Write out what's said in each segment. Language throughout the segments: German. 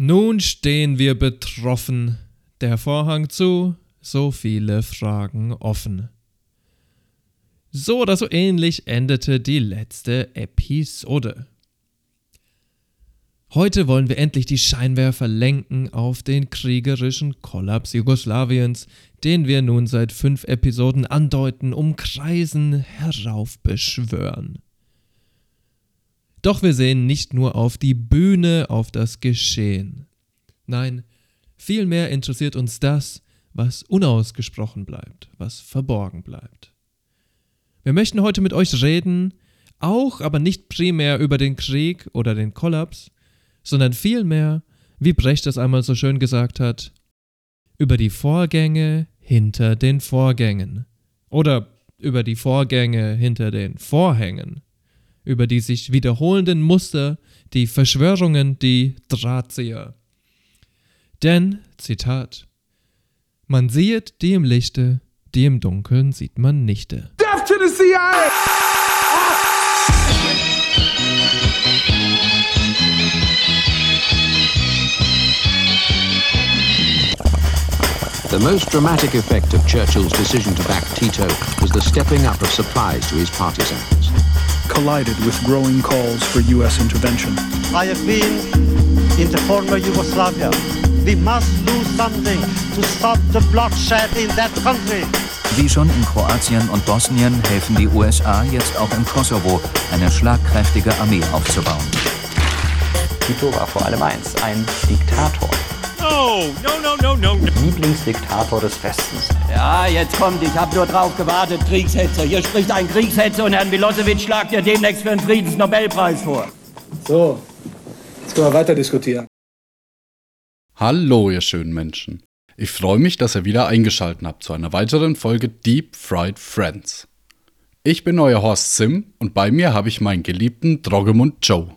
Nun stehen wir betroffen, der Vorhang zu, so viele Fragen offen. So oder so ähnlich endete die letzte Episode. Heute wollen wir endlich die Scheinwerfer lenken auf den kriegerischen Kollaps Jugoslawiens, den wir nun seit fünf Episoden andeuten, umkreisen, heraufbeschwören. Doch wir sehen nicht nur auf die Bühne, auf das Geschehen. Nein, vielmehr interessiert uns das, was unausgesprochen bleibt, was verborgen bleibt. Wir möchten heute mit euch reden, auch aber nicht primär über den Krieg oder den Kollaps, sondern vielmehr, wie Brecht es einmal so schön gesagt hat, über die Vorgänge hinter den Vorgängen oder über die Vorgänge hinter den Vorhängen, über die sich wiederholenden Muster, die Verschwörungen, die Drahtzieher. Denn, Zitat, man sieht die im Lichte, die im Dunkeln sieht man nichte. Death to the CIA! The most dramatic effect of Churchill's decision to back Tito was the stepping up of supplies to his partisans. Collided with growing calls for U.S. intervention. I have been in the former Yugoslavia. We must do something to stop the bloodshed in that country. Wie schon in Kroatien und Bosnien helfen die USA jetzt auch im Kosovo, eine schlagkräftige Armee aufzubauen. Tito war vor allem eins, ein Diktator. No, no, no, no, no. Lieblingsdiktator des Westens. Ja, jetzt kommt, ich habe nur drauf gewartet, Kriegshetzer. Hier spricht ein Kriegshetzer und Herrn Milosevic schlagt ihr demnächst für den Friedensnobelpreis vor. So, jetzt können wir weiter diskutieren. Hallo, ihr schönen Menschen. Ich freue mich, dass ihr wieder eingeschaltet habt zu einer weiteren Folge Deep Fried Friends. Ich bin euer Horst Sim und bei mir habe ich meinen geliebten Droggemund Joe.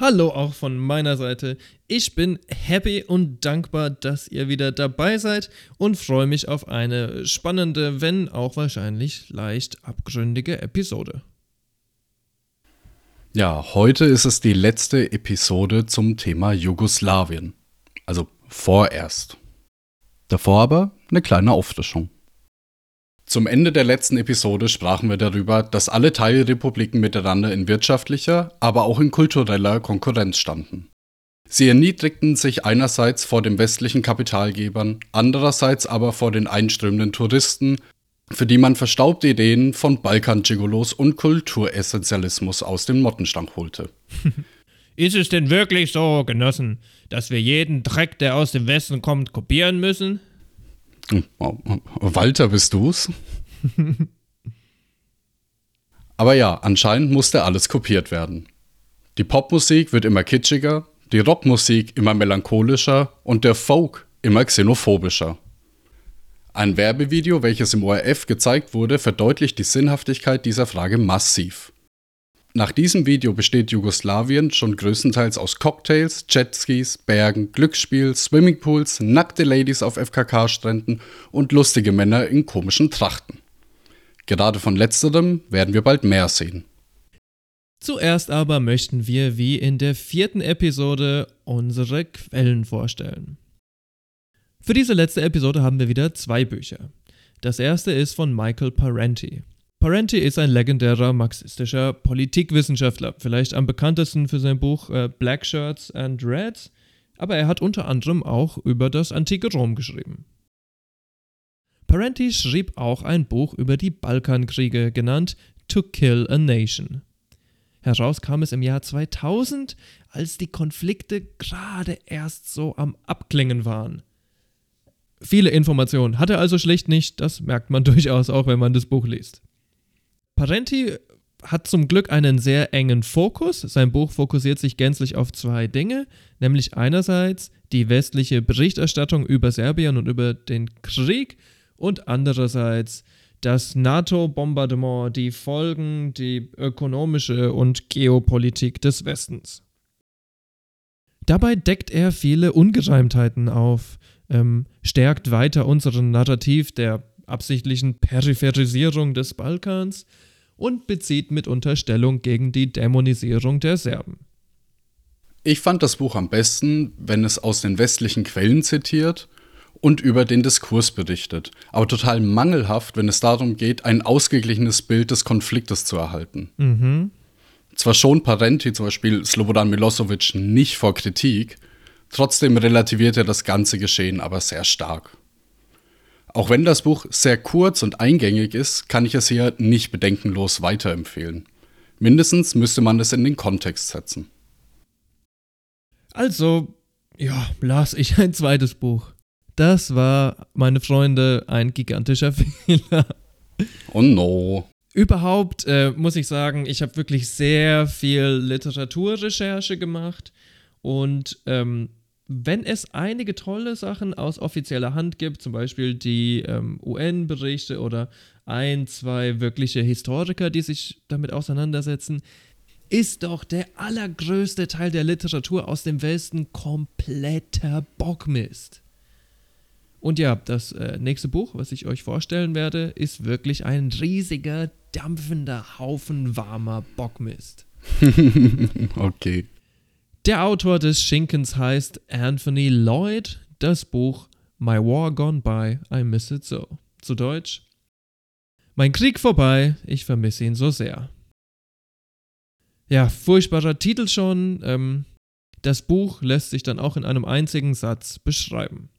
Hallo auch von meiner Seite. Ich bin happy und dankbar, dass ihr wieder dabei seid und freue mich auf eine spannende, wenn auch wahrscheinlich leicht abgründige Episode. Ja, heute ist es die letzte Episode zum Thema Jugoslawien. Also vorerst. Davor aber eine kleine Auffrischung. Zum Ende der letzten Episode sprachen wir darüber, dass alle Teilrepubliken miteinander in wirtschaftlicher, aber auch in kultureller Konkurrenz standen. Sie erniedrigten sich einerseits vor den westlichen Kapitalgebern, andererseits aber vor den einströmenden Touristen, für die man verstaubte Ideen von Balkan-Gigolos und Kulturessentialismus aus dem Mottenstank holte. Ist es denn wirklich so, Genossen, dass wir jeden Dreck, der aus dem Westen kommt, kopieren müssen? Walter, bist du's? Aber ja, anscheinend musste alles kopiert werden. Die Popmusik wird immer kitschiger, die Rockmusik immer melancholischer und der Folk immer xenophobischer. Ein Werbevideo, welches im ORF gezeigt wurde, verdeutlicht die Sinnhaftigkeit dieser Frage massiv. Nach diesem Video besteht Jugoslawien schon größtenteils aus Cocktails, Jetskis, Bergen, Glücksspiel, Swimmingpools, nackte Ladies auf FKK-Stränden und lustige Männer in komischen Trachten. Gerade von letzterem werden wir bald mehr sehen. Zuerst aber möchten wir wie in der vierten Episode unsere Quellen vorstellen. Für diese letzte Episode haben wir wieder zwei Bücher. Das erste ist von Michael Parenti. Parenti ist ein legendärer marxistischer Politikwissenschaftler, vielleicht am bekanntesten für sein Buch äh, Black Shirts and Reds, aber er hat unter anderem auch über das antike Rom geschrieben. Parenti schrieb auch ein Buch über die Balkankriege, genannt To Kill a Nation. Heraus kam es im Jahr 2000, als die Konflikte gerade erst so am Abklingen waren. Viele Informationen hat er also schlicht nicht, das merkt man durchaus auch, wenn man das Buch liest. Parenti hat zum Glück einen sehr engen Fokus. Sein Buch fokussiert sich gänzlich auf zwei Dinge, nämlich einerseits die westliche Berichterstattung über Serbien und über den Krieg und andererseits das NATO-Bombardement, die Folgen, die ökonomische und Geopolitik des Westens. Dabei deckt er viele Ungereimtheiten auf, ähm, stärkt weiter unseren Narrativ der absichtlichen Peripherisierung des Balkans und bezieht mit Unterstellung gegen die Dämonisierung der Serben. Ich fand das Buch am besten, wenn es aus den westlichen Quellen zitiert und über den Diskurs berichtet, aber total mangelhaft, wenn es darum geht, ein ausgeglichenes Bild des Konfliktes zu erhalten. Mhm. Zwar schon Parenti, zum Beispiel Slobodan Milosevic, nicht vor Kritik, trotzdem relativiert er das ganze Geschehen aber sehr stark. Auch wenn das Buch sehr kurz und eingängig ist, kann ich es hier nicht bedenkenlos weiterempfehlen. Mindestens müsste man es in den Kontext setzen. Also, ja, las ich ein zweites Buch. Das war, meine Freunde, ein gigantischer Fehler. Oh no. Überhaupt äh, muss ich sagen, ich habe wirklich sehr viel Literaturrecherche gemacht und ähm, wenn es einige tolle Sachen aus offizieller Hand gibt, zum Beispiel die ähm, UN-Berichte oder ein, zwei wirkliche Historiker, die sich damit auseinandersetzen, ist doch der allergrößte Teil der Literatur aus dem Westen kompletter Bockmist. Und ja, das äh, nächste Buch, was ich euch vorstellen werde, ist wirklich ein riesiger, dampfender Haufen warmer Bockmist. okay. Der Autor des Schinkens heißt Anthony Lloyd. Das Buch My War Gone By, I Miss It So. Zu Deutsch. Mein Krieg vorbei, ich vermisse ihn so sehr. Ja, furchtbarer Titel schon. Ähm, das Buch lässt sich dann auch in einem einzigen Satz beschreiben.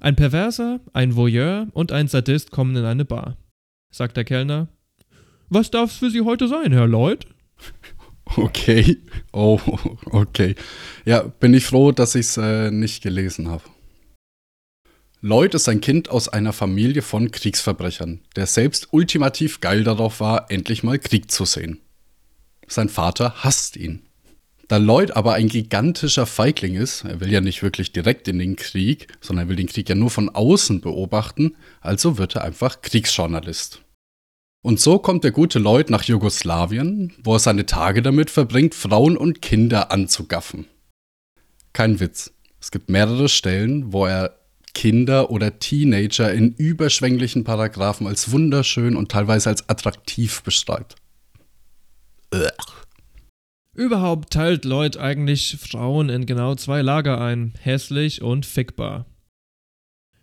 Ein Perverser, ein Voyeur und ein Sadist kommen in eine Bar. Sagt der Kellner. Was darf's für Sie heute sein, Herr Lloyd? Okay. Oh, okay. Ja, bin ich froh, dass ich es äh, nicht gelesen habe. Lloyd ist ein Kind aus einer Familie von Kriegsverbrechern, der selbst ultimativ geil darauf war, endlich mal Krieg zu sehen. Sein Vater hasst ihn. Da Lloyd aber ein gigantischer Feigling ist, er will ja nicht wirklich direkt in den Krieg, sondern er will den Krieg ja nur von außen beobachten, also wird er einfach Kriegsjournalist. Und so kommt der gute Lloyd nach Jugoslawien, wo er seine Tage damit verbringt, Frauen und Kinder anzugaffen. Kein Witz. Es gibt mehrere Stellen, wo er Kinder oder Teenager in überschwänglichen Paragraphen als wunderschön und teilweise als attraktiv beschreibt. Ugh. Überhaupt teilt Lloyd eigentlich Frauen in genau zwei Lager ein: hässlich und fickbar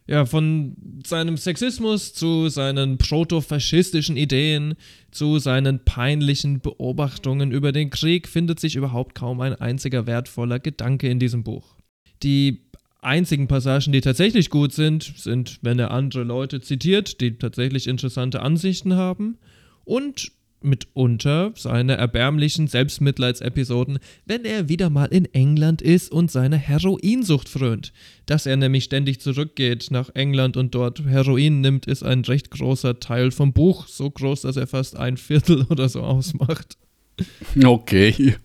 ja, von seinem Sexismus zu seinen protofaschistischen Ideen, zu seinen peinlichen Beobachtungen über den Krieg findet sich überhaupt kaum ein einziger wertvoller Gedanke in diesem Buch. Die einzigen Passagen, die tatsächlich gut sind, sind, wenn er andere Leute zitiert, die tatsächlich interessante Ansichten haben und mitunter seine erbärmlichen Selbstmitleidsepisoden, wenn er wieder mal in England ist und seine Heroinsucht frönt. Dass er nämlich ständig zurückgeht nach England und dort Heroin nimmt, ist ein recht großer Teil vom Buch, so groß, dass er fast ein Viertel oder so ausmacht. Okay.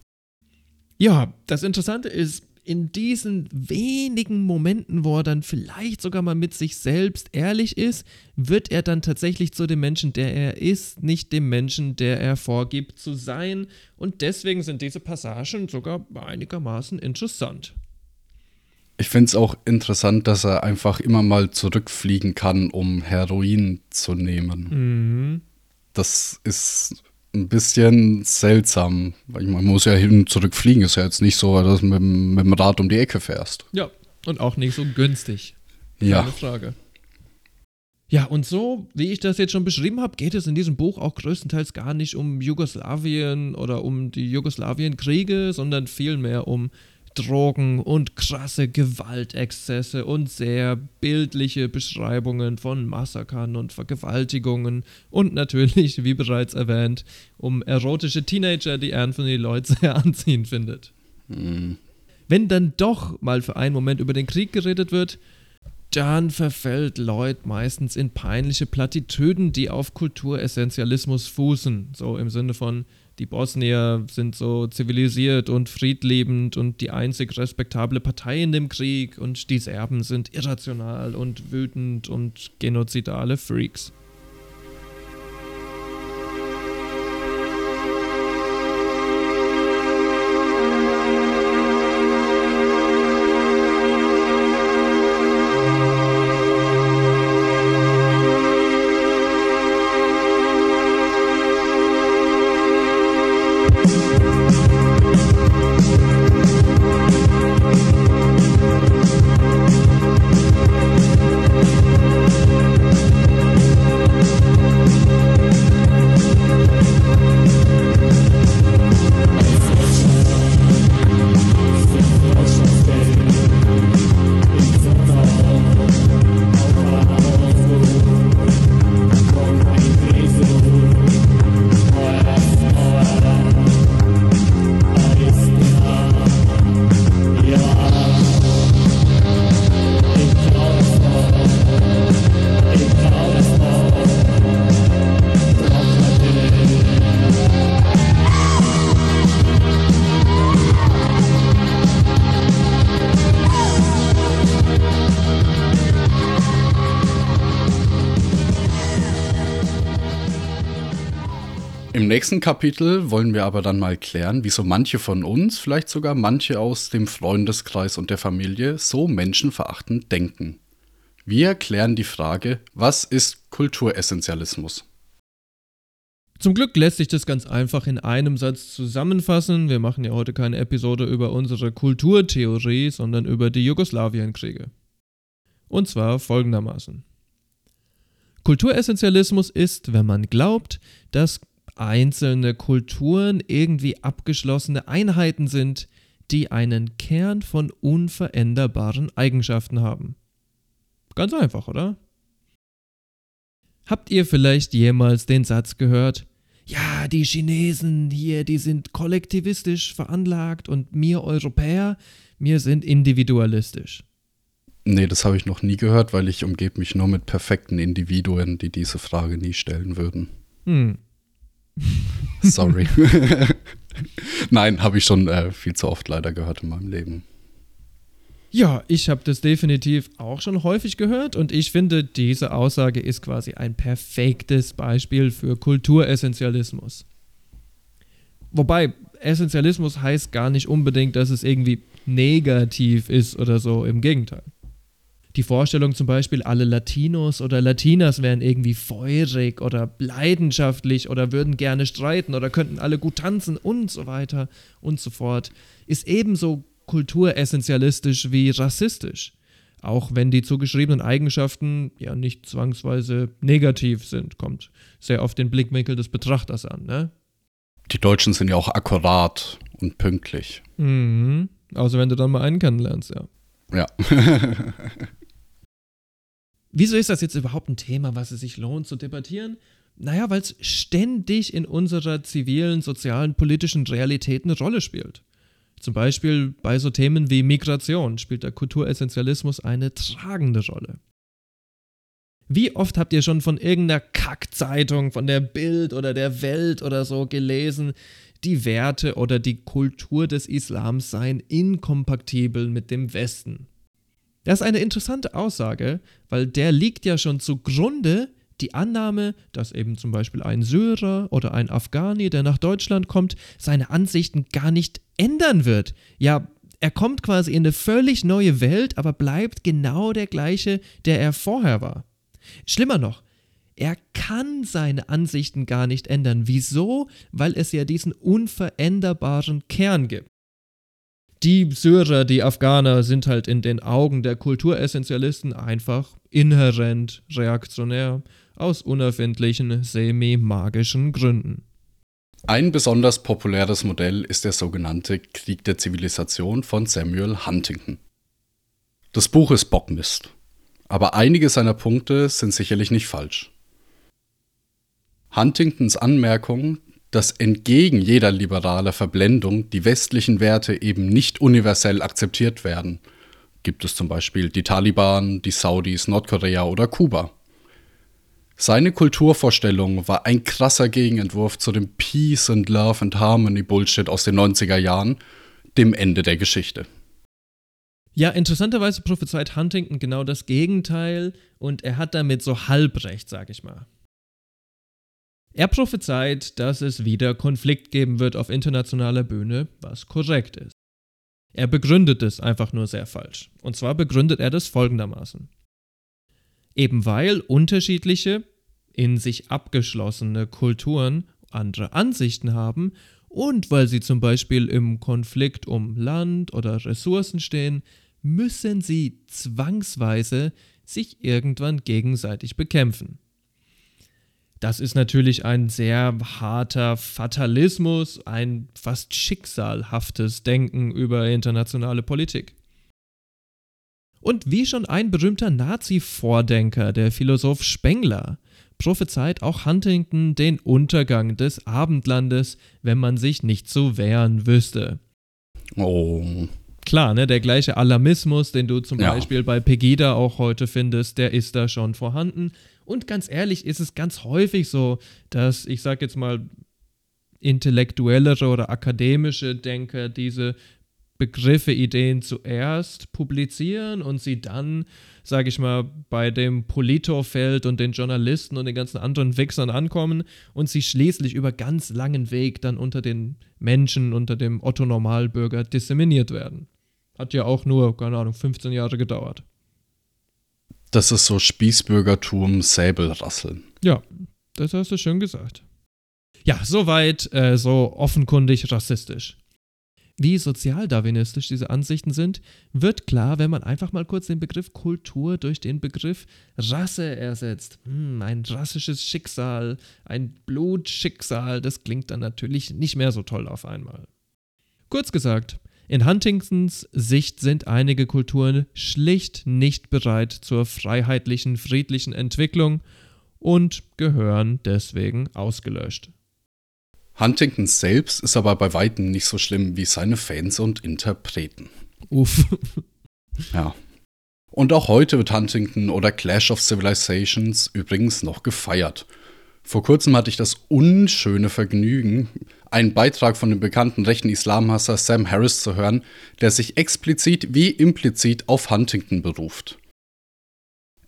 Ja, das Interessante ist, in diesen wenigen Momenten, wo er dann vielleicht sogar mal mit sich selbst ehrlich ist, wird er dann tatsächlich zu dem Menschen, der er ist, nicht dem Menschen, der er vorgibt zu sein. Und deswegen sind diese Passagen sogar einigermaßen interessant. Ich finde es auch interessant, dass er einfach immer mal zurückfliegen kann, um Heroin zu nehmen. Mhm. Das ist ein bisschen seltsam. Man muss ja hin und zurück fliegen. Ist ja jetzt nicht so, dass du mit, mit dem Rad um die Ecke fährst. Ja, und auch nicht so günstig. Ja. Keine Frage. Ja, und so, wie ich das jetzt schon beschrieben habe, geht es in diesem Buch auch größtenteils gar nicht um Jugoslawien oder um die Jugoslawienkriege, sondern vielmehr um Drogen und krasse Gewaltexzesse und sehr bildliche Beschreibungen von Massakern und Vergewaltigungen und natürlich, wie bereits erwähnt, um erotische Teenager, die Anthony Lloyd sehr anziehend findet. Mhm. Wenn dann doch mal für einen Moment über den Krieg geredet wird, dann verfällt Lloyd meistens in peinliche Plattitüden, die auf Kulturessentialismus fußen. So im Sinne von, die Bosnier sind so zivilisiert und friedliebend und die einzig respektable Partei in dem Krieg und die Serben sind irrational und wütend und genozidale Freaks. Nächsten Kapitel wollen wir aber dann mal klären, wieso manche von uns, vielleicht sogar manche aus dem Freundeskreis und der Familie, so menschenverachtend denken. Wir klären die Frage, was ist Kulturessentialismus? Zum Glück lässt sich das ganz einfach in einem Satz zusammenfassen. Wir machen ja heute keine Episode über unsere Kulturtheorie, sondern über die Jugoslawienkriege. Und zwar folgendermaßen. Kulturessentialismus ist, wenn man glaubt, dass einzelne Kulturen irgendwie abgeschlossene Einheiten sind, die einen Kern von unveränderbaren Eigenschaften haben. Ganz einfach, oder? Habt ihr vielleicht jemals den Satz gehört, ja, die Chinesen hier, die sind kollektivistisch veranlagt und wir Europäer, wir sind individualistisch. Nee, das habe ich noch nie gehört, weil ich umgebe mich nur mit perfekten Individuen, die diese Frage nie stellen würden. Hm. Sorry. Nein, habe ich schon äh, viel zu oft leider gehört in meinem Leben. Ja, ich habe das definitiv auch schon häufig gehört und ich finde, diese Aussage ist quasi ein perfektes Beispiel für Kulturessentialismus. Wobei, Essentialismus heißt gar nicht unbedingt, dass es irgendwie negativ ist oder so, im Gegenteil. Die Vorstellung zum Beispiel, alle Latinos oder Latinas wären irgendwie feurig oder leidenschaftlich oder würden gerne streiten oder könnten alle gut tanzen und so weiter und so fort, ist ebenso kulturessentialistisch wie rassistisch. Auch wenn die zugeschriebenen Eigenschaften ja nicht zwangsweise negativ sind, kommt sehr auf den Blickwinkel des Betrachters an, ne? Die Deutschen sind ja auch akkurat und pünktlich. Mhm. Außer wenn du dann mal einen kennenlernst, ja. Ja. Wieso ist das jetzt überhaupt ein Thema, was es sich lohnt zu debattieren? Naja, weil es ständig in unserer zivilen, sozialen, politischen Realität eine Rolle spielt. Zum Beispiel bei so Themen wie Migration spielt der Kulturessentialismus eine tragende Rolle. Wie oft habt ihr schon von irgendeiner Kackzeitung, von der Bild oder der Welt oder so gelesen, die Werte oder die Kultur des Islams seien inkompatibel mit dem Westen? Das ist eine interessante Aussage, weil der liegt ja schon zugrunde die Annahme, dass eben zum Beispiel ein Syrer oder ein Afghani, der nach Deutschland kommt, seine Ansichten gar nicht ändern wird. Ja, er kommt quasi in eine völlig neue Welt, aber bleibt genau der gleiche, der er vorher war. Schlimmer noch, er kann seine Ansichten gar nicht ändern. Wieso? Weil es ja diesen unveränderbaren Kern gibt. Die Syrer, die Afghaner sind halt in den Augen der Kulturessentialisten einfach inhärent reaktionär aus unerfindlichen semi-magischen Gründen. Ein besonders populäres Modell ist der sogenannte Krieg der Zivilisation von Samuel Huntington. Das Buch ist Bockmist, aber einige seiner Punkte sind sicherlich nicht falsch. Huntingtons Anmerkung, dass entgegen jeder liberaler Verblendung die westlichen Werte eben nicht universell akzeptiert werden, gibt es zum Beispiel die Taliban, die Saudis, Nordkorea oder Kuba. Seine Kulturvorstellung war ein krasser Gegenentwurf zu dem Peace and Love and Harmony Bullshit aus den 90er Jahren, dem Ende der Geschichte. Ja, interessanterweise prophezeit Huntington genau das Gegenteil und er hat damit so halbrecht, sag ich mal. Er prophezeit, dass es wieder Konflikt geben wird auf internationaler Bühne, was korrekt ist. Er begründet es einfach nur sehr falsch. Und zwar begründet er das folgendermaßen. Eben weil unterschiedliche, in sich abgeschlossene Kulturen andere Ansichten haben und weil sie zum Beispiel im Konflikt um Land oder Ressourcen stehen, müssen sie zwangsweise sich irgendwann gegenseitig bekämpfen. Das ist natürlich ein sehr harter Fatalismus, ein fast schicksalhaftes Denken über internationale Politik. Und wie schon ein berühmter Nazi-Vordenker, der Philosoph Spengler, prophezeit auch Huntington den Untergang des Abendlandes, wenn man sich nicht zu wehren wüsste. Oh. Klar, ne, der gleiche Alarmismus, den du zum ja. Beispiel bei Pegida auch heute findest, der ist da schon vorhanden. Und ganz ehrlich ist es ganz häufig so, dass ich sag jetzt mal intellektuellere oder akademische Denker diese Begriffe, Ideen zuerst publizieren und sie dann, sage ich mal, bei dem Politorfeld und den Journalisten und den ganzen anderen Wichsern ankommen und sie schließlich über ganz langen Weg dann unter den Menschen, unter dem Otto-Normalbürger disseminiert werden. Hat ja auch nur, keine Ahnung, 15 Jahre gedauert. Das ist so Spießbürgertum, Säbelrasseln. Ja, das hast du schön gesagt. Ja, soweit, äh, so offenkundig rassistisch. Wie sozialdarwinistisch diese Ansichten sind, wird klar, wenn man einfach mal kurz den Begriff Kultur durch den Begriff Rasse ersetzt. Hm, ein rassisches Schicksal, ein Blutschicksal, das klingt dann natürlich nicht mehr so toll auf einmal. Kurz gesagt, in Huntingtons Sicht sind einige Kulturen schlicht nicht bereit zur freiheitlichen, friedlichen Entwicklung und gehören deswegen ausgelöscht. Huntington selbst ist aber bei weitem nicht so schlimm wie seine Fans und Interpreten. Uff. Ja. Und auch heute wird Huntington oder Clash of Civilizations übrigens noch gefeiert. Vor kurzem hatte ich das unschöne Vergnügen, einen Beitrag von dem bekannten rechten Islamhasser Sam Harris zu hören, der sich explizit wie implizit auf Huntington beruft.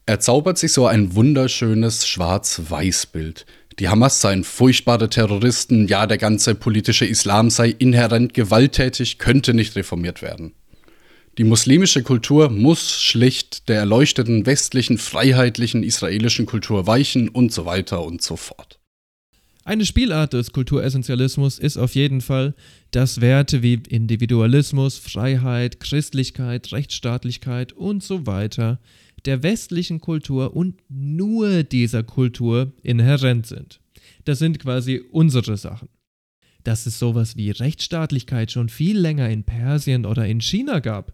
Er zaubert sich so ein wunderschönes Schwarz-Weiß-Bild. Die Hamas seien furchtbare Terroristen, ja, der ganze politische Islam sei inhärent gewalttätig, könnte nicht reformiert werden. Die muslimische Kultur muss schlicht der erleuchteten westlichen, freiheitlichen israelischen Kultur weichen und so weiter und so fort. Eine Spielart des Kulturessentialismus ist auf jeden Fall, dass Werte wie Individualismus, Freiheit, Christlichkeit, Rechtsstaatlichkeit und so weiter der westlichen Kultur und nur dieser Kultur inhärent sind. Das sind quasi unsere Sachen. Dass es sowas wie Rechtsstaatlichkeit schon viel länger in Persien oder in China gab,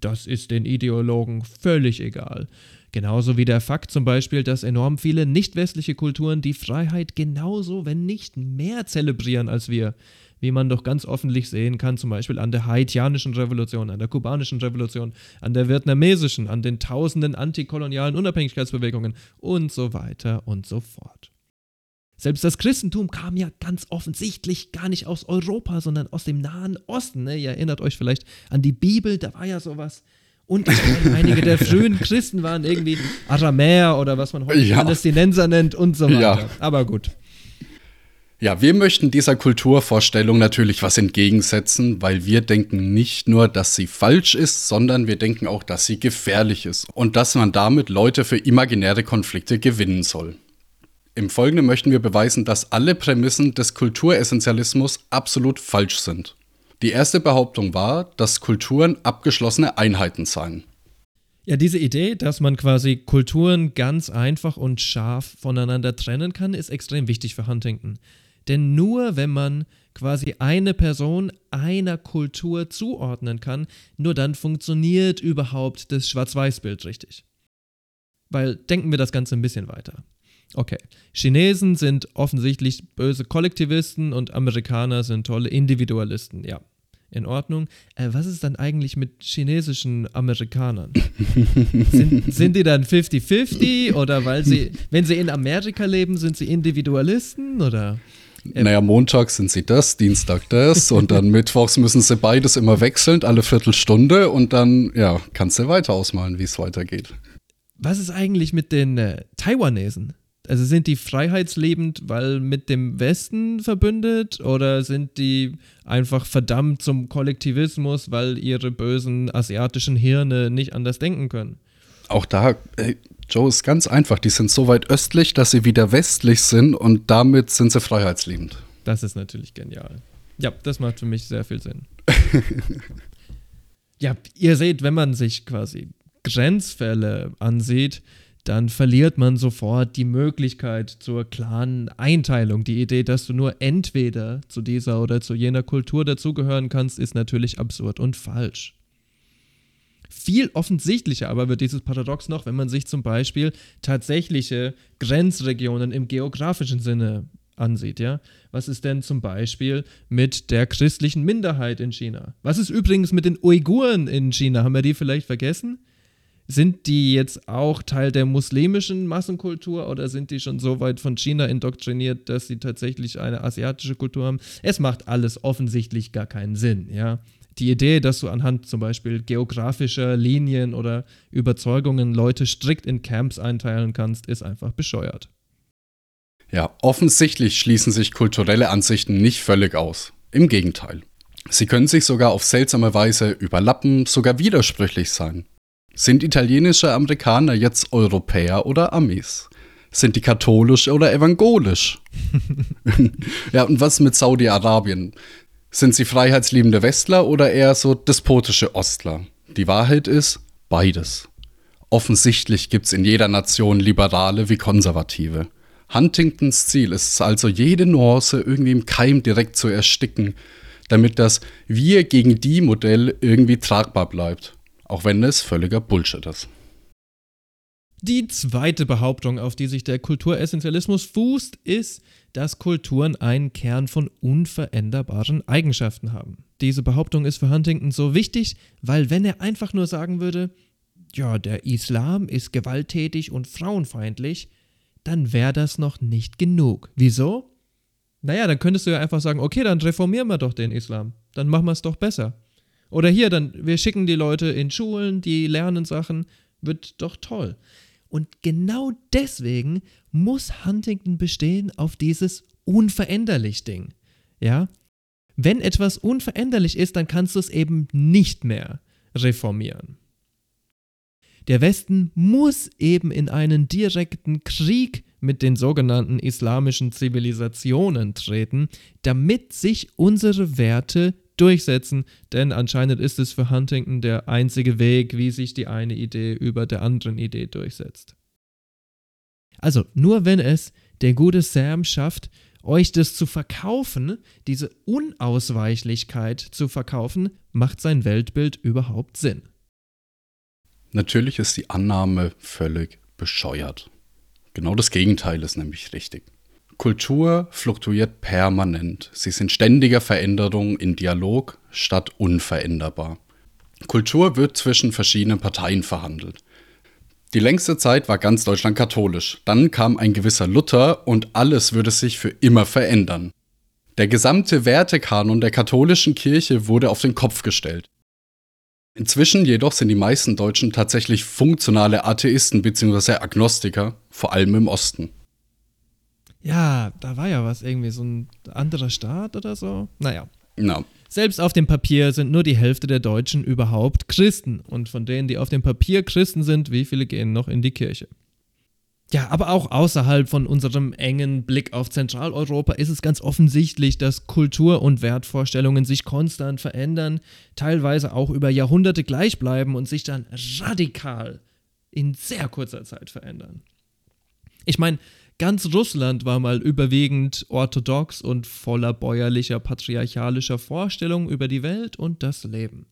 das ist den Ideologen völlig egal. Genauso wie der Fakt zum Beispiel, dass enorm viele nicht westliche Kulturen die Freiheit genauso, wenn nicht mehr zelebrieren als wir wie man doch ganz offentlich sehen kann, zum Beispiel an der haitianischen Revolution, an der kubanischen Revolution, an der vietnamesischen, an den tausenden antikolonialen Unabhängigkeitsbewegungen und so weiter und so fort. Selbst das Christentum kam ja ganz offensichtlich gar nicht aus Europa, sondern aus dem Nahen Osten. Ne? Ihr erinnert euch vielleicht an die Bibel, da war ja sowas. Und einige der frühen Christen waren irgendwie Aramäer oder was man heute ja. Palästinenser nennt und so weiter. Ja. Aber gut. Ja, wir möchten dieser Kulturvorstellung natürlich was entgegensetzen, weil wir denken nicht nur, dass sie falsch ist, sondern wir denken auch, dass sie gefährlich ist und dass man damit Leute für imaginäre Konflikte gewinnen soll. Im Folgenden möchten wir beweisen, dass alle Prämissen des Kulturessentialismus absolut falsch sind. Die erste Behauptung war, dass Kulturen abgeschlossene Einheiten seien. Ja, diese Idee, dass man quasi Kulturen ganz einfach und scharf voneinander trennen kann, ist extrem wichtig für Huntington. Denn nur wenn man quasi eine Person einer Kultur zuordnen kann, nur dann funktioniert überhaupt das Schwarz-Weiß-Bild richtig. Weil denken wir das Ganze ein bisschen weiter. Okay, Chinesen sind offensichtlich böse Kollektivisten und Amerikaner sind tolle Individualisten. Ja, in Ordnung. Äh, was ist dann eigentlich mit chinesischen Amerikanern? sind, sind die dann 50-50 oder weil sie, wenn sie in Amerika leben, sind sie Individualisten oder? Naja, Montag sind sie das, Dienstag das und dann Mittwochs müssen sie beides immer wechseln, alle Viertelstunde und dann, ja, kannst du weiter ausmalen, wie es weitergeht. Was ist eigentlich mit den äh, Taiwanesen? Also sind die freiheitslebend, weil mit dem Westen verbündet oder sind die einfach verdammt zum Kollektivismus, weil ihre bösen asiatischen Hirne nicht anders denken können? Auch da, ey, Joe, ist ganz einfach. Die sind so weit östlich, dass sie wieder westlich sind und damit sind sie freiheitsliebend. Das ist natürlich genial. Ja, das macht für mich sehr viel Sinn. ja, ihr seht, wenn man sich quasi Grenzfälle ansieht, dann verliert man sofort die Möglichkeit zur klaren Einteilung. Die Idee, dass du nur entweder zu dieser oder zu jener Kultur dazugehören kannst, ist natürlich absurd und falsch. Viel offensichtlicher aber wird dieses Paradox noch, wenn man sich zum Beispiel tatsächliche Grenzregionen im geografischen Sinne ansieht, ja. Was ist denn zum Beispiel mit der christlichen Minderheit in China? Was ist übrigens mit den Uiguren in China? Haben wir die vielleicht vergessen? Sind die jetzt auch Teil der muslimischen Massenkultur oder sind die schon so weit von China indoktriniert, dass sie tatsächlich eine asiatische Kultur haben? Es macht alles offensichtlich gar keinen Sinn, ja. Die Idee, dass du anhand zum Beispiel geografischer Linien oder Überzeugungen Leute strikt in Camps einteilen kannst, ist einfach bescheuert. Ja, offensichtlich schließen sich kulturelle Ansichten nicht völlig aus. Im Gegenteil. Sie können sich sogar auf seltsame Weise überlappen, sogar widersprüchlich sein. Sind italienische Amerikaner jetzt Europäer oder Amis? Sind die katholisch oder evangelisch? ja, und was mit Saudi-Arabien? Sind sie freiheitsliebende Westler oder eher so despotische Ostler? Die Wahrheit ist beides. Offensichtlich gibt es in jeder Nation Liberale wie Konservative. Huntingtons Ziel ist es also, jede Nuance irgendwie im Keim direkt zu ersticken, damit das Wir gegen die Modell irgendwie tragbar bleibt, auch wenn es völliger Bullshit ist. Die zweite Behauptung, auf die sich der Kulturessentialismus fußt, ist, dass Kulturen einen Kern von unveränderbaren Eigenschaften haben. Diese Behauptung ist für Huntington so wichtig, weil wenn er einfach nur sagen würde, ja, der Islam ist gewalttätig und frauenfeindlich, dann wäre das noch nicht genug. Wieso? Naja, dann könntest du ja einfach sagen, okay, dann reformieren wir doch den Islam. Dann machen wir es doch besser. Oder hier, dann, wir schicken die Leute in Schulen, die lernen Sachen, wird doch toll. Und genau deswegen muss Huntington bestehen auf dieses unveränderlich Ding. Ja? Wenn etwas unveränderlich ist, dann kannst du es eben nicht mehr reformieren. Der Westen muss eben in einen direkten Krieg mit den sogenannten islamischen Zivilisationen treten, damit sich unsere Werte durchsetzen, denn anscheinend ist es für Huntington der einzige Weg, wie sich die eine Idee über der anderen Idee durchsetzt. Also nur wenn es der gute Sam schafft, euch das zu verkaufen, diese Unausweichlichkeit zu verkaufen, macht sein Weltbild überhaupt Sinn. Natürlich ist die Annahme völlig bescheuert. Genau das Gegenteil ist nämlich richtig. Kultur fluktuiert permanent. Sie sind ständiger Veränderung in Dialog statt unveränderbar. Kultur wird zwischen verschiedenen Parteien verhandelt. Die längste Zeit war ganz Deutschland katholisch. Dann kam ein gewisser Luther und alles würde sich für immer verändern. Der gesamte Wertekanon der katholischen Kirche wurde auf den Kopf gestellt. Inzwischen jedoch sind die meisten Deutschen tatsächlich funktionale Atheisten bzw. Agnostiker, vor allem im Osten. Ja, da war ja was irgendwie, so ein anderer Staat oder so. Naja. No. Selbst auf dem Papier sind nur die Hälfte der Deutschen überhaupt Christen. Und von denen, die auf dem Papier Christen sind, wie viele gehen noch in die Kirche? Ja, aber auch außerhalb von unserem engen Blick auf Zentraleuropa ist es ganz offensichtlich, dass Kultur und Wertvorstellungen sich konstant verändern, teilweise auch über Jahrhunderte gleich bleiben und sich dann radikal in sehr kurzer Zeit verändern. Ich meine, ganz Russland war mal überwiegend orthodox und voller bäuerlicher, patriarchalischer Vorstellungen über die Welt und das Leben.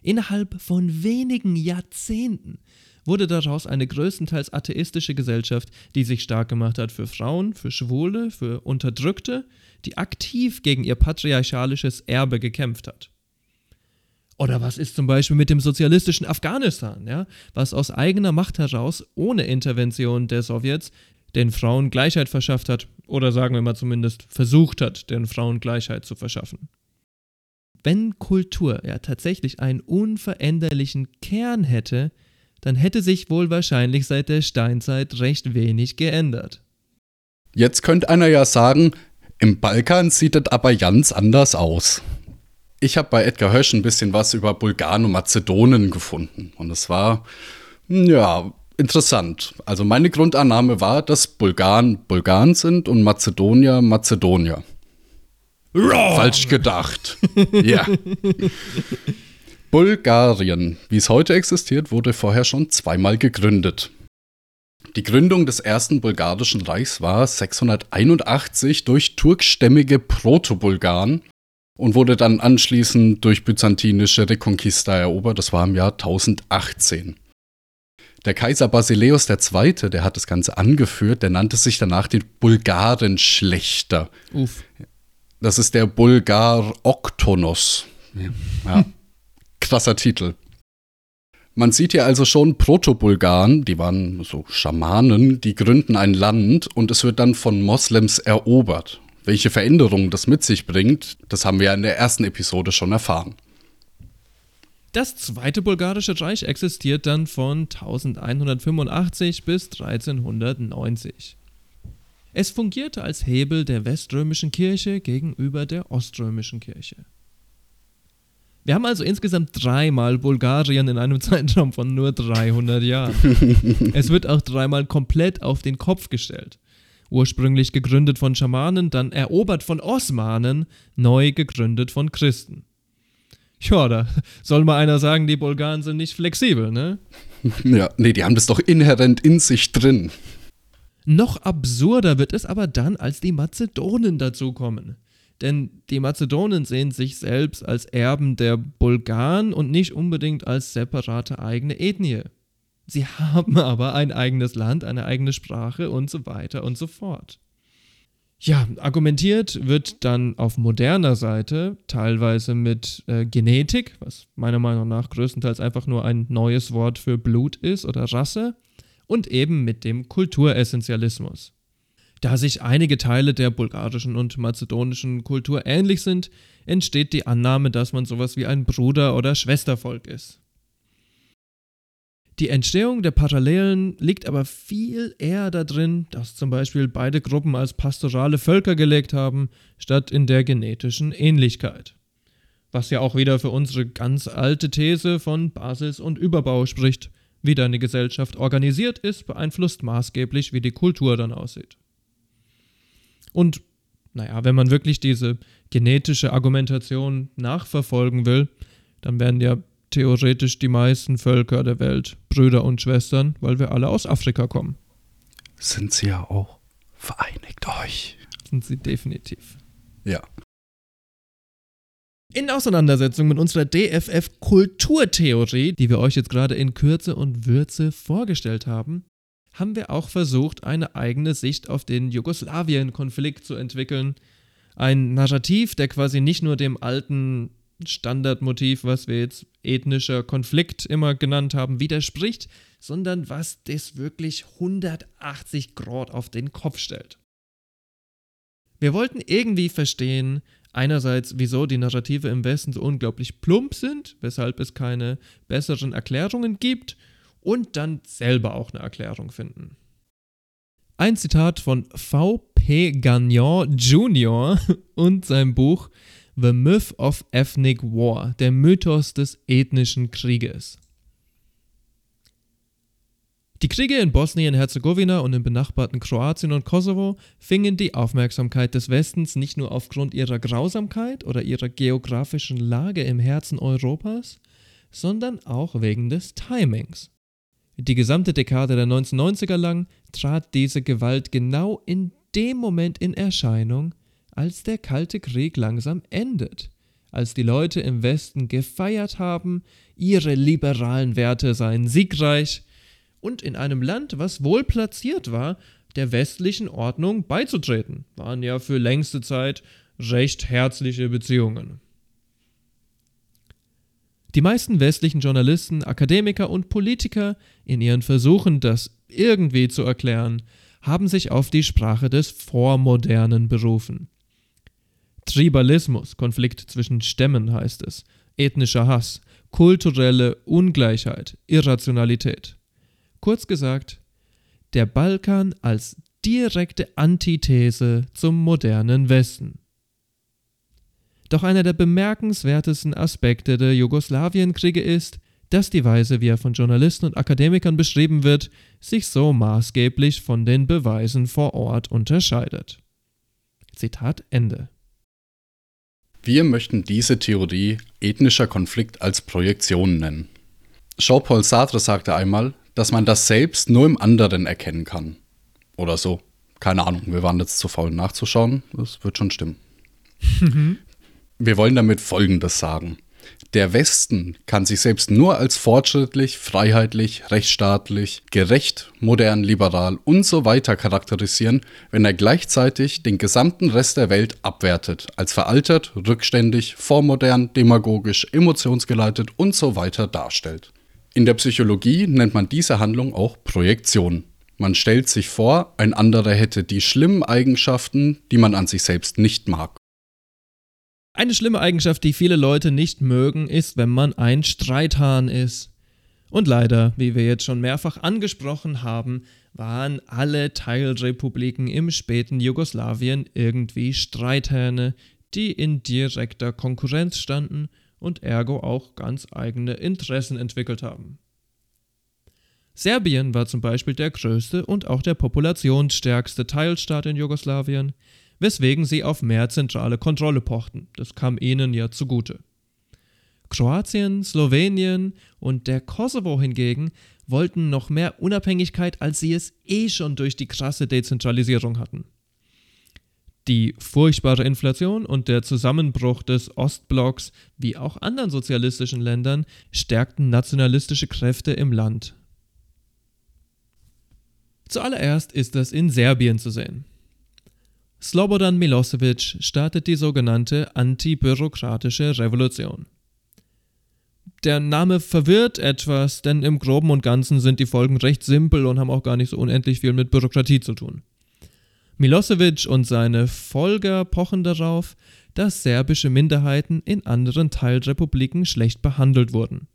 Innerhalb von wenigen Jahrzehnten wurde daraus eine größtenteils atheistische Gesellschaft, die sich stark gemacht hat für Frauen, für Schwule, für Unterdrückte, die aktiv gegen ihr patriarchalisches Erbe gekämpft hat. Oder was ist zum Beispiel mit dem sozialistischen Afghanistan, ja, was aus eigener Macht heraus, ohne Intervention der Sowjets, den Frauen Gleichheit verschafft hat, oder sagen wir mal zumindest versucht hat, den Frauen Gleichheit zu verschaffen. Wenn Kultur ja tatsächlich einen unveränderlichen Kern hätte, dann hätte sich wohl wahrscheinlich seit der Steinzeit recht wenig geändert. Jetzt könnte einer ja sagen, im Balkan sieht es aber ganz anders aus. Ich habe bei Edgar Hösch ein bisschen was über Bulgaren und Mazedonen gefunden. Und es war, ja, interessant. Also meine Grundannahme war, dass Bulgaren Bulgaren sind und Mazedonier Mazedonier. Wrong. Falsch gedacht. ja. Bulgarien, wie es heute existiert, wurde vorher schon zweimal gegründet. Die Gründung des ersten bulgarischen Reichs war 681 durch turkstämmige Proto-Bulgaren und wurde dann anschließend durch byzantinische Reconquista erobert. Das war im Jahr 1018. Der Kaiser Basileus II., der hat das Ganze angeführt, der nannte sich danach den Bulgarenschlechter. Uff. Das ist der Bulgar Oktonos. Ja krasser Titel. Man sieht hier also schon Proto-Bulgaren, die waren so Schamanen, die gründen ein Land und es wird dann von Moslems erobert. Welche Veränderungen das mit sich bringt, das haben wir ja in der ersten Episode schon erfahren. Das Zweite Bulgarische Reich existiert dann von 1185 bis 1390. Es fungierte als Hebel der weströmischen Kirche gegenüber der oströmischen Kirche. Wir haben also insgesamt dreimal Bulgarien in einem Zeitraum von nur 300 Jahren. es wird auch dreimal komplett auf den Kopf gestellt. Ursprünglich gegründet von Schamanen, dann erobert von Osmanen, neu gegründet von Christen. Ja, da soll mal einer sagen, die Bulgaren sind nicht flexibel, ne? Ja, nee, die haben das doch inhärent in sich drin. Noch absurder wird es aber dann, als die Mazedonen dazukommen. Denn die Mazedonen sehen sich selbst als Erben der Bulgaren und nicht unbedingt als separate eigene Ethnie. Sie haben aber ein eigenes Land, eine eigene Sprache und so weiter und so fort. Ja, argumentiert wird dann auf moderner Seite teilweise mit äh, Genetik, was meiner Meinung nach größtenteils einfach nur ein neues Wort für Blut ist oder Rasse, und eben mit dem Kulturessentialismus. Da sich einige Teile der bulgarischen und mazedonischen Kultur ähnlich sind, entsteht die Annahme, dass man sowas wie ein Bruder- oder Schwestervolk ist. Die Entstehung der Parallelen liegt aber viel eher darin, dass zum Beispiel beide Gruppen als pastorale Völker gelegt haben, statt in der genetischen Ähnlichkeit. Was ja auch wieder für unsere ganz alte These von Basis und Überbau spricht. Wie deine Gesellschaft organisiert ist, beeinflusst maßgeblich, wie die Kultur dann aussieht. Und naja, wenn man wirklich diese genetische Argumentation nachverfolgen will, dann werden ja theoretisch die meisten Völker der Welt Brüder und Schwestern, weil wir alle aus Afrika kommen. Sind sie ja auch. Vereinigt euch. Sind sie definitiv. Ja. In Auseinandersetzung mit unserer DFF-Kulturtheorie, die wir euch jetzt gerade in Kürze und Würze vorgestellt haben, haben wir auch versucht, eine eigene Sicht auf den Jugoslawien-Konflikt zu entwickeln. Ein Narrativ, der quasi nicht nur dem alten Standardmotiv, was wir jetzt ethnischer Konflikt immer genannt haben, widerspricht, sondern was das wirklich 180 Grad auf den Kopf stellt. Wir wollten irgendwie verstehen, einerseits, wieso die Narrative im Westen so unglaublich plump sind, weshalb es keine besseren Erklärungen gibt, und dann selber auch eine Erklärung finden. Ein Zitat von V.P. Gagnon Jr. und seinem Buch The Myth of Ethnic War, der Mythos des ethnischen Krieges. Die Kriege in Bosnien-Herzegowina und im benachbarten Kroatien und Kosovo fingen die Aufmerksamkeit des Westens nicht nur aufgrund ihrer Grausamkeit oder ihrer geografischen Lage im Herzen Europas, sondern auch wegen des Timings. Die gesamte Dekade der 1990er lang trat diese Gewalt genau in dem Moment in Erscheinung, als der Kalte Krieg langsam endet, als die Leute im Westen gefeiert haben, ihre liberalen Werte seien siegreich, und in einem Land, was wohl platziert war, der westlichen Ordnung beizutreten, waren ja für längste Zeit recht herzliche Beziehungen. Die meisten westlichen Journalisten, Akademiker und Politiker in ihren Versuchen, das irgendwie zu erklären, haben sich auf die Sprache des Vormodernen berufen. Tribalismus, Konflikt zwischen Stämmen heißt es, ethnischer Hass, kulturelle Ungleichheit, Irrationalität. Kurz gesagt, der Balkan als direkte Antithese zum modernen Westen. Doch einer der bemerkenswertesten Aspekte der Jugoslawienkriege ist, dass die Weise, wie er von Journalisten und Akademikern beschrieben wird, sich so maßgeblich von den Beweisen vor Ort unterscheidet. Zitat Ende. Wir möchten diese Theorie ethnischer Konflikt als Projektion nennen. Jean-Paul Sartre sagte einmal, dass man das selbst nur im anderen erkennen kann. Oder so. Keine Ahnung, wir waren jetzt zu faul nachzuschauen. Das wird schon stimmen. wir wollen damit Folgendes sagen. Der Westen kann sich selbst nur als fortschrittlich, freiheitlich, rechtsstaatlich, gerecht, modern, liberal und so weiter charakterisieren, wenn er gleichzeitig den gesamten Rest der Welt abwertet, als veraltet, rückständig, vormodern, demagogisch, emotionsgeleitet und so weiter darstellt. In der Psychologie nennt man diese Handlung auch Projektion. Man stellt sich vor, ein anderer hätte die schlimmen Eigenschaften, die man an sich selbst nicht mag. Eine schlimme Eigenschaft, die viele Leute nicht mögen, ist, wenn man ein Streithahn ist. Und leider, wie wir jetzt schon mehrfach angesprochen haben, waren alle Teilrepubliken im späten Jugoslawien irgendwie Streithähne, die in direkter Konkurrenz standen und ergo auch ganz eigene Interessen entwickelt haben. Serbien war zum Beispiel der größte und auch der populationsstärkste Teilstaat in Jugoslawien, weswegen sie auf mehr zentrale Kontrolle pochten. Das kam ihnen ja zugute. Kroatien, Slowenien und der Kosovo hingegen wollten noch mehr Unabhängigkeit, als sie es eh schon durch die krasse Dezentralisierung hatten. Die furchtbare Inflation und der Zusammenbruch des Ostblocks, wie auch anderen sozialistischen Ländern, stärkten nationalistische Kräfte im Land. Zuallererst ist das in Serbien zu sehen. Slobodan Milosevic startet die sogenannte antibürokratische Revolution. Der Name verwirrt etwas, denn im groben und ganzen sind die Folgen recht simpel und haben auch gar nicht so unendlich viel mit Bürokratie zu tun. Milosevic und seine Folger pochen darauf, dass serbische Minderheiten in anderen Teilrepubliken schlecht behandelt wurden.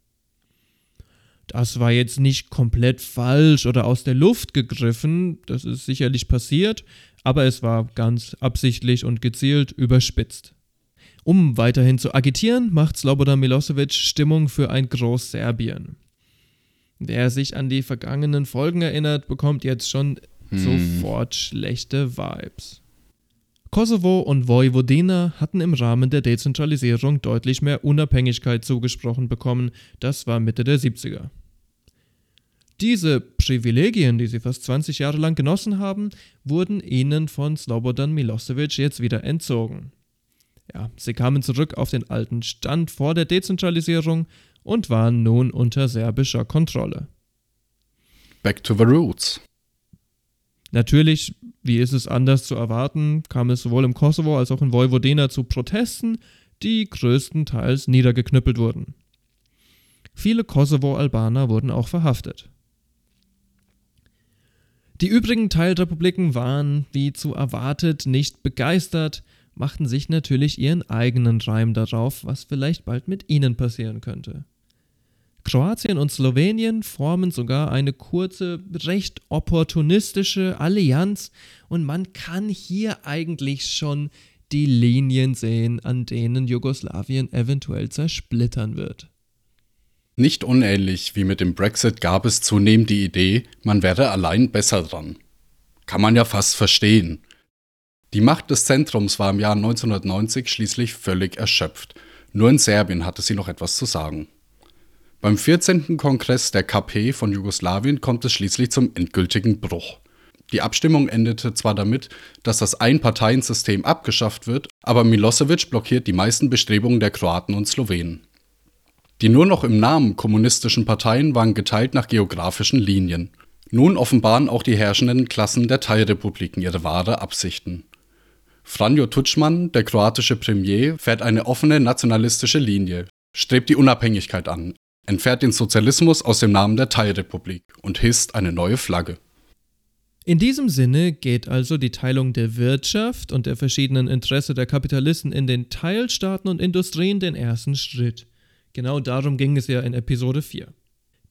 Das war jetzt nicht komplett falsch oder aus der Luft gegriffen, das ist sicherlich passiert, aber es war ganz absichtlich und gezielt überspitzt. Um weiterhin zu agitieren, macht Slobodan Milosevic Stimmung für ein Großserbien. Wer sich an die vergangenen Folgen erinnert, bekommt jetzt schon hm. sofort schlechte Vibes. Kosovo und Vojvodina hatten im Rahmen der Dezentralisierung deutlich mehr Unabhängigkeit zugesprochen bekommen, das war Mitte der 70er. Diese Privilegien, die sie fast 20 Jahre lang genossen haben, wurden ihnen von Slobodan Milosevic jetzt wieder entzogen. Ja, sie kamen zurück auf den alten Stand vor der Dezentralisierung und waren nun unter serbischer Kontrolle. Back to the roots. Natürlich, wie ist es anders zu erwarten, kam es sowohl im Kosovo als auch in Vojvodina zu Protesten, die größtenteils niedergeknüppelt wurden. Viele Kosovo-Albaner wurden auch verhaftet. Die übrigen Teilrepubliken waren, wie zu erwartet, nicht begeistert, machten sich natürlich ihren eigenen Reim darauf, was vielleicht bald mit ihnen passieren könnte. Kroatien und Slowenien formen sogar eine kurze, recht opportunistische Allianz und man kann hier eigentlich schon die Linien sehen, an denen Jugoslawien eventuell zersplittern wird. Nicht unähnlich wie mit dem Brexit gab es zunehmend die Idee, man wäre allein besser dran. Kann man ja fast verstehen. Die Macht des Zentrums war im Jahr 1990 schließlich völlig erschöpft. Nur in Serbien hatte sie noch etwas zu sagen. Beim 14. Kongress der KP von Jugoslawien kommt es schließlich zum endgültigen Bruch. Die Abstimmung endete zwar damit, dass das Einparteiensystem abgeschafft wird, aber Milosevic blockiert die meisten Bestrebungen der Kroaten und Slowenen. Die nur noch im Namen kommunistischen Parteien waren geteilt nach geografischen Linien. Nun offenbaren auch die herrschenden Klassen der Teilrepubliken ihre wahre Absichten. Franjo Tuđman, der kroatische Premier, fährt eine offene nationalistische Linie, strebt die Unabhängigkeit an, entfernt den Sozialismus aus dem Namen der Teilrepublik und hisst eine neue Flagge. In diesem Sinne geht also die Teilung der Wirtschaft und der verschiedenen Interessen der Kapitalisten in den Teilstaaten und Industrien den ersten Schritt. Genau darum ging es ja in Episode 4.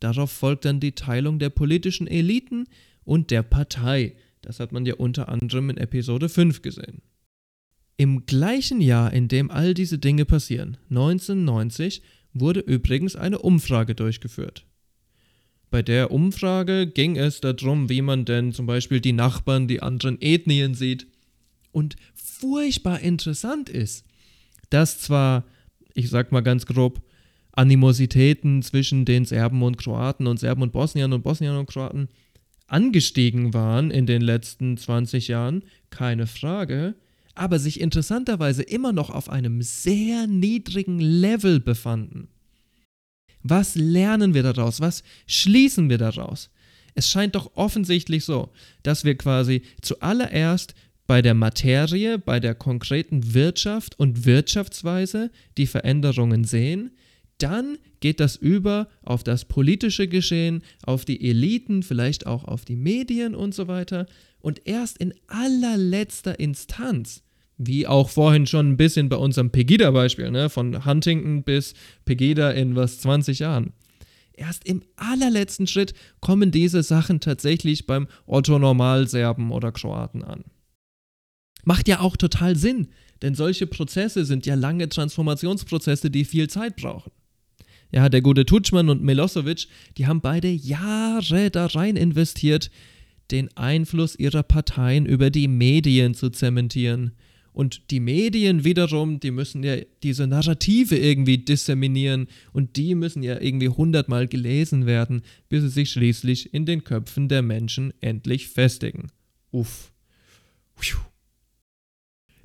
Darauf folgt dann die Teilung der politischen Eliten und der Partei. Das hat man ja unter anderem in Episode 5 gesehen. Im gleichen Jahr, in dem all diese Dinge passieren, 1990, wurde übrigens eine Umfrage durchgeführt. Bei der Umfrage ging es darum, wie man denn zum Beispiel die Nachbarn, die anderen Ethnien sieht. Und furchtbar interessant ist, dass zwar, ich sag mal ganz grob, Animositäten zwischen den Serben und Kroaten und Serben und Bosniern und Bosniern und Kroaten angestiegen waren in den letzten 20 Jahren, keine Frage, aber sich interessanterweise immer noch auf einem sehr niedrigen Level befanden. Was lernen wir daraus? Was schließen wir daraus? Es scheint doch offensichtlich so, dass wir quasi zuallererst bei der Materie, bei der konkreten Wirtschaft und Wirtschaftsweise die Veränderungen sehen, dann geht das über auf das politische Geschehen, auf die Eliten, vielleicht auch auf die Medien und so weiter. Und erst in allerletzter Instanz Wie auch vorhin schon ein bisschen bei unserem Pegida-Beispiel, ne? von Huntington bis Pegida in was 20 Jahren. Erst im allerletzten Schritt kommen diese Sachen tatsächlich beim Otto-Normal-Serben oder Kroaten an. Macht ja auch total Sinn, denn solche Prozesse sind ja lange Transformationsprozesse, die viel Zeit brauchen. Ja, der gute Tutschmann und Milosevic, die haben beide Jahre da rein investiert, den Einfluss ihrer Parteien über die Medien zu zementieren und die Medien wiederum, die müssen ja diese Narrative irgendwie disseminieren und die müssen ja irgendwie hundertmal gelesen werden, bis sie sich schließlich in den Köpfen der Menschen endlich festigen. Uff. Puh.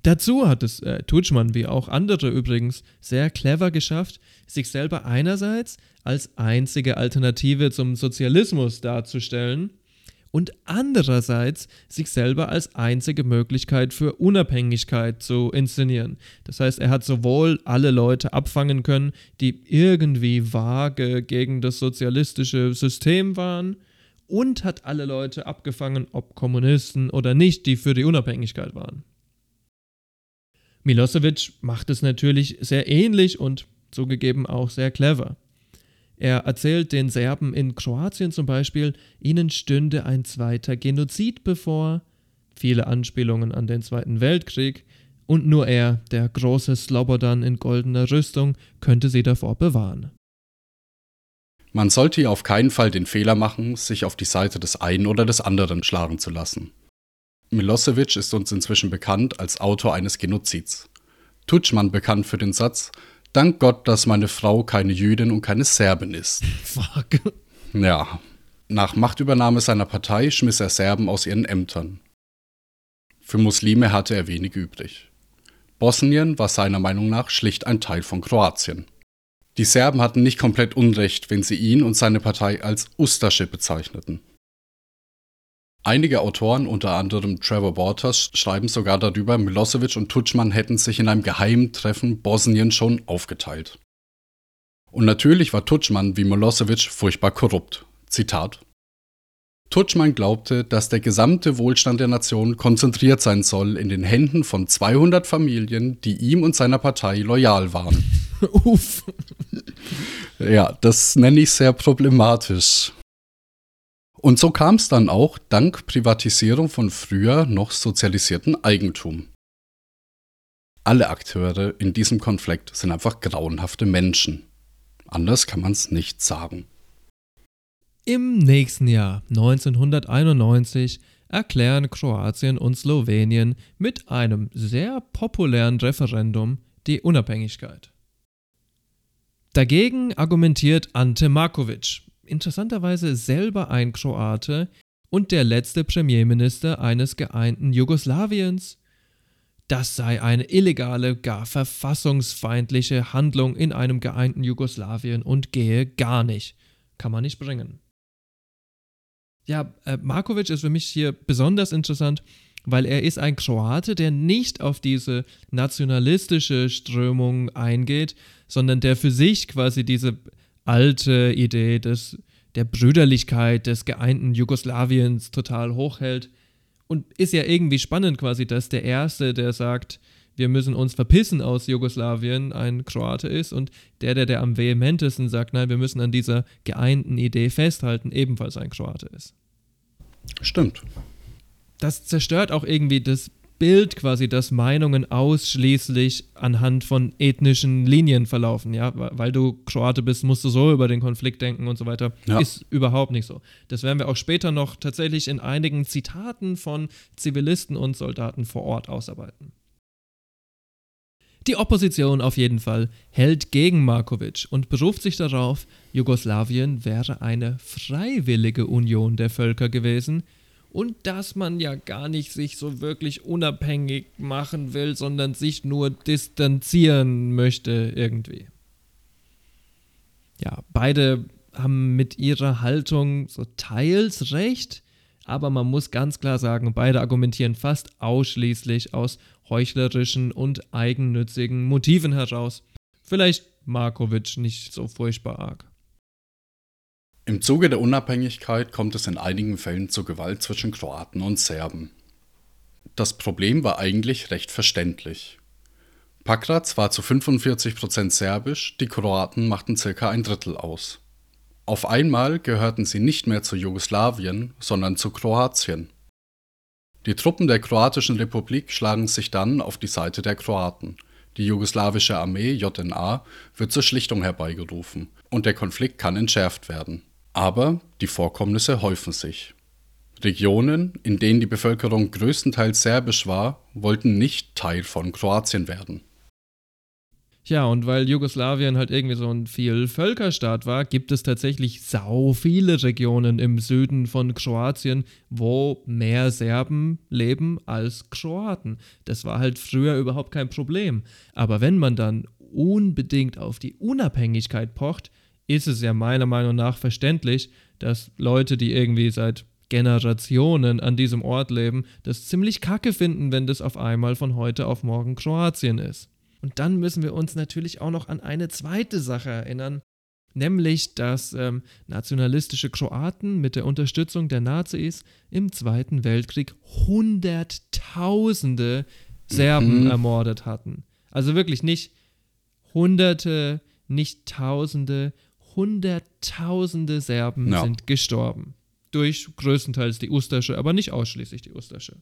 Dazu hat es äh, Tutschmann wie auch andere übrigens sehr clever geschafft, sich selber einerseits als einzige Alternative zum Sozialismus darzustellen und andererseits sich selber als einzige Möglichkeit für Unabhängigkeit zu inszenieren. Das heißt, er hat sowohl alle Leute abfangen können, die irgendwie vage gegen das sozialistische System waren, und hat alle Leute abgefangen, ob Kommunisten oder nicht, die für die Unabhängigkeit waren. Milosevic macht es natürlich sehr ähnlich und zugegeben auch sehr clever. Er erzählt den Serben in Kroatien zum Beispiel, ihnen stünde ein zweiter Genozid bevor, viele Anspielungen an den Zweiten Weltkrieg, und nur er, der große Slobodan in goldener Rüstung, könnte sie davor bewahren. Man sollte auf keinen Fall den Fehler machen, sich auf die Seite des einen oder des anderen schlagen zu lassen. Milosevic ist uns inzwischen bekannt als Autor eines Genozids. Tutschmann bekannt für den Satz, Dank Gott, dass meine Frau keine Jüdin und keine Serbin ist. Fuck. Ja. Nach Machtübernahme seiner Partei schmiss er Serben aus ihren Ämtern. Für Muslime hatte er wenig übrig. Bosnien war seiner Meinung nach schlicht ein Teil von Kroatien. Die Serben hatten nicht komplett Unrecht, wenn sie ihn und seine Partei als Ustaše bezeichneten. Einige Autoren, unter anderem Trevor Bortas, schreiben sogar darüber, Milosevic und Tutschmann hätten sich in einem geheimen Treffen Bosnien schon aufgeteilt. Und natürlich war Tutschmann wie Milosevic furchtbar korrupt. Zitat Tutschmann glaubte, dass der gesamte Wohlstand der Nation konzentriert sein soll in den Händen von 200 Familien, die ihm und seiner Partei loyal waren. Uff. Ja, das nenne ich sehr problematisch. Und so kam es dann auch dank Privatisierung von früher noch sozialisierten Eigentum. Alle Akteure in diesem Konflikt sind einfach grauenhafte Menschen. Anders kann man es nicht sagen. Im nächsten Jahr, 1991, erklären Kroatien und Slowenien mit einem sehr populären Referendum die Unabhängigkeit. Dagegen argumentiert Ante Markovic, interessanterweise selber ein Kroate und der letzte Premierminister eines geeinten Jugoslawiens. Das sei eine illegale, gar verfassungsfeindliche Handlung in einem geeinten Jugoslawien und gehe gar nicht. Kann man nicht bringen. Ja, äh, Markovic ist für mich hier besonders interessant, weil er ist ein Kroate, der nicht auf diese nationalistische Strömung eingeht, sondern der für sich quasi diese alte Idee des, der Brüderlichkeit des geeinten Jugoslawiens total hochhält. Und ist ja irgendwie spannend quasi, dass der Erste, der sagt, wir müssen uns verpissen aus Jugoslawien, ein Kroate ist und der, der, der am vehementesten sagt, nein, wir müssen an dieser geeinten Idee festhalten, ebenfalls ein Kroate ist. Stimmt. Das zerstört auch irgendwie das Bild quasi, dass Meinungen ausschließlich anhand von ethnischen Linien verlaufen, ja, weil du Kroate bist, musst du so über den Konflikt denken und so weiter. Ja. Ist überhaupt nicht so. Das werden wir auch später noch tatsächlich in einigen Zitaten von Zivilisten und Soldaten vor Ort ausarbeiten. Die Opposition auf jeden Fall hält gegen Markovic und beruft sich darauf, Jugoslawien wäre eine freiwillige Union der Völker gewesen, und dass man ja gar nicht sich so wirklich unabhängig machen will, sondern sich nur distanzieren möchte irgendwie. Ja, beide haben mit ihrer Haltung so teils recht, aber man muss ganz klar sagen, beide argumentieren fast ausschließlich aus heuchlerischen und eigennützigen Motiven heraus. Vielleicht Markovic nicht so furchtbar arg. Im Zuge der Unabhängigkeit kommt es in einigen Fällen zu Gewalt zwischen Kroaten und Serben. Das Problem war eigentlich recht verständlich. Pakrac war zu 45% serbisch, die Kroaten machten circa ein Drittel aus. Auf einmal gehörten sie nicht mehr zu Jugoslawien, sondern zu Kroatien. Die Truppen der Kroatischen Republik schlagen sich dann auf die Seite der Kroaten. Die jugoslawische Armee JNA wird zur Schlichtung herbeigerufen und der Konflikt kann entschärft werden. Aber die Vorkommnisse häufen sich. Regionen, in denen die Bevölkerung größtenteils serbisch war, wollten nicht Teil von Kroatien werden. Ja, und weil Jugoslawien halt irgendwie so ein Vielvölkerstaat war, gibt es tatsächlich sau viele Regionen im Süden von Kroatien, wo mehr Serben leben als Kroaten. Das war halt früher überhaupt kein Problem. Aber wenn man dann unbedingt auf die Unabhängigkeit pocht, ist es ja meiner Meinung nach verständlich, dass Leute, die irgendwie seit Generationen an diesem Ort leben, das ziemlich kacke finden, wenn das auf einmal von heute auf morgen Kroatien ist. Und dann müssen wir uns natürlich auch noch an eine zweite Sache erinnern, nämlich dass ähm, nationalistische Kroaten mit der Unterstützung der Nazis im Zweiten Weltkrieg Hunderttausende Serben mhm. ermordet hatten. Also wirklich nicht Hunderte, nicht Tausende, Hunderttausende Serben ja. sind gestorben. Durch größtenteils die Ustasche, aber nicht ausschließlich die Ustasche.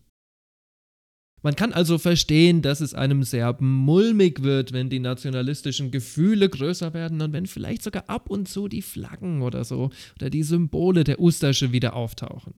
Man kann also verstehen, dass es einem Serben mulmig wird, wenn die nationalistischen Gefühle größer werden und wenn vielleicht sogar ab und zu die Flaggen oder so oder die Symbole der Ustasche wieder auftauchen.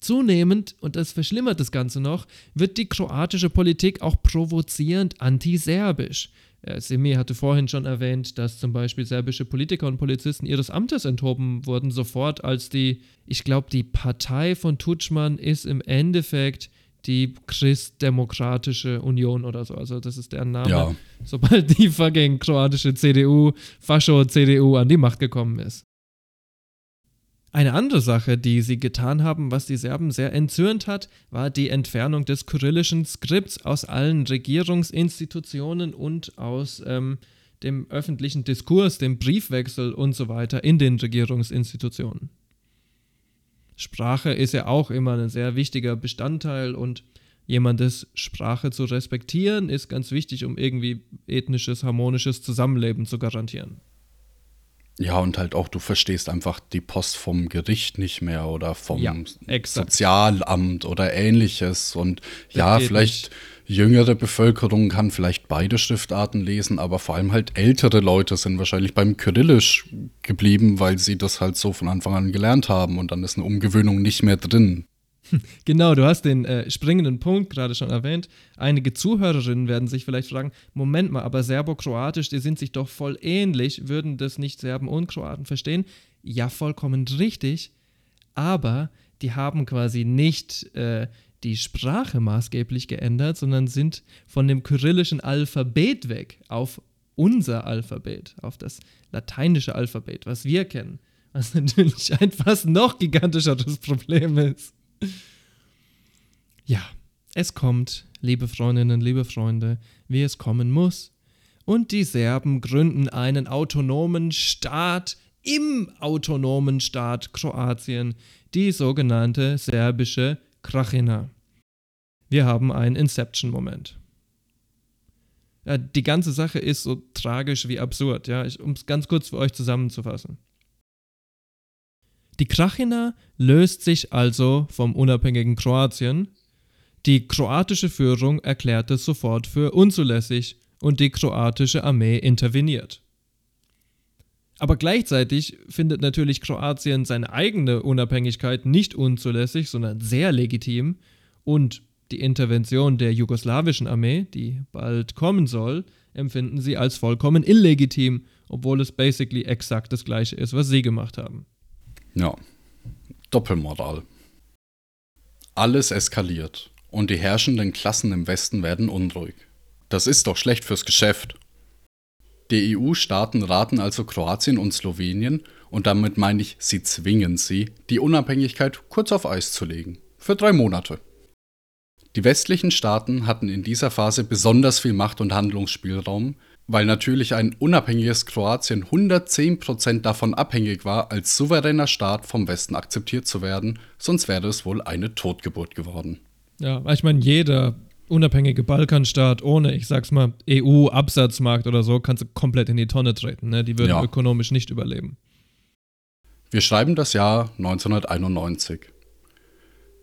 Zunehmend, und das verschlimmert das Ganze noch, wird die kroatische Politik auch provozierend antiserbisch. Äh, Semir hatte vorhin schon erwähnt, dass zum Beispiel serbische Politiker und Polizisten ihres Amtes enthoben wurden, sofort als die, ich glaube, die Partei von Tutschmann ist im Endeffekt die Christdemokratische Union oder so. Also das ist deren Name. Ja. Sobald die fucking kroatische CDU, Fascho-CDU an die Macht gekommen ist. Eine andere Sache, die sie getan haben, was die Serben sehr entzürnt hat, war die Entfernung des kyrillischen Skripts aus allen Regierungsinstitutionen und aus ähm, dem öffentlichen Diskurs, dem Briefwechsel und so weiter in den Regierungsinstitutionen. Sprache ist ja auch immer ein sehr wichtiger Bestandteil und jemandes Sprache zu respektieren ist ganz wichtig, um irgendwie ethnisches, harmonisches Zusammenleben zu garantieren. Ja, und halt auch, du verstehst einfach die Post vom Gericht nicht mehr oder vom ja, Sozialamt oder ähnliches. Und das ja, vielleicht nicht. jüngere Bevölkerung kann vielleicht beide Schriftarten lesen, aber vor allem halt ältere Leute sind wahrscheinlich beim Kyrillisch geblieben, weil sie das halt so von Anfang an gelernt haben und dann ist eine Umgewöhnung nicht mehr drin. Genau, du hast den äh, springenden Punkt gerade schon erwähnt. Einige Zuhörerinnen werden sich vielleicht fragen: Moment mal, aber Serbo-Kroatisch, die sind sich doch voll ähnlich. Würden das nicht Serben und Kroaten verstehen? Ja, vollkommen richtig. Aber die haben quasi nicht äh, die Sprache maßgeblich geändert, sondern sind von dem kyrillischen Alphabet weg auf unser Alphabet, auf das lateinische Alphabet, was wir kennen. Was natürlich ein fast noch gigantischeres Problem ist. Ja, es kommt, liebe Freundinnen, liebe Freunde, wie es kommen muss. Und die Serben gründen einen autonomen Staat im autonomen Staat Kroatien, die sogenannte serbische Krachina. Wir haben einen Inception-Moment. Ja, die ganze Sache ist so tragisch wie absurd, ja, um es ganz kurz für euch zusammenzufassen. Die Krachina löst sich also vom unabhängigen Kroatien. Die kroatische Führung erklärt es sofort für unzulässig und die kroatische Armee interveniert. Aber gleichzeitig findet natürlich Kroatien seine eigene Unabhängigkeit nicht unzulässig, sondern sehr legitim und die Intervention der jugoslawischen Armee, die bald kommen soll, empfinden sie als vollkommen illegitim, obwohl es basically exakt das gleiche ist, was sie gemacht haben. Ja, Doppelmoral. Alles eskaliert und die herrschenden Klassen im Westen werden unruhig. Das ist doch schlecht fürs Geschäft. Die EU-Staaten raten also Kroatien und Slowenien, und damit meine ich, sie zwingen sie, die Unabhängigkeit kurz auf Eis zu legen. Für drei Monate. Die westlichen Staaten hatten in dieser Phase besonders viel Macht und Handlungsspielraum, weil natürlich ein unabhängiges Kroatien 110% davon abhängig war, als souveräner Staat vom Westen akzeptiert zu werden, sonst wäre es wohl eine Totgeburt geworden. Ja, ich meine, jeder unabhängige Balkanstaat ohne, ich sag's mal, EU-Absatzmarkt oder so, kannst du komplett in die Tonne treten. Ne? Die würden Ja. ökonomisch nicht überleben. Wir schreiben das Jahr 1991.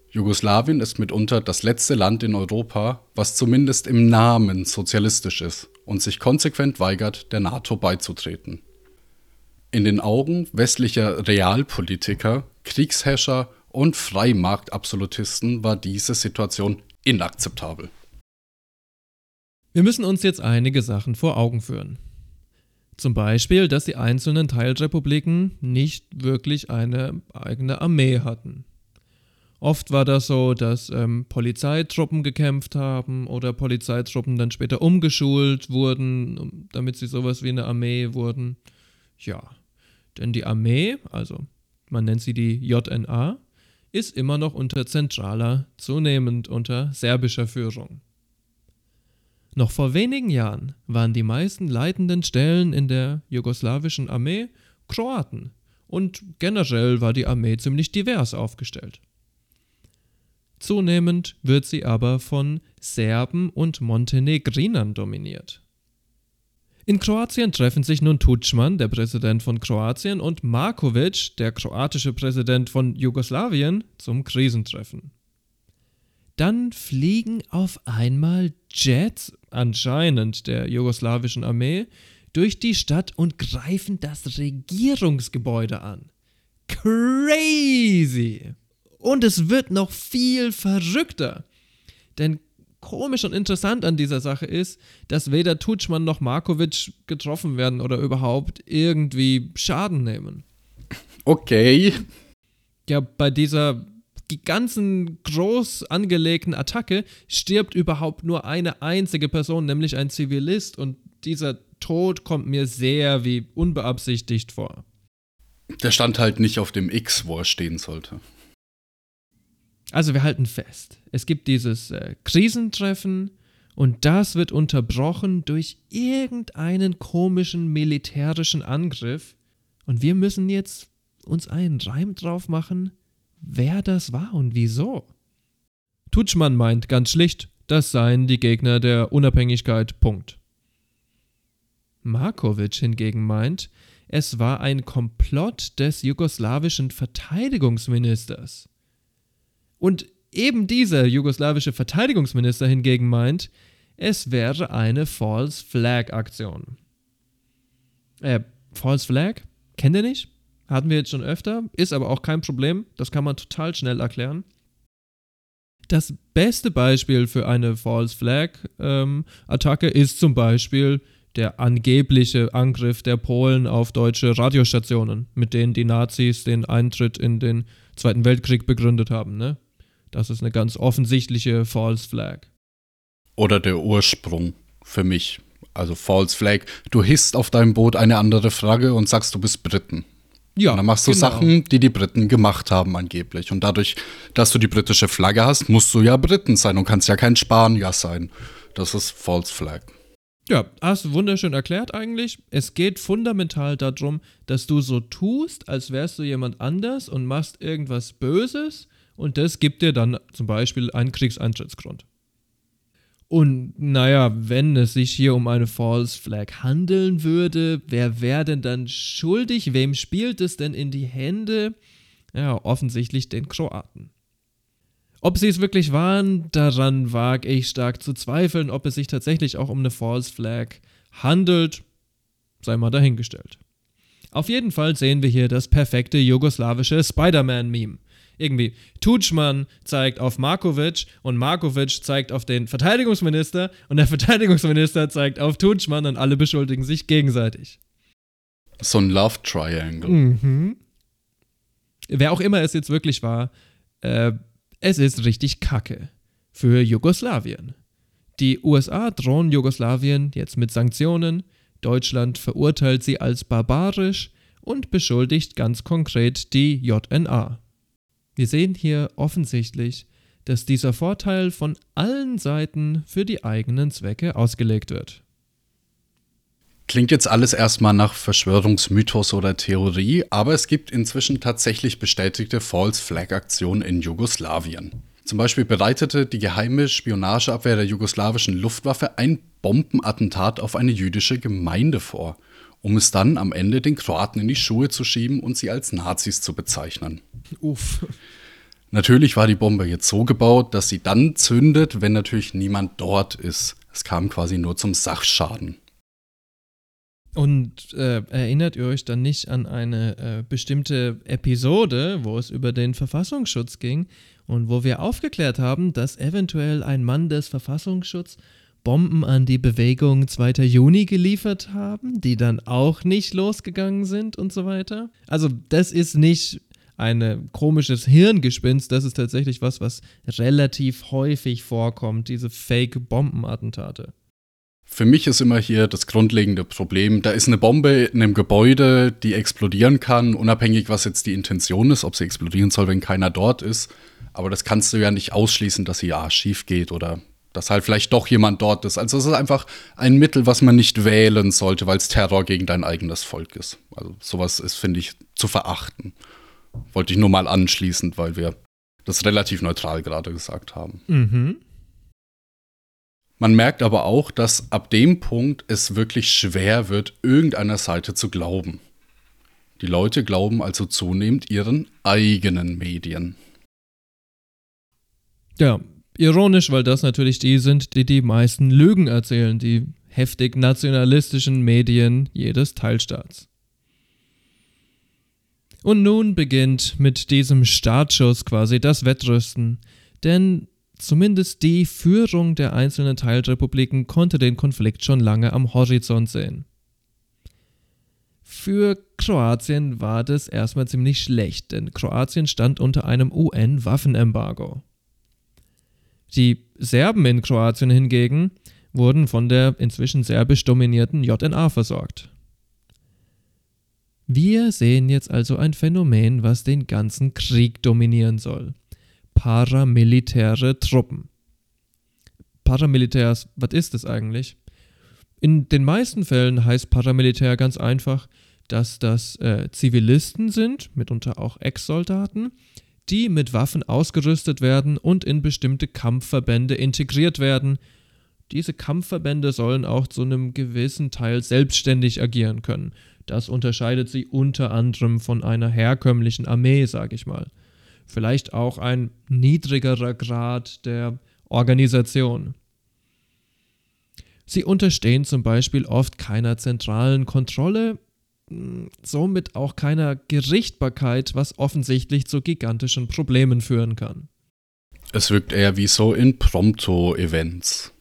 Jugoslawien ist mitunter das letzte Land in Europa, was zumindest im Namen sozialistisch ist und sich konsequent weigert, der NATO beizutreten. In den Augen westlicher Realpolitiker, Kriegsherrscher und Freimarktabsolutisten war diese Situation inakzeptabel. Wir müssen uns jetzt einige Sachen vor Augen führen. Zum Beispiel, dass die einzelnen Teilrepubliken nicht wirklich eine eigene Armee hatten. Oft war das so, dass ähm, Polizeitruppen gekämpft haben oder Polizeitruppen dann später umgeschult wurden, damit sie sowas wie eine Armee wurden. Ja, denn die Armee, also man nennt sie die JNA, ist immer noch unter zentraler, zunehmend unter serbischer Führung. Noch vor wenigen Jahren waren die meisten leitenden Stellen in der jugoslawischen Armee Kroaten und generell war die Armee ziemlich divers aufgestellt. Zunehmend wird sie aber von Serben und Montenegrinern dominiert. In Kroatien treffen sich nun Tudjman, der Präsident von Kroatien, und Markovic, der kroatische Präsident von Jugoslawien, zum Krisentreffen. Dann fliegen auf einmal Jets, anscheinend der jugoslawischen Armee, durch die Stadt und greifen das Regierungsgebäude an. Crazy! Und es wird noch viel verrückter. Denn komisch und interessant an dieser Sache ist, dass weder Tutschmann noch Markovic getroffen werden oder überhaupt irgendwie Schaden nehmen. Okay, Ja, bei dieser ganzen groß angelegten Attacke stirbt überhaupt nur eine einzige Person, nämlich ein Zivilist. Und dieser Tod kommt mir sehr wie unbeabsichtigt vor. der stand halt nicht auf dem X, wo er stehen sollte. Also wir halten fest, es gibt dieses äh, Krisentreffen und das wird unterbrochen durch irgendeinen komischen militärischen Angriff und wir müssen jetzt uns einen Reim drauf machen, wer das war und wieso. Tutschmann meint ganz schlicht, das seien die Gegner der Unabhängigkeit. Punkt. Markovic hingegen meint, es war ein Komplott des jugoslawischen Verteidigungsministers. Und eben dieser jugoslawische Verteidigungsminister hingegen meint, es wäre eine False Flag Aktion. Äh, False Flag? Kennt ihr nicht? Hatten wir jetzt schon öfter, ist aber auch kein Problem, das kann man total schnell erklären. Das beste Beispiel für eine False Flag ähm, Attacke ist zum Beispiel der angebliche Angriff der Polen auf deutsche Radiostationen, mit denen die Nazis den Eintritt in den Zweiten Weltkrieg begründet haben. Ne? Das ist eine ganz offensichtliche False Flag. Oder der Ursprung für mich. Also False Flag. Du hisst auf deinem Boot eine andere Flagge und sagst, du bist Briten. Ja, Und dann machst du genau. Sachen, die die Briten gemacht haben angeblich. Und dadurch, dass du die britische Flagge hast, musst du ja Briten sein und kannst ja kein Spanier sein. Das ist False Flag. Ja, hast du wunderschön erklärt eigentlich. Es geht fundamental darum, dass du so tust, als wärst du jemand anders und machst irgendwas Böses und das gibt dir dann zum Beispiel einen Kriegseintrittsgrund. Und naja, wenn es sich hier um eine False Flag handeln würde, wer wäre denn dann schuldig? Wem spielt es denn in die Hände? Ja, offensichtlich den Kroaten. Ob sie es wirklich waren, daran wage ich stark zu zweifeln. Ob es sich tatsächlich auch um eine False Flag handelt, sei mal dahingestellt. Auf jeden Fall sehen wir hier das perfekte jugoslawische Spider-Man-Meme. Irgendwie, Tutschmann zeigt auf Markovic und Markovic zeigt auf den Verteidigungsminister und der Verteidigungsminister zeigt auf Tutschmann und alle beschuldigen sich gegenseitig. So ein Love Triangle. Mhm. Wer auch immer es jetzt wirklich war, äh, es ist richtig kacke für Jugoslawien. Die USA drohen Jugoslawien jetzt mit Sanktionen, Deutschland verurteilt sie als barbarisch und beschuldigt ganz konkret die JNA. Wir sehen hier offensichtlich, dass dieser Vorteil von allen Seiten für die eigenen Zwecke ausgelegt wird. Klingt jetzt alles erstmal nach Verschwörungsmythos oder Theorie, aber es gibt inzwischen tatsächlich bestätigte False Flag Aktionen in Jugoslawien. Zum Beispiel bereitete die geheime Spionageabwehr der jugoslawischen Luftwaffe ein Bombenattentat auf eine jüdische Gemeinde vor, um es dann am Ende den Kroaten in die Schuhe zu schieben und sie als Nazis zu bezeichnen. Uff. Natürlich war die Bombe jetzt so gebaut, dass sie dann zündet, wenn natürlich niemand dort ist. Es kam quasi nur zum Sachschaden. Und äh, erinnert ihr euch dann nicht an eine äh, bestimmte Episode, wo es über den Verfassungsschutz ging und wo wir aufgeklärt haben, dass eventuell ein Mann des Verfassungsschutzes Bomben an die Bewegung 2. Juni geliefert haben, die dann auch nicht losgegangen sind und so weiter? Also das ist nicht ein komisches Hirngespinst, das ist tatsächlich was, was relativ häufig vorkommt, diese Fake-Bombenattentate. Für mich ist immer hier das grundlegende Problem, da ist eine Bombe in einem Gebäude, die explodieren kann, unabhängig was jetzt die Intention ist, ob sie explodieren soll, wenn keiner dort ist. Aber das kannst du ja nicht ausschließen, dass sie ja schief geht oder dass halt vielleicht doch jemand dort ist. Also es ist einfach ein Mittel, was man nicht wählen sollte, weil es Terror gegen dein eigenes Volk ist. Also sowas ist, finde ich, zu verachten. Wollte ich nur mal anschließen, weil wir das relativ neutral gerade gesagt haben. Mhm. Man merkt aber auch, dass ab dem Punkt es wirklich schwer wird, irgendeiner Seite zu glauben. Die Leute glauben also zunehmend ihren eigenen Medien. Ja, ironisch, weil das natürlich die sind, die die meisten Lügen erzählen, die heftig nationalistischen Medien jedes Teilstaats. Und nun beginnt mit diesem Startschuss quasi das Wettrüsten, denn Zumindest die Führung der einzelnen Teilrepubliken konnte den Konflikt schon lange am Horizont sehen. Für Kroatien war das erstmal ziemlich schlecht, denn Kroatien stand unter einem UN-Waffenembargo. Die Serben in Kroatien hingegen wurden von der inzwischen serbisch dominierten JNA versorgt. Wir sehen jetzt also ein Phänomen, was den ganzen Krieg dominieren soll paramilitäre Truppen. Paramilitärs, was ist das eigentlich? In den meisten Fällen heißt Paramilitär ganz einfach, dass das äh, Zivilisten sind, mitunter auch Ex-Soldaten, die mit Waffen ausgerüstet werden und in bestimmte Kampfverbände integriert werden. Diese Kampfverbände sollen auch zu einem gewissen Teil selbstständig agieren können. Das unterscheidet sie unter anderem von einer herkömmlichen Armee, sage ich mal vielleicht auch ein niedrigerer Grad der Organisation. Sie unterstehen zum Beispiel oft keiner zentralen Kontrolle, somit auch keiner Gerichtbarkeit, was offensichtlich zu gigantischen Problemen führen kann. Es wirkt eher wie so in Prompto-Events.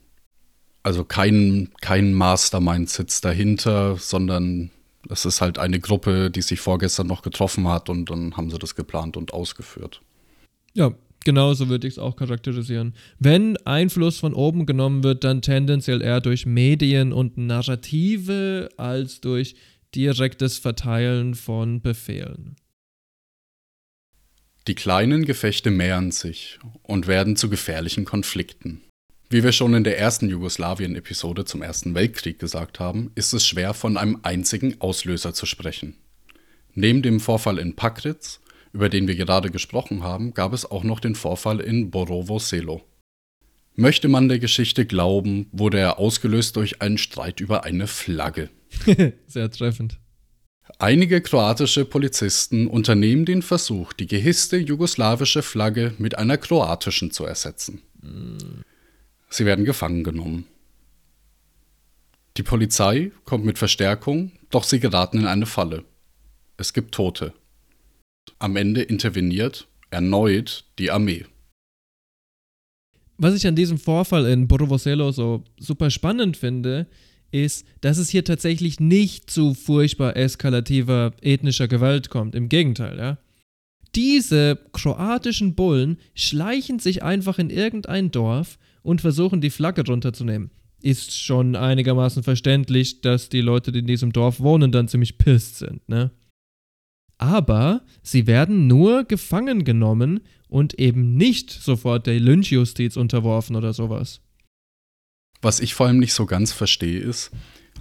Also kein, kein Mastermind sitzt dahinter, sondern es ist halt eine Gruppe, die sich vorgestern noch getroffen hat und dann haben sie das geplant und ausgeführt. Ja, genauso würde ich es auch charakterisieren. Wenn Einfluss von oben genommen wird, dann tendenziell eher durch Medien und Narrative als durch direktes Verteilen von Befehlen. Die kleinen Gefechte mehren sich und werden zu gefährlichen Konflikten. Wie wir schon in der ersten Jugoslawien-Episode zum Ersten Weltkrieg gesagt haben, ist es schwer, von einem einzigen Auslöser zu sprechen. Neben dem Vorfall in Pakritz, über den wir gerade gesprochen haben, gab es auch noch den Vorfall in Borovo Selo. Möchte man der Geschichte glauben, wurde er ausgelöst durch einen Streit über eine Flagge. Sehr treffend. Einige kroatische Polizisten unternehmen den Versuch, die gehisste jugoslawische Flagge mit einer kroatischen zu ersetzen. Mm. Sie werden gefangen genommen. Die Polizei kommt mit Verstärkung, doch sie geraten in eine Falle. Es gibt Tote. Am Ende interveniert erneut die Armee. Was ich an diesem Vorfall in Borovoselo so super spannend finde, ist, dass es hier tatsächlich nicht zu furchtbar eskalativer ethnischer Gewalt kommt. Im Gegenteil, ja. Diese kroatischen Bullen schleichen sich einfach in irgendein Dorf und versuchen, die Flagge runterzunehmen. Ist schon einigermaßen verständlich, dass die Leute, die in diesem Dorf wohnen, dann ziemlich pisst sind, ne? Aber sie werden nur gefangen genommen und eben nicht sofort der Lynchjustiz unterworfen oder sowas. Was ich vor allem nicht so ganz verstehe, ist,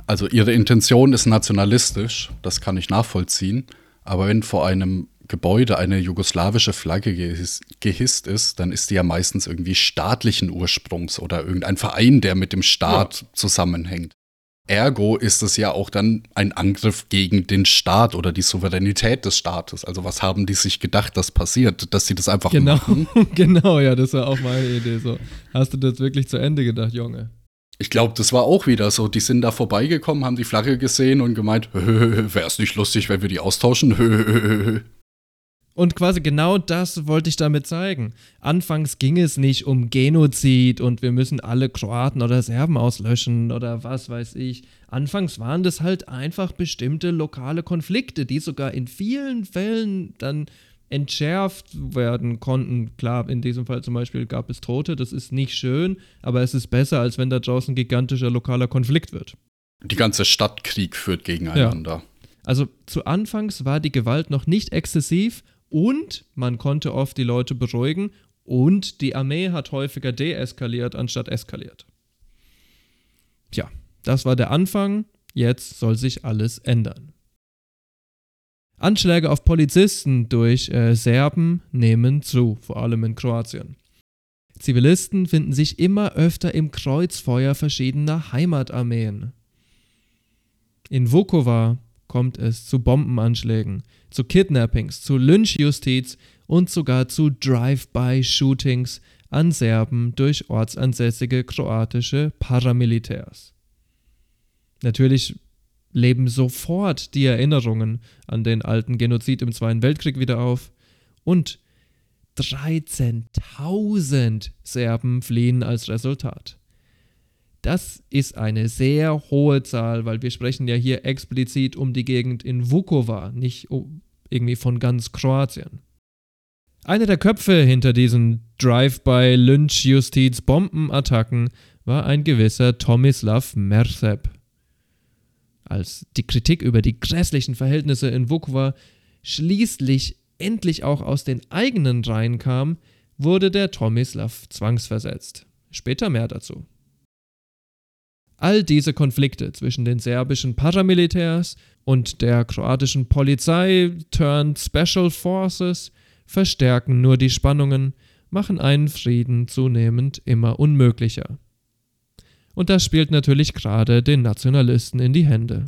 also ihre Intention ist nationalistisch, das kann ich nachvollziehen, aber wenn vor einem Gebäude eine jugoslawische Flagge gehiss, gehisst ist, dann ist die ja meistens irgendwie staatlichen Ursprungs oder irgendein Verein, der mit dem Staat ja. zusammenhängt. Ergo ist es ja auch dann ein Angriff gegen den Staat oder die Souveränität des Staates. Also was haben die sich gedacht, dass passiert, dass sie das einfach genau, machen? genau, ja, das war auch meine Idee. So, hast du das wirklich zu Ende gedacht, Junge? Ich glaube, das war auch wieder so. Die sind da vorbeigekommen, haben die Flagge gesehen und gemeint, wäre es nicht lustig, wenn wir die austauschen? Und quasi genau das wollte ich damit zeigen. Anfangs ging es nicht um Genozid und wir müssen alle Kroaten oder Serben auslöschen oder was weiß ich. Anfangs waren das halt einfach bestimmte lokale Konflikte, die sogar in vielen Fällen dann entschärft werden konnten. Klar, in diesem Fall zum Beispiel gab es Tote, das ist nicht schön, aber es ist besser, als wenn da draußen gigantischer lokaler Konflikt wird. Die ganze Stadt Krieg führt gegeneinander. Ja. Also zu Anfangs war die Gewalt noch nicht exzessiv und man konnte oft die Leute beruhigen und die Armee hat häufiger deeskaliert anstatt eskaliert. Tja, das war der Anfang, jetzt soll sich alles ändern. Anschläge auf Polizisten durch äh, Serben nehmen zu, vor allem in Kroatien. Zivilisten finden sich immer öfter im Kreuzfeuer verschiedener Heimatarmeen. In Vukovar kommt es zu Bombenanschlägen, zu Kidnappings, zu Lynchjustiz und sogar zu Drive-by-Shootings an Serben durch ortsansässige kroatische Paramilitärs. Natürlich leben sofort die Erinnerungen an den alten Genozid im Zweiten Weltkrieg wieder auf und 13.000 Serben fliehen als Resultat. Das ist eine sehr hohe Zahl, weil wir sprechen ja hier explizit um die Gegend in Vukovar, nicht irgendwie von ganz Kroatien. Einer der Köpfe hinter diesen Drive-by-Lynch-Justiz-Bombenattacken war ein gewisser Tomislav Mercep. Als die Kritik über die grässlichen Verhältnisse in Vukovar schließlich endlich auch aus den eigenen Reihen kam, wurde der Tomislav zwangsversetzt. Später mehr dazu. All diese Konflikte zwischen den serbischen Paramilitärs und der kroatischen Polizei turned Special Forces verstärken nur die Spannungen, machen einen Frieden zunehmend immer unmöglicher. Und das spielt natürlich gerade den Nationalisten in die Hände.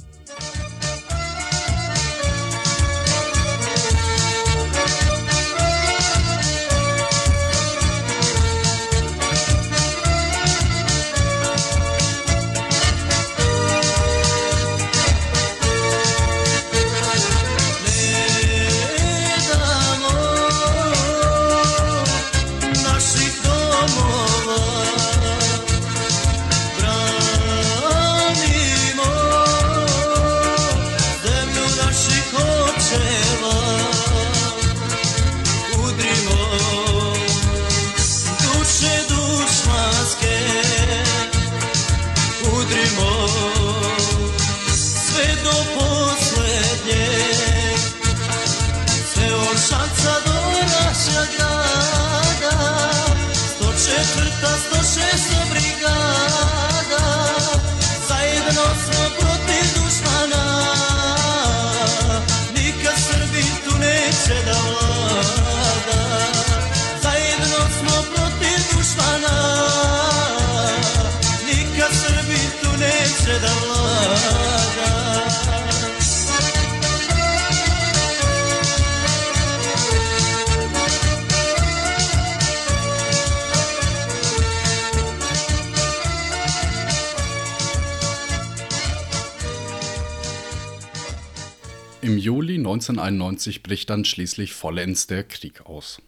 1991 bricht dann schließlich vollends der Krieg aus.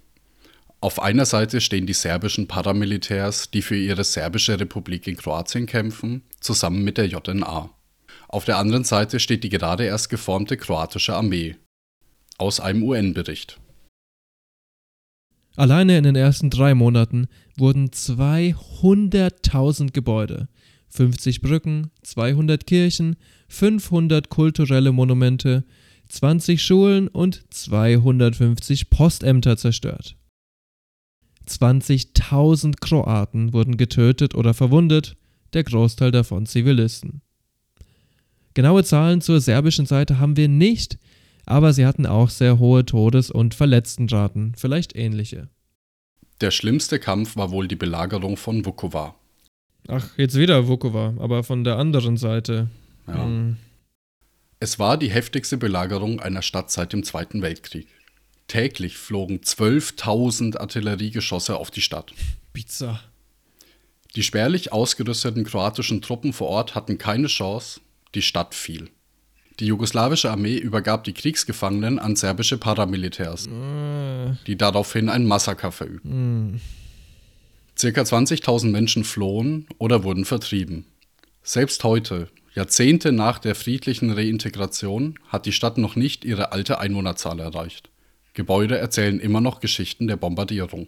Auf einer Seite stehen die serbischen Paramilitärs, die für ihre serbische Republik in Kroatien kämpfen, zusammen mit der JNA. Auf der anderen Seite steht die gerade erst geformte kroatische Armee. Aus einem UN-Bericht. Alleine in den ersten drei Monaten wurden 200.000 Gebäude, 50 Brücken, 200 Kirchen, 500 kulturelle Monumente, 20 Schulen und 250 Postämter zerstört. 20.000 Kroaten wurden getötet oder verwundet, der Großteil davon Zivilisten. Genaue Zahlen zur serbischen Seite haben wir nicht, aber sie hatten auch sehr hohe Todes- und Verletztenraten, vielleicht ähnliche. Der schlimmste Kampf war wohl die Belagerung von Vukovar. Ach, jetzt wieder Vukovar, aber von der anderen Seite. Ja. Hm. Es war die heftigste Belagerung einer Stadt seit dem Zweiten Weltkrieg. Täglich flogen 12.000 Artilleriegeschosse auf die Stadt. Bizarr. Die spärlich ausgerüsteten kroatischen Truppen vor Ort hatten keine Chance, die Stadt fiel. Die jugoslawische Armee übergab die Kriegsgefangenen an serbische Paramilitärs, Äh, die daraufhin ein Massaker verübten. hm. Circa 20.000 Menschen flohen oder wurden vertrieben. Selbst heute, Jahrzehnte nach der friedlichen Reintegration, hat die Stadt noch nicht ihre alte Einwohnerzahl erreicht. Gebäude erzählen immer noch Geschichten der Bombardierung.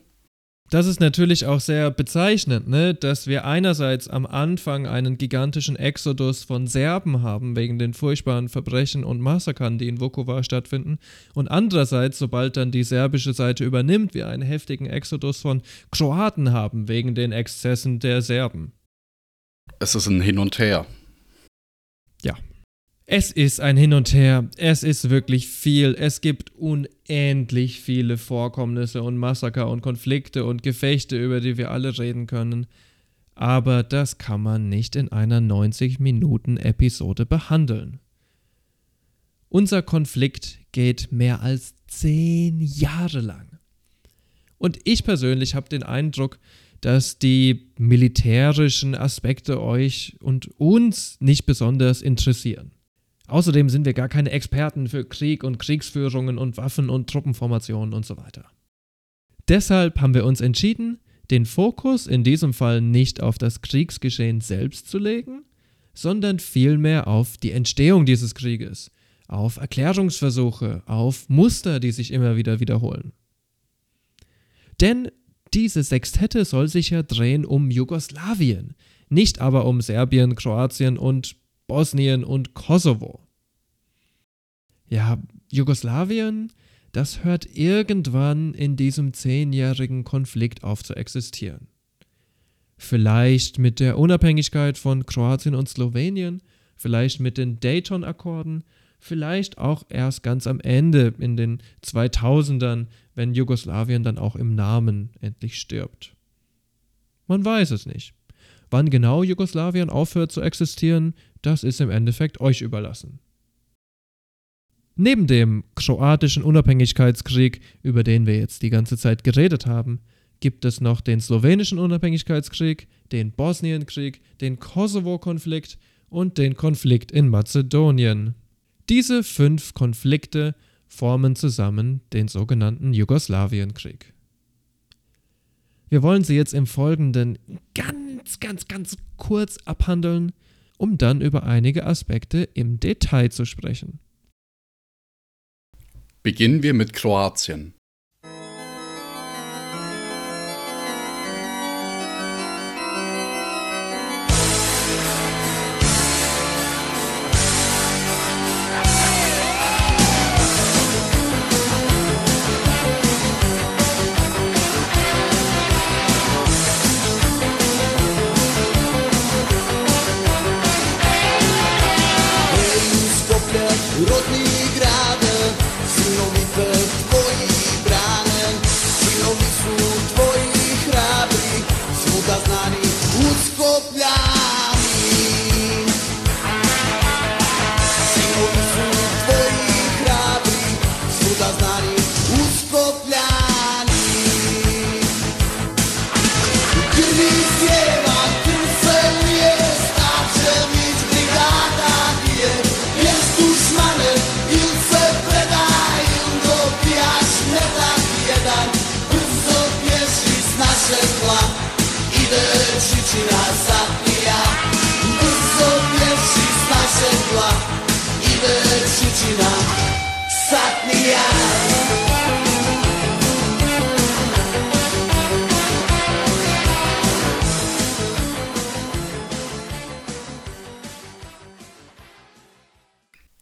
Das ist natürlich auch sehr bezeichnend, ne? dass wir einerseits am Anfang einen gigantischen Exodus von Serben haben wegen den furchtbaren Verbrechen und Massakern, die in Vukovar stattfinden, und andererseits, sobald dann die serbische Seite übernimmt, wir einen heftigen Exodus von Kroaten haben wegen den Exzessen der Serben. Es ist ein Hin und Her. Es ist ein Hin und Her. Es ist wirklich viel. Es gibt unendlich viele Vorkommnisse und Massaker und Konflikte und Gefechte, über die wir alle reden können. Aber das kann man nicht in einer 90-Minuten-Episode behandeln. Unser Konflikt geht mehr als zehn Jahre lang. Und ich persönlich habe den Eindruck, dass die militärischen Aspekte euch und uns nicht besonders interessieren. Außerdem sind wir gar keine Experten für Krieg und Kriegsführungen und Waffen und Truppenformationen und so weiter. Deshalb haben wir uns entschieden, den Fokus in diesem Fall nicht auf das Kriegsgeschehen selbst zu legen, sondern vielmehr auf die Entstehung dieses Krieges, auf Erklärungsversuche, auf Muster, die sich immer wieder wiederholen. Denn diese Sextette soll sich ja drehen um Jugoslawien, nicht aber um Serbien, Kroatien und Bosnien und Kosovo. Ja, Jugoslawien, das hört irgendwann in diesem zehnjährigen Konflikt auf zu existieren. Vielleicht mit der Unabhängigkeit von Kroatien und Slowenien, vielleicht mit den Dayton-Akkorden, vielleicht auch erst ganz am Ende in den 2000ern, wenn Jugoslawien dann auch im Namen endlich stirbt. Man weiß es nicht. Wann genau Jugoslawien aufhört zu existieren, das ist im Endeffekt euch überlassen. Neben dem kroatischen Unabhängigkeitskrieg, über den wir jetzt die ganze Zeit geredet haben, gibt es noch den slowenischen Unabhängigkeitskrieg, den Bosnienkrieg, den Kosovo-Konflikt und den Konflikt in Mazedonien. Diese fünf Konflikte formen zusammen den sogenannten Jugoslawienkrieg. Wir wollen sie jetzt im Folgenden ganz, ganz, ganz kurz abhandeln, um dann über einige Aspekte im Detail zu sprechen. Beginnen wir mit Kroatien.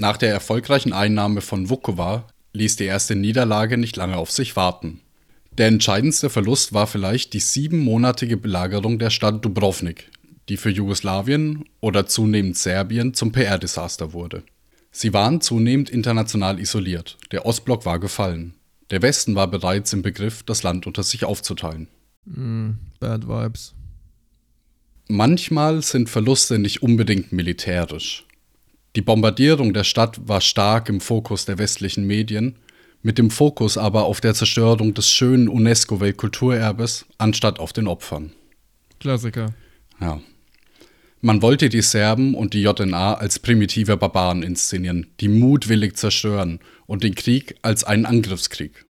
Nach der erfolgreichen Einnahme von Vukovar ließ die erste Niederlage nicht lange auf sich warten. Der entscheidendste Verlust war vielleicht die siebenmonatige Belagerung der Stadt Dubrovnik, die für Jugoslawien oder zunehmend Serbien zum PR-Desaster wurde. Sie waren zunehmend international isoliert. Der Ostblock war gefallen. Der Westen war bereits im Begriff, das Land unter sich aufzuteilen. Mm, bad Vibes. Manchmal sind Verluste nicht unbedingt militärisch. Die Bombardierung der Stadt war stark im Fokus der westlichen Medien, mit dem Fokus aber auf der Zerstörung des schönen UNESCO-Weltkulturerbes anstatt auf den Opfern. Klassiker. Ja. Man wollte die Serben und die JNA als primitive Barbaren inszenieren, die mutwillig zerstören und den Krieg als einen Angriffskrieg.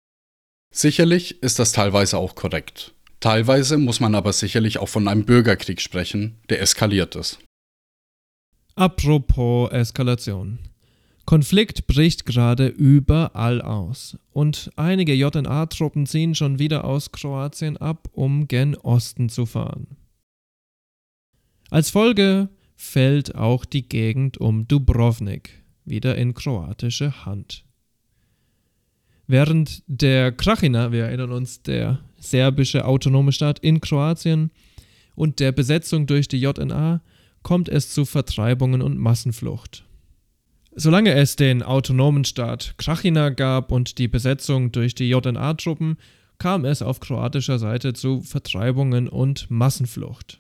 Sicherlich ist das teilweise auch korrekt. Teilweise muss man aber sicherlich auch von einem Bürgerkrieg sprechen, der eskaliert ist. Apropos Eskalation. Konflikt bricht gerade überall aus und einige JNA-Truppen ziehen schon wieder aus Kroatien ab, um gen Osten zu fahren. Als Folge fällt auch die Gegend um Dubrovnik wieder in kroatische Hand. Während der Krachina, wir erinnern uns, der serbische autonome Staat in Kroatien und der Besetzung durch die JNA, kommt es zu Vertreibungen und Massenflucht. Solange es den autonomen Staat Krachina gab und die Besetzung durch die JNA-Truppen, kam es auf kroatischer Seite zu Vertreibungen und Massenflucht.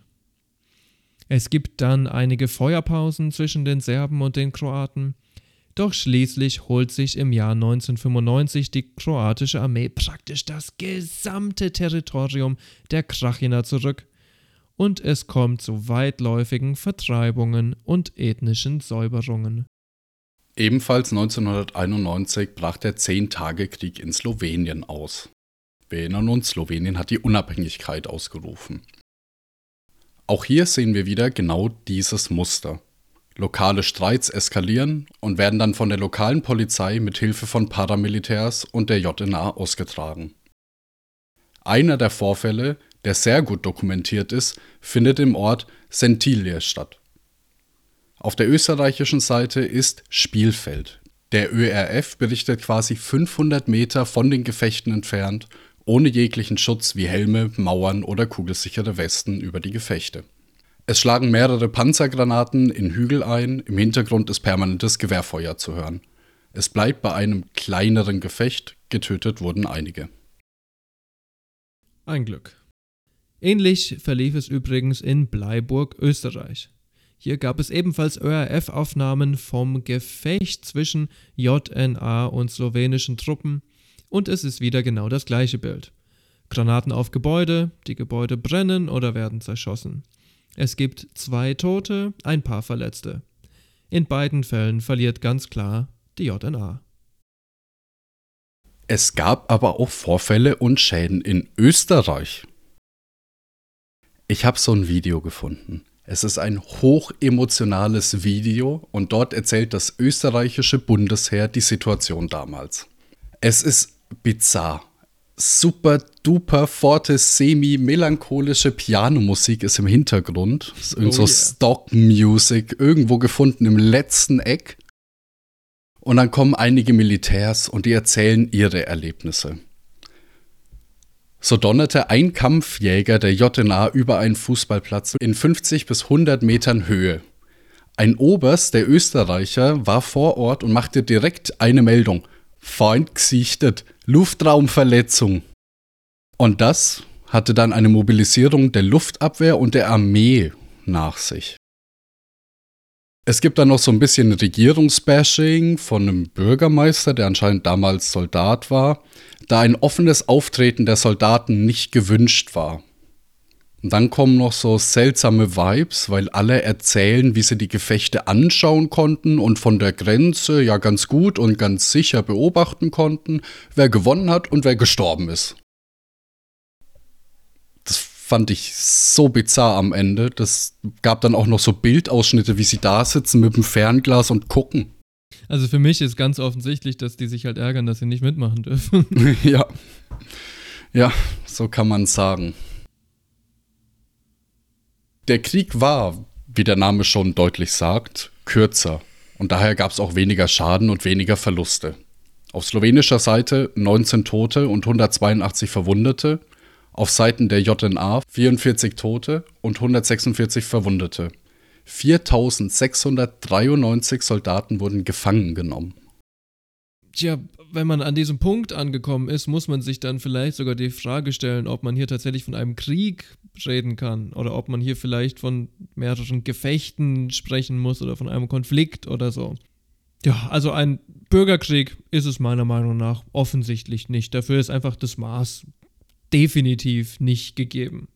Es gibt dann einige Feuerpausen zwischen den Serben und den Kroaten, doch schließlich holt sich im Jahr 1995 die kroatische Armee praktisch das gesamte Territorium der Krachina zurück und es kommt zu weitläufigen Vertreibungen und ethnischen Säuberungen. Ebenfalls 1991 brach der Zehn-Tage-Krieg in Slowenien aus. Wir erinnern uns, Slowenien hat die Unabhängigkeit ausgerufen. Auch hier sehen wir wieder genau dieses Muster. Lokale Streits eskalieren und werden dann von der lokalen Polizei mit Hilfe von Paramilitärs und der JNA ausgetragen. Einer der Vorfälle, der sehr gut dokumentiert ist, findet im Ort Sentilje statt. Auf der österreichischen Seite ist Spielfeld. Der ÖRF berichtet quasi 500 Meter von den Gefechten entfernt, ohne jeglichen Schutz wie Helme, Mauern oder kugelsichere Westen über die Gefechte. Es schlagen mehrere Panzergranaten in Hügel ein, im Hintergrund ist permanentes Gewehrfeuer zu hören. Es bleibt bei einem kleineren Gefecht, getötet wurden einige. Ein Glück. Ähnlich verlief es übrigens in Bleiburg, Österreich. Hier gab es ebenfalls ÖRF-Aufnahmen vom Gefecht zwischen JNA und slowenischen Truppen und es ist wieder genau das gleiche Bild. Granaten auf Gebäude, die Gebäude brennen oder werden zerschossen. Es gibt zwei Tote, ein paar Verletzte. In beiden Fällen verliert ganz klar die JNA. Es gab aber auch Vorfälle und Schäden in Österreich. Ich habe so ein Video gefunden. Es ist ein hochemotionales Video und dort erzählt das österreichische Bundesheer die Situation damals. Es ist bizarr super duper forte, semi-melancholische Pianomusik ist im Hintergrund. Das ist irgend oh so yeah. Stock-Music, irgendwo gefunden im letzten Eck. Und dann kommen einige Militärs und die erzählen ihre Erlebnisse. So donnerte ein Kampfjäger der JNA über einen Fußballplatz in 50 bis 100 Metern Höhe. Ein Oberst, der Österreicher, war vor Ort und machte direkt eine Meldung. Feind gesichtet, Luftraumverletzung. Und das hatte dann eine Mobilisierung der Luftabwehr und der Armee nach sich. Es gibt dann noch so ein bisschen Regierungsbashing von einem Bürgermeister, der anscheinend damals Soldat war, da ein offenes Auftreten der Soldaten nicht gewünscht war. Und dann kommen noch so seltsame Vibes, weil alle erzählen, wie sie die Gefechte anschauen konnten und von der Grenze ja ganz gut und ganz sicher beobachten konnten, wer gewonnen hat und wer gestorben ist. Das fand ich so bizarr am Ende. Das gab dann auch noch so Bildausschnitte, wie sie da sitzen mit dem Fernglas und gucken. Also für mich ist ganz offensichtlich, dass die sich halt ärgern, dass sie nicht mitmachen dürfen. ja. Ja, so kann man sagen. Der Krieg war, wie der Name schon deutlich sagt, kürzer und daher gab es auch weniger Schaden und weniger Verluste. Auf slowenischer Seite 19 Tote und 182 Verwundete, auf Seiten der JNA 44 Tote und 146 Verwundete. 4693 Soldaten wurden gefangen genommen. Tja, wenn man an diesem Punkt angekommen ist, muss man sich dann vielleicht sogar die Frage stellen, ob man hier tatsächlich von einem Krieg reden kann oder ob man hier vielleicht von mehreren Gefechten sprechen muss oder von einem Konflikt oder so. Ja, also ein Bürgerkrieg ist es meiner Meinung nach offensichtlich nicht. Dafür ist einfach das Maß definitiv nicht gegeben.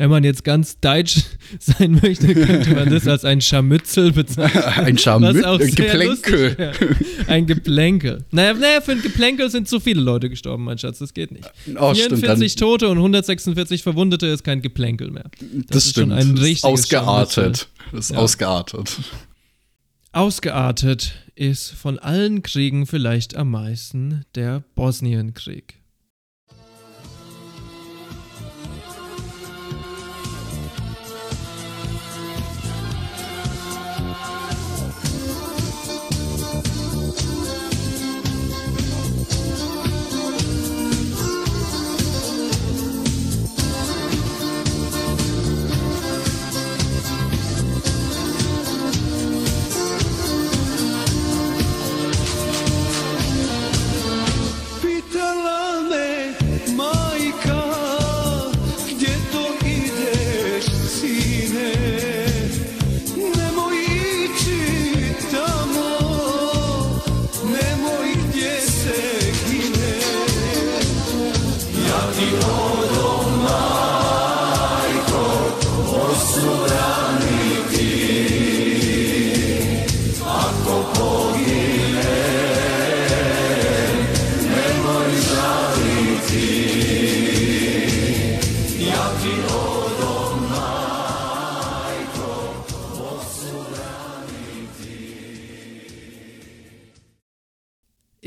Wenn man jetzt ganz deutsch sein möchte, könnte man das als ein Scharmützel bezeichnen. Ein Scharmützel, ein Geplänkel. Ein Geplänkel. Naja, naja, für ein Geplänkel sind zu viele Leute gestorben, mein Schatz, das geht nicht. Oh, 44 stimmt, Tote und 146 Verwundete ist kein Geplänkel mehr. Das, das ist stimmt. schon ein richtiges Ausgeartet. Das ist ja. ausgeartet. Ausgeartet ist von allen Kriegen vielleicht am meisten der Bosnienkrieg.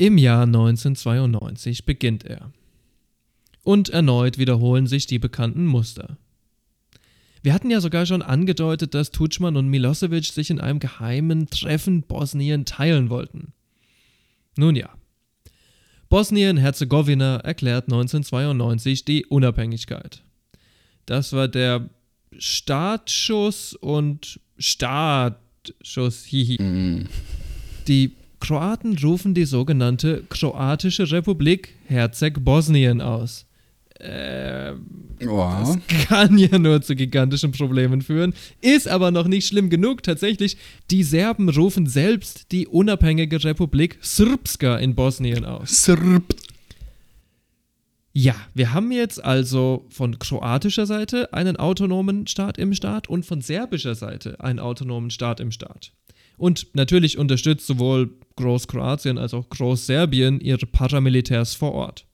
Im Jahr 1992 beginnt er. Und erneut wiederholen sich die bekannten Muster. Wir hatten ja sogar schon angedeutet, dass Tutschmann und Milosevic sich in einem geheimen Treffen Bosnien teilen wollten. Nun ja. Bosnien-Herzegowina erklärt 1992 die Unabhängigkeit. Das war der Startschuss und Startschuss, hihi. Mm. Die Kroaten rufen die sogenannte Kroatische Republik Herzeg Bosnien aus. Äh, wow. Das kann ja nur zu gigantischen Problemen führen, ist aber noch nicht schlimm genug. Tatsächlich, die Serben rufen selbst die unabhängige Republik Srpska in Bosnien aus. Srp. Ja, wir haben jetzt also von kroatischer Seite einen autonomen Staat im Staat und von serbischer Seite einen autonomen Staat im Staat. Und natürlich unterstützt sowohl Großkroatien als auch Großserbien ihre Paramilitärs vor Ort.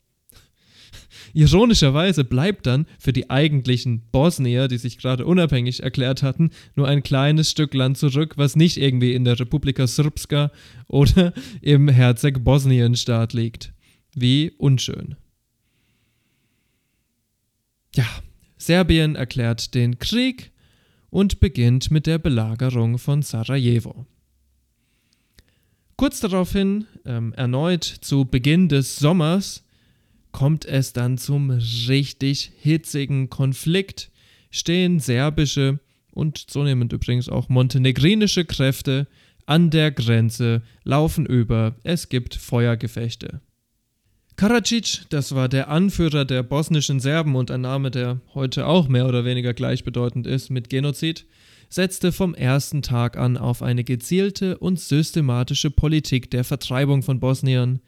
Ironischerweise bleibt dann für die eigentlichen Bosnier, die sich gerade unabhängig erklärt hatten, nur ein kleines Stück Land zurück, was nicht irgendwie in der Republika Srpska oder im Herzeg Bosnien-Staat liegt. Wie unschön. Ja, Serbien erklärt den Krieg und beginnt mit der Belagerung von Sarajevo. Kurz daraufhin, ähm, erneut zu Beginn des Sommers, kommt es dann zum richtig hitzigen Konflikt, stehen serbische und zunehmend übrigens auch montenegrinische Kräfte an der Grenze, laufen über, es gibt Feuergefechte. Karadzic, das war der Anführer der bosnischen Serben und ein Name, der heute auch mehr oder weniger gleichbedeutend ist mit Genozid, setzte vom ersten Tag an auf eine gezielte und systematische Politik der Vertreibung von Bosniern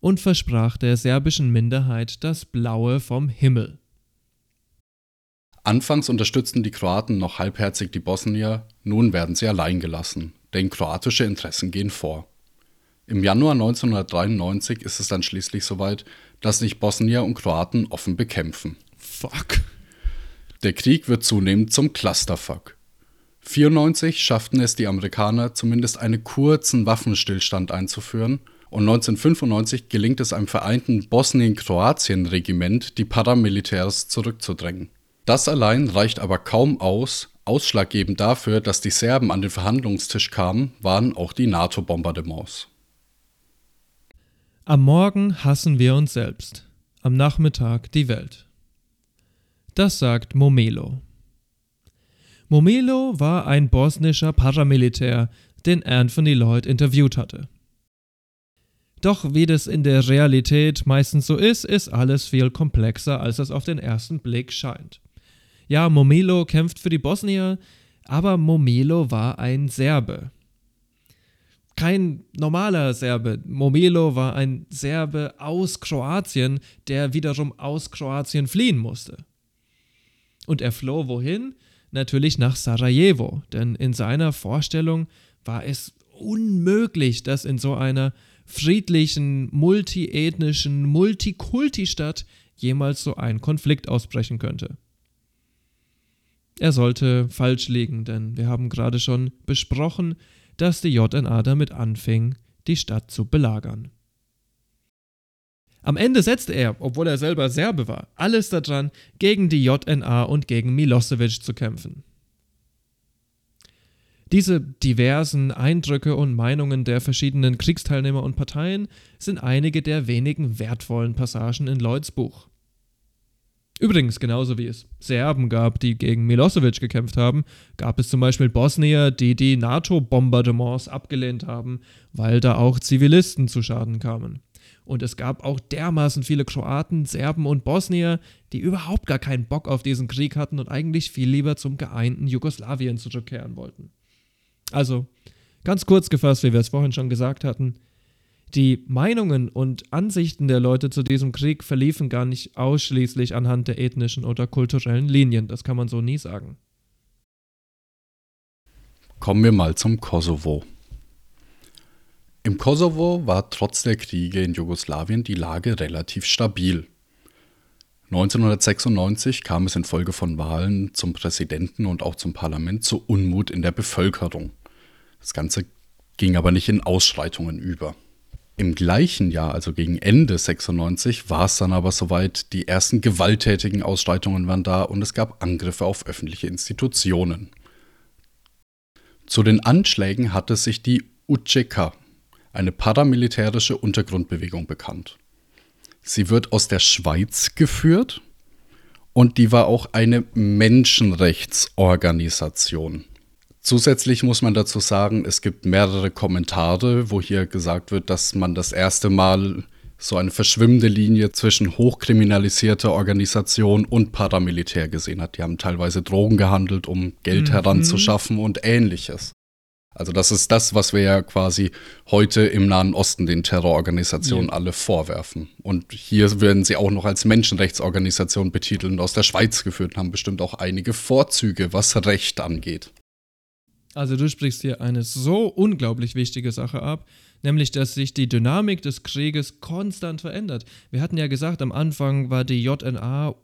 und versprach der serbischen Minderheit das Blaue vom Himmel. Anfangs unterstützten die Kroaten noch halbherzig die Bosnier, nun werden sie allein gelassen, denn kroatische Interessen gehen vor. Im Januar 1993 ist es dann schließlich soweit, dass sich Bosnier und Kroaten offen bekämpfen. Fuck. Der Krieg wird zunehmend zum Clusterfuck. 94 schafften es die Amerikaner zumindest einen kurzen Waffenstillstand einzuführen und 1995 gelingt es einem vereinten Bosnien-Kroatien-Regiment, die Paramilitärs zurückzudrängen. Das allein reicht aber kaum aus. Ausschlaggebend dafür, dass die Serben an den Verhandlungstisch kamen, waren auch die NATO-Bombardements. Am Morgen hassen wir uns selbst, am Nachmittag die Welt. Das sagt Momelo. Momilo war ein bosnischer Paramilitär, den Anthony Lloyd interviewt hatte. Doch wie das in der Realität meistens so ist, ist alles viel komplexer, als es auf den ersten Blick scheint. Ja, Momilo kämpft für die Bosnier, aber Momilo war ein Serbe. Kein normaler Serbe. Momilo war ein Serbe aus Kroatien, der wiederum aus Kroatien fliehen musste. Und er floh wohin? Natürlich nach Sarajevo, denn in seiner Vorstellung war es unmöglich, dass in so einer friedlichen, multiethnischen, Multikulti-Stadt jemals so ein Konflikt ausbrechen könnte. Er sollte falsch liegen, denn wir haben gerade schon besprochen, dass die JNA damit anfing, die Stadt zu belagern. Am Ende setzte er, obwohl er selber Serbe war, alles daran, gegen die JNA und gegen Milosevic zu kämpfen. Diese diversen Eindrücke und Meinungen der verschiedenen Kriegsteilnehmer und Parteien sind einige der wenigen wertvollen Passagen in Lloyds Buch. Übrigens, genauso wie es Serben gab, die gegen Milosevic gekämpft haben, gab es zum Beispiel Bosnier, die die NATO-Bombardements abgelehnt haben, weil da auch Zivilisten zu Schaden kamen. Und es gab auch dermaßen viele Kroaten, Serben und Bosnier, die überhaupt gar keinen Bock auf diesen Krieg hatten und eigentlich viel lieber zum geeinten Jugoslawien zurückkehren wollten. Also, ganz kurz gefasst, wie wir es vorhin schon gesagt hatten, die Meinungen und Ansichten der Leute zu diesem Krieg verliefen gar nicht ausschließlich anhand der ethnischen oder kulturellen Linien. Das kann man so nie sagen. Kommen wir mal zum Kosovo. Im Kosovo war trotz der Kriege in Jugoslawien die Lage relativ stabil. 1996 kam es infolge von Wahlen zum Präsidenten und auch zum Parlament zu Unmut in der Bevölkerung. Das Ganze ging aber nicht in Ausschreitungen über. Im gleichen Jahr, also gegen Ende 96, war es dann aber soweit, die ersten gewalttätigen Ausschreitungen waren da und es gab Angriffe auf öffentliche Institutionen. Zu den Anschlägen hatte sich die UCK, eine paramilitärische Untergrundbewegung, bekannt. Sie wird aus der Schweiz geführt und die war auch eine Menschenrechtsorganisation. Zusätzlich muss man dazu sagen, es gibt mehrere Kommentare, wo hier gesagt wird, dass man das erste Mal so eine verschwimmende Linie zwischen hochkriminalisierter Organisation und Paramilitär gesehen hat. Die haben teilweise Drogen gehandelt, um Geld mhm. heranzuschaffen und ähnliches. Also das ist das, was wir ja quasi heute im Nahen Osten den Terrororganisationen ja. alle vorwerfen. Und hier werden sie auch noch als Menschenrechtsorganisation betitelt und aus der Schweiz geführt und haben bestimmt auch einige Vorzüge, was Recht angeht. Also du sprichst hier eine so unglaublich wichtige Sache ab, nämlich dass sich die Dynamik des Krieges konstant verändert. Wir hatten ja gesagt, am Anfang war die JNA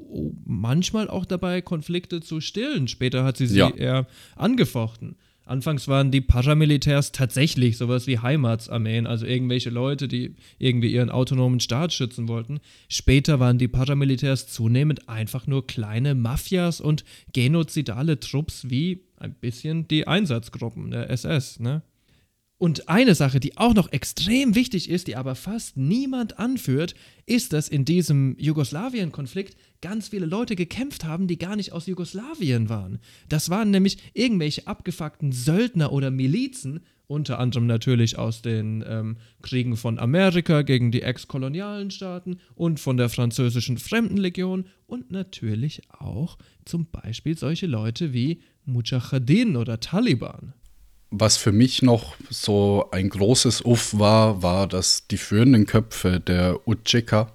manchmal auch dabei, Konflikte zu stillen. Später hat sie sie ja. eher angefochten. Anfangs waren die Paramilitärs tatsächlich sowas wie Heimatsarmeen, also irgendwelche Leute, die irgendwie ihren autonomen Staat schützen wollten. Später waren die Paramilitärs zunehmend einfach nur kleine Mafias und genozidale Trupps wie ein bisschen die Einsatzgruppen der SS, ne? Und eine Sache, die auch noch extrem wichtig ist, die aber fast niemand anführt, ist, dass in diesem Jugoslawien-Konflikt ganz viele Leute gekämpft haben, die gar nicht aus Jugoslawien waren. Das waren nämlich irgendwelche abgefuckten Söldner oder Milizen, unter anderem natürlich aus den ähm, Kriegen von Amerika gegen die ex-kolonialen Staaten und von der französischen Fremdenlegion und natürlich auch zum Beispiel solche Leute wie Mujahedin oder Taliban was für mich noch so ein großes Uff war, war, dass die führenden Köpfe der UCK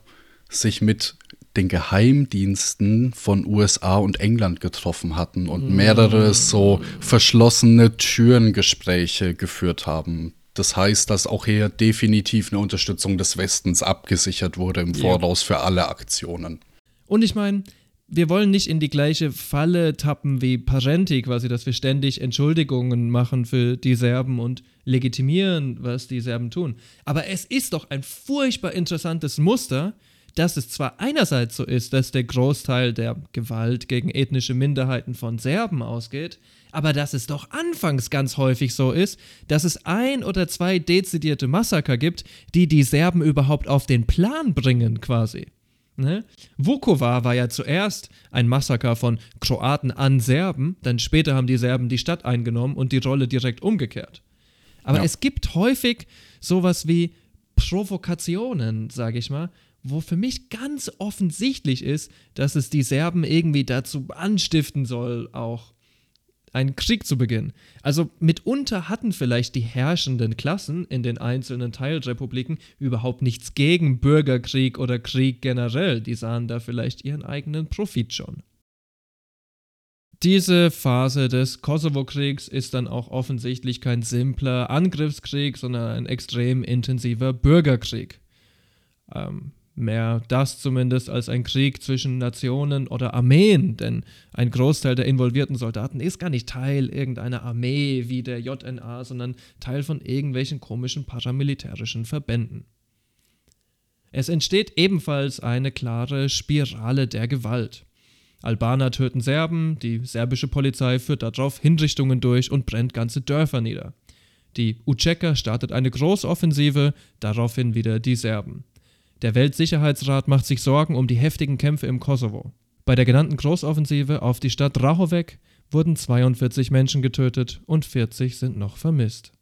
sich mit den Geheimdiensten von USA und England getroffen hatten und mehrere so verschlossene Türengespräche geführt haben. Das heißt, dass auch hier definitiv eine Unterstützung des Westens abgesichert wurde im Voraus für alle Aktionen. Und ich meine, wir wollen nicht in die gleiche Falle tappen wie Parenti, quasi, dass wir ständig Entschuldigungen machen für die Serben und legitimieren, was die Serben tun. Aber es ist doch ein furchtbar interessantes Muster, dass es zwar einerseits so ist, dass der Großteil der Gewalt gegen ethnische Minderheiten von Serben ausgeht, aber dass es doch anfangs ganz häufig so ist, dass es ein oder zwei dezidierte Massaker gibt, die die Serben überhaupt auf den Plan bringen, quasi. Ne? Vukovar war ja zuerst ein Massaker von Kroaten an Serben, dann später haben die Serben die Stadt eingenommen und die Rolle direkt umgekehrt. Aber Ja. es gibt häufig sowas wie Provokationen, sage ich mal, wo für mich ganz offensichtlich ist, dass es die Serben irgendwie dazu anstiften soll, auch einen Krieg zu beginnen. Also mitunter hatten vielleicht die herrschenden Klassen in den einzelnen Teilrepubliken überhaupt nichts gegen Bürgerkrieg oder Krieg generell. Die sahen da vielleicht ihren eigenen Profit schon. Diese Phase des Kosovo-Kriegs ist dann auch offensichtlich kein simpler Angriffskrieg, sondern ein extrem intensiver Bürgerkrieg. Ähm, mehr das zumindest als ein Krieg zwischen Nationen oder Armeen, denn ein Großteil der involvierten Soldaten ist gar nicht Teil irgendeiner Armee wie der JNA, sondern Teil von irgendwelchen komischen paramilitärischen Verbänden. Es entsteht ebenfalls eine klare Spirale der Gewalt. Albaner töten Serben, die serbische Polizei führt darauf Hinrichtungen durch und brennt ganze Dörfer nieder. Die Uceka startet eine Großoffensive, daraufhin wieder die Serben. Der Weltsicherheitsrat macht sich Sorgen um die heftigen Kämpfe im Kosovo. Bei der genannten Großoffensive auf die Stadt Rahovec wurden 42 Menschen getötet und 40 sind noch vermisst.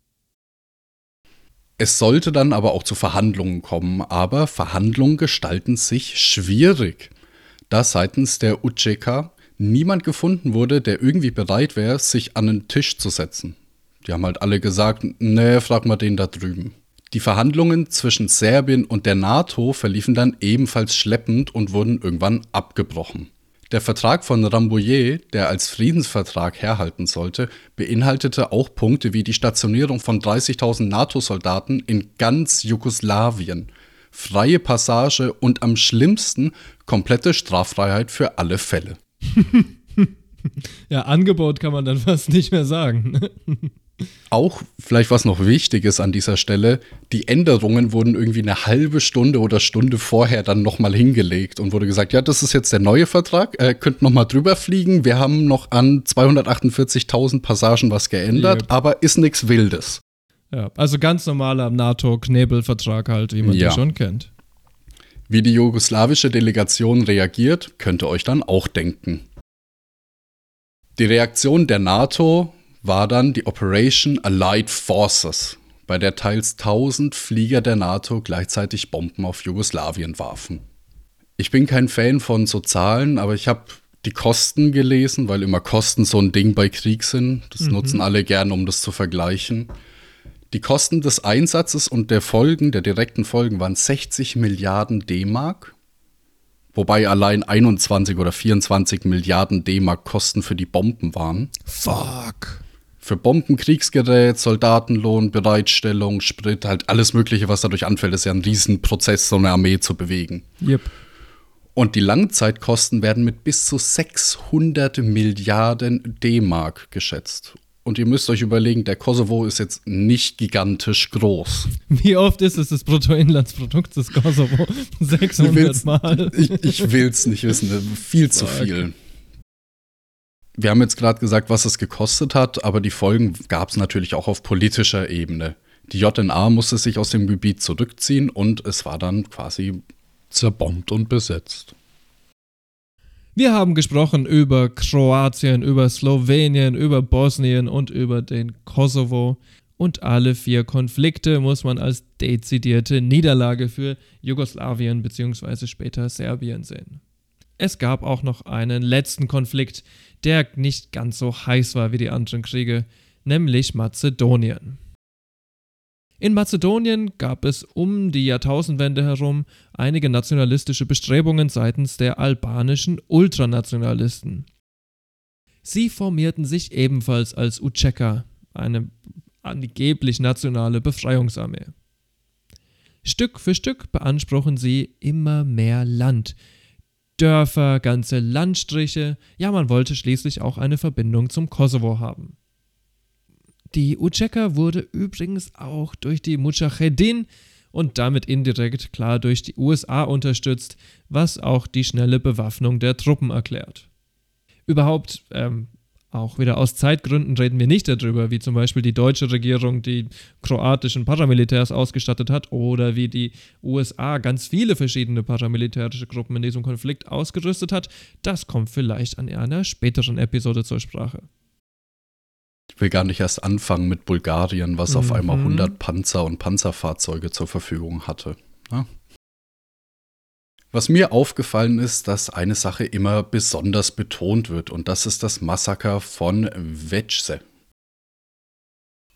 Es sollte dann aber auch zu Verhandlungen kommen, aber Verhandlungen gestalten sich schwierig, da seitens der UCK niemand gefunden wurde, der irgendwie bereit wäre, sich an den Tisch zu setzen. Die haben halt alle gesagt, nee, frag mal den da drüben. Die Verhandlungen zwischen Serbien und der NATO verliefen dann ebenfalls schleppend und wurden irgendwann abgebrochen. Der Vertrag von Rambouillet, der als Friedensvertrag herhalten sollte, beinhaltete auch Punkte wie die Stationierung von 30.000 NATO-Soldaten in ganz Jugoslawien, freie Passage und am schlimmsten komplette Straffreiheit für alle Fälle. Ja, Angebot kann man dann fast nicht mehr sagen. Auch vielleicht was noch wichtig ist an dieser Stelle, die Änderungen wurden irgendwie eine halbe Stunde oder Stunde vorher dann nochmal hingelegt und wurde gesagt, ja, das ist jetzt der neue Vertrag, äh, könnt nochmal drüber fliegen, wir haben noch an 248.000 Passagen was geändert, Yep. aber ist nichts Wildes. Ja, also ganz normaler NATO-Knebelvertrag halt, wie man Ja. die schon kennt. Wie die jugoslawische Delegation reagiert, könnt ihr euch dann auch denken. Die Reaktion der NATO war dann die Operation Allied Forces, bei der teils 1000 Flieger der NATO gleichzeitig Bomben auf Jugoslawien warfen. Ich bin kein Fan von so Zahlen, aber ich habe die Kosten gelesen, weil immer Kosten so ein Ding bei Krieg sind. Das Mhm. nutzen alle gerne, um das zu vergleichen. Die Kosten des Einsatzes und der Folgen, der direkten Folgen, waren 60 Milliarden D-Mark, wobei allein 21 oder 24 Milliarden D-Mark Kosten für die Bomben waren. Fuck. Für Bomben, Kriegsgerät, Soldatenlohn, Bereitstellung, Sprit, halt alles Mögliche, was dadurch anfällt, ist ja ein Riesenprozess, so eine Armee zu bewegen. Yep. Und die Langzeitkosten werden mit bis zu 600 Milliarden D-Mark geschätzt. Und ihr müsst euch überlegen, der Kosovo ist jetzt nicht gigantisch groß. Wie oft ist es das Bruttoinlandsprodukt des Kosovo? 600 will's- Mal. Ich, ich will es nicht wissen, viel zu viel. Wir haben jetzt gerade gesagt, was es gekostet hat, aber die Folgen gab es natürlich auch auf politischer Ebene. Die JNA musste sich aus dem Gebiet zurückziehen und es war dann quasi zerbombt und besetzt. Wir haben gesprochen über Kroatien, über Slowenien, über Bosnien und über den Kosovo. Und alle vier Konflikte muss man als dezidierte Niederlage für Jugoslawien bzw. später Serbien sehen. Es gab auch noch einen letzten Konflikt, der nicht ganz so heiß war wie die anderen Kriege, nämlich Mazedonien. In Mazedonien gab es um die Jahrtausendwende herum einige nationalistische Bestrebungen seitens der albanischen Ultranationalisten. Sie formierten sich ebenfalls als Uceka, eine angeblich nationale Befreiungsarmee. Stück für Stück beanspruchen sie immer mehr Land. Dörfer, ganze Landstriche, ja man wollte schließlich auch eine Verbindung zum Kosovo haben. Die Uceka wurde übrigens auch durch die Mujahedin und damit indirekt klar durch die USA unterstützt, was auch die schnelle Bewaffnung der Truppen erklärt. Überhaupt, ähm, Auch wieder aus Zeitgründen reden wir nicht darüber, wie zum Beispiel die deutsche Regierung die kroatischen Paramilitärs ausgestattet hat oder wie die USA ganz viele verschiedene paramilitärische Gruppen in diesem Konflikt ausgerüstet hat. Das kommt vielleicht an einer späteren Episode zur Sprache. Ich will gar nicht erst anfangen mit Bulgarien, was mhm. auf einmal 100 Panzer und Panzerfahrzeuge zur Verfügung hatte. Ja? Was mir aufgefallen ist, dass eine Sache immer besonders betont wird und das ist das Massaker von Vecse.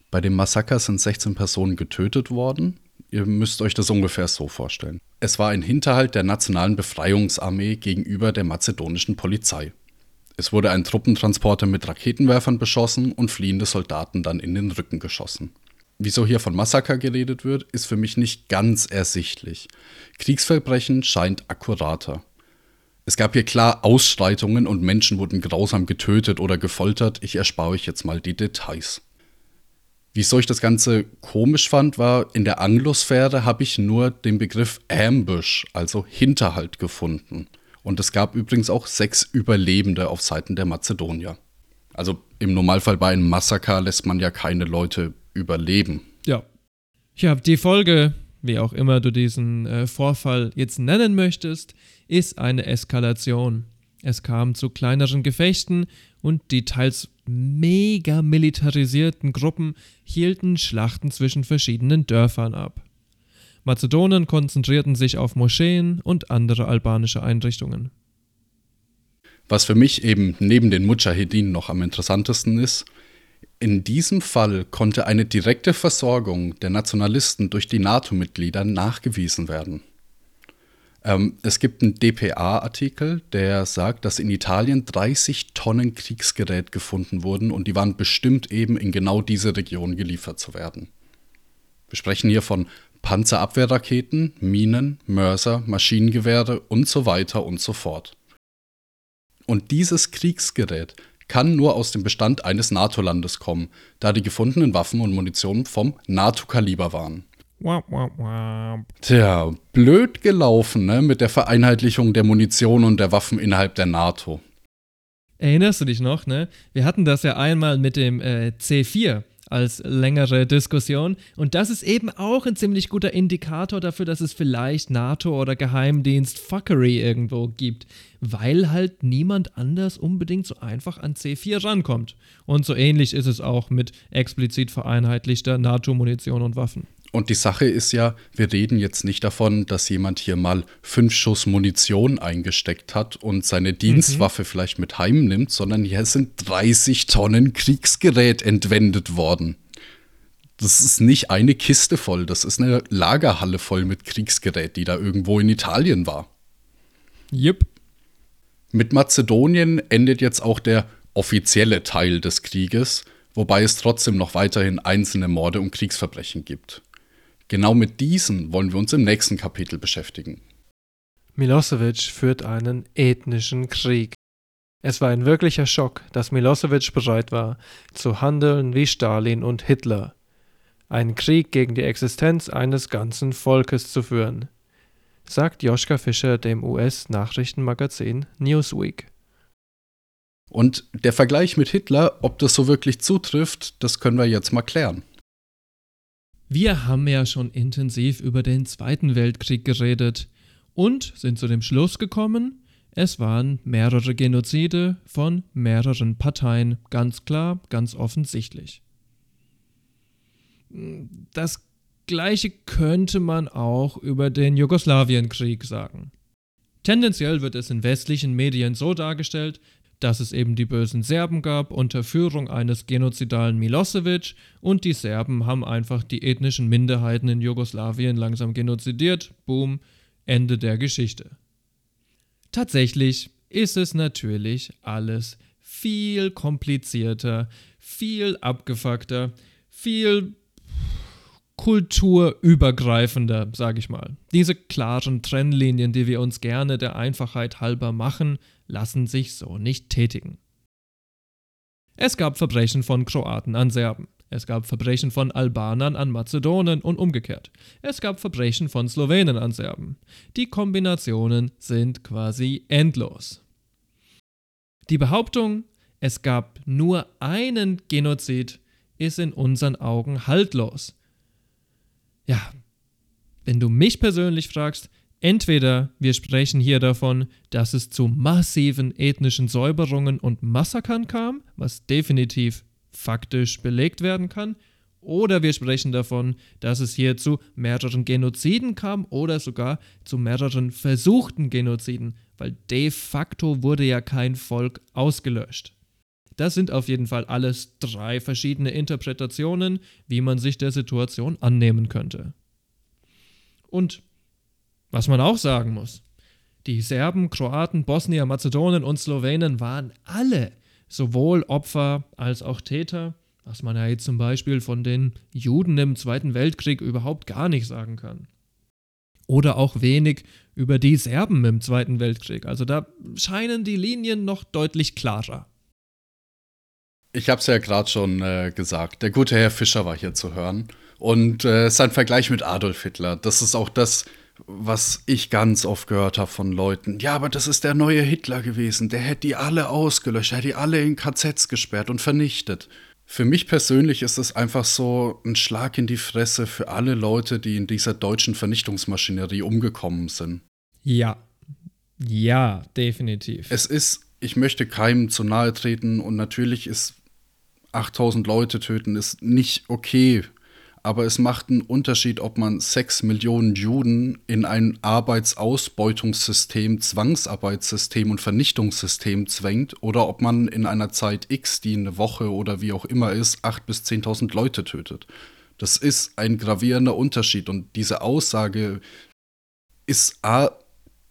Bei dem Massaker sind 16 Personen getötet worden. Ihr müsst euch das ungefähr so vorstellen. Es war ein Hinterhalt der Nationalen Befreiungsarmee gegenüber der mazedonischen Polizei. Es wurde ein Truppentransporter mit Raketenwerfern beschossen und fliehende Soldaten dann in den Rücken geschossen. Wieso hier von Massaker geredet wird, ist für mich nicht ganz ersichtlich. Kriegsverbrechen scheint akkurater. Es gab hier klar Ausschreitungen und Menschen wurden grausam getötet oder gefoltert. Ich erspare euch jetzt mal die Details. Wieso ich das Ganze komisch fand, war, in der Anglosphäre habe ich nur den Begriff Ambush, also Hinterhalt, gefunden. Und es gab übrigens auch sechs Überlebende auf Seiten der Mazedonier. Also im Normalfall bei einem Massaker lässt man ja keine Leute überleben. Ja. Ja, die Folge, wie auch immer du diesen äh, Vorfall jetzt nennen möchtest, ist eine Eskalation. Es kam zu kleineren Gefechten und die teils mega militarisierten Gruppen hielten Schlachten zwischen verschiedenen Dörfern ab. Mazedonen konzentrierten sich auf Moscheen und andere albanische Einrichtungen. Was für mich eben neben den Mujahedin noch am interessantesten ist, in diesem Fall konnte eine direkte Versorgung der Nationalisten durch die NATO-Mitglieder nachgewiesen werden. Ähm, es gibt einen DPA-Artikel, der sagt, dass in Italien 30 Tonnen Kriegsgerät gefunden wurden und die waren bestimmt eben in genau diese Region geliefert zu werden. Wir sprechen hier von Panzerabwehrraketen, Minen, Mörser, Maschinengewehre und so weiter und so fort. Und dieses Kriegsgerät kann nur aus dem Bestand eines NATO-Landes kommen, da die gefundenen Waffen und Munition vom NATO-Kaliber waren. Tja, blöd gelaufen, ne, mit der Vereinheitlichung der Munition und der Waffen innerhalb der NATO. Erinnerst du dich noch, ne? Wir hatten das ja einmal mit dem äh, C4 als längere Diskussion. Und das ist eben auch ein ziemlich guter Indikator dafür, dass es vielleicht NATO oder Geheimdienst Fuckery irgendwo gibt, weil halt niemand anders unbedingt so einfach an C4 rankommt. Und so ähnlich ist es auch mit explizit vereinheitlichter NATO-Munition und Waffen. Und die Sache ist ja, wir reden jetzt nicht davon, dass jemand hier mal fünf Schuss Munition eingesteckt hat und seine Dienstwaffe mhm. vielleicht mit heimnimmt, sondern hier sind 30 Tonnen Kriegsgerät entwendet worden. Das ist nicht eine Kiste voll, das ist eine Lagerhalle voll mit Kriegsgerät, die da irgendwo in Italien war. Yep. Mit Mazedonien endet jetzt auch der offizielle Teil des Krieges, wobei es trotzdem noch weiterhin einzelne Morde und Kriegsverbrechen gibt. Genau mit diesen wollen wir uns im nächsten Kapitel beschäftigen. Milosevic führt einen ethnischen Krieg. Es war ein wirklicher Schock, dass Milosevic bereit war, zu handeln wie Stalin und Hitler. Einen Krieg gegen die Existenz eines ganzen Volkes zu führen, sagt Joschka Fischer dem US-Nachrichtenmagazin Newsweek. Und der Vergleich mit Hitler, ob das so wirklich zutrifft, das können wir jetzt mal klären. Wir haben ja schon intensiv über den Zweiten Weltkrieg geredet und sind zu dem Schluss gekommen, es waren mehrere Genozide von mehreren Parteien, ganz klar, ganz offensichtlich. Das gleiche könnte man auch über den Jugoslawienkrieg sagen. Tendenziell wird es in westlichen Medien so dargestellt, dass es eben die bösen Serben gab unter Führung eines genozidalen Milosevic und die Serben haben einfach die ethnischen Minderheiten in Jugoslawien langsam genozidiert. Boom, Ende der Geschichte. Tatsächlich ist es natürlich alles viel komplizierter, viel abgefuckter, viel kulturübergreifender, sage ich mal. Diese klaren Trennlinien, die wir uns gerne der Einfachheit halber machen, lassen sich so nicht tätigen. Es gab Verbrechen von Kroaten an Serben. Es gab Verbrechen von Albanern an Mazedonen und umgekehrt. Es gab Verbrechen von Slowenen an Serben. Die Kombinationen sind quasi endlos. Die Behauptung, es gab nur einen Genozid, ist in unseren Augen haltlos. Ja, wenn du mich persönlich fragst, entweder wir sprechen hier davon, dass es zu massiven ethnischen Säuberungen und Massakern kam, was definitiv faktisch belegt werden kann, oder wir sprechen davon, dass es hier zu mehreren Genoziden kam oder sogar zu mehreren versuchten Genoziden, weil de facto wurde ja kein Volk ausgelöscht. Das sind auf jeden Fall alles drei verschiedene Interpretationen, wie man sich der Situation annehmen könnte. Und was man auch sagen muss, die Serben, Kroaten, Bosnier, Mazedonen und Slowenen waren alle sowohl Opfer als auch Täter was man ja jetzt zum Beispiel von den Juden im Zweiten Weltkrieg überhaupt gar nicht sagen kann. Oder auch wenig über die Serben im Zweiten Weltkrieg. Also da scheinen die Linien noch deutlich klarer. Ich habe es ja gerade schon äh, gesagt, der gute Herr Fischer war hier zu hören. Und äh, sein Vergleich mit Adolf Hitler, das ist auch das, was ich ganz oft gehört habe von Leuten. Ja, aber das ist der neue Hitler gewesen. Der hätte die alle ausgelöscht, hätte die alle in KZs gesperrt und vernichtet. Für mich persönlich ist es einfach so ein Schlag in die Fresse für alle Leute, die in dieser deutschen Vernichtungsmaschinerie umgekommen sind. Ja, ja, definitiv. Es ist, ich möchte keinem zu nahe treten und natürlich ist 8000 Leute töten ist nicht okay aber es macht einen Unterschied, ob man sechs Millionen Juden in ein Arbeitsausbeutungssystem, Zwangsarbeitssystem und Vernichtungssystem zwängt oder ob man in einer Zeit X, die eine Woche oder wie auch immer ist, acht bis 10.000 Leute tötet. Das ist ein gravierender Unterschied und diese Aussage ist A,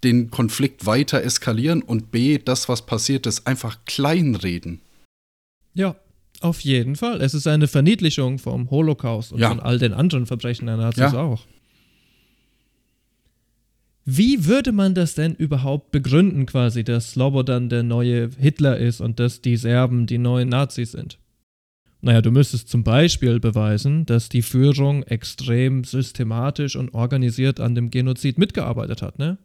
den Konflikt weiter eskalieren und B, das, was passiert ist, einfach kleinreden. Ja, auf jeden Fall. Es ist eine Verniedlichung vom Holocaust und ja. von all den anderen Verbrechen der Nazis ja. auch. Wie würde man das denn überhaupt begründen, quasi, dass Slobodan der neue Hitler ist und dass die Serben die neuen Nazis sind? Naja, du müsstest zum Beispiel beweisen, dass die Führung extrem systematisch und organisiert an dem Genozid mitgearbeitet hat, ne?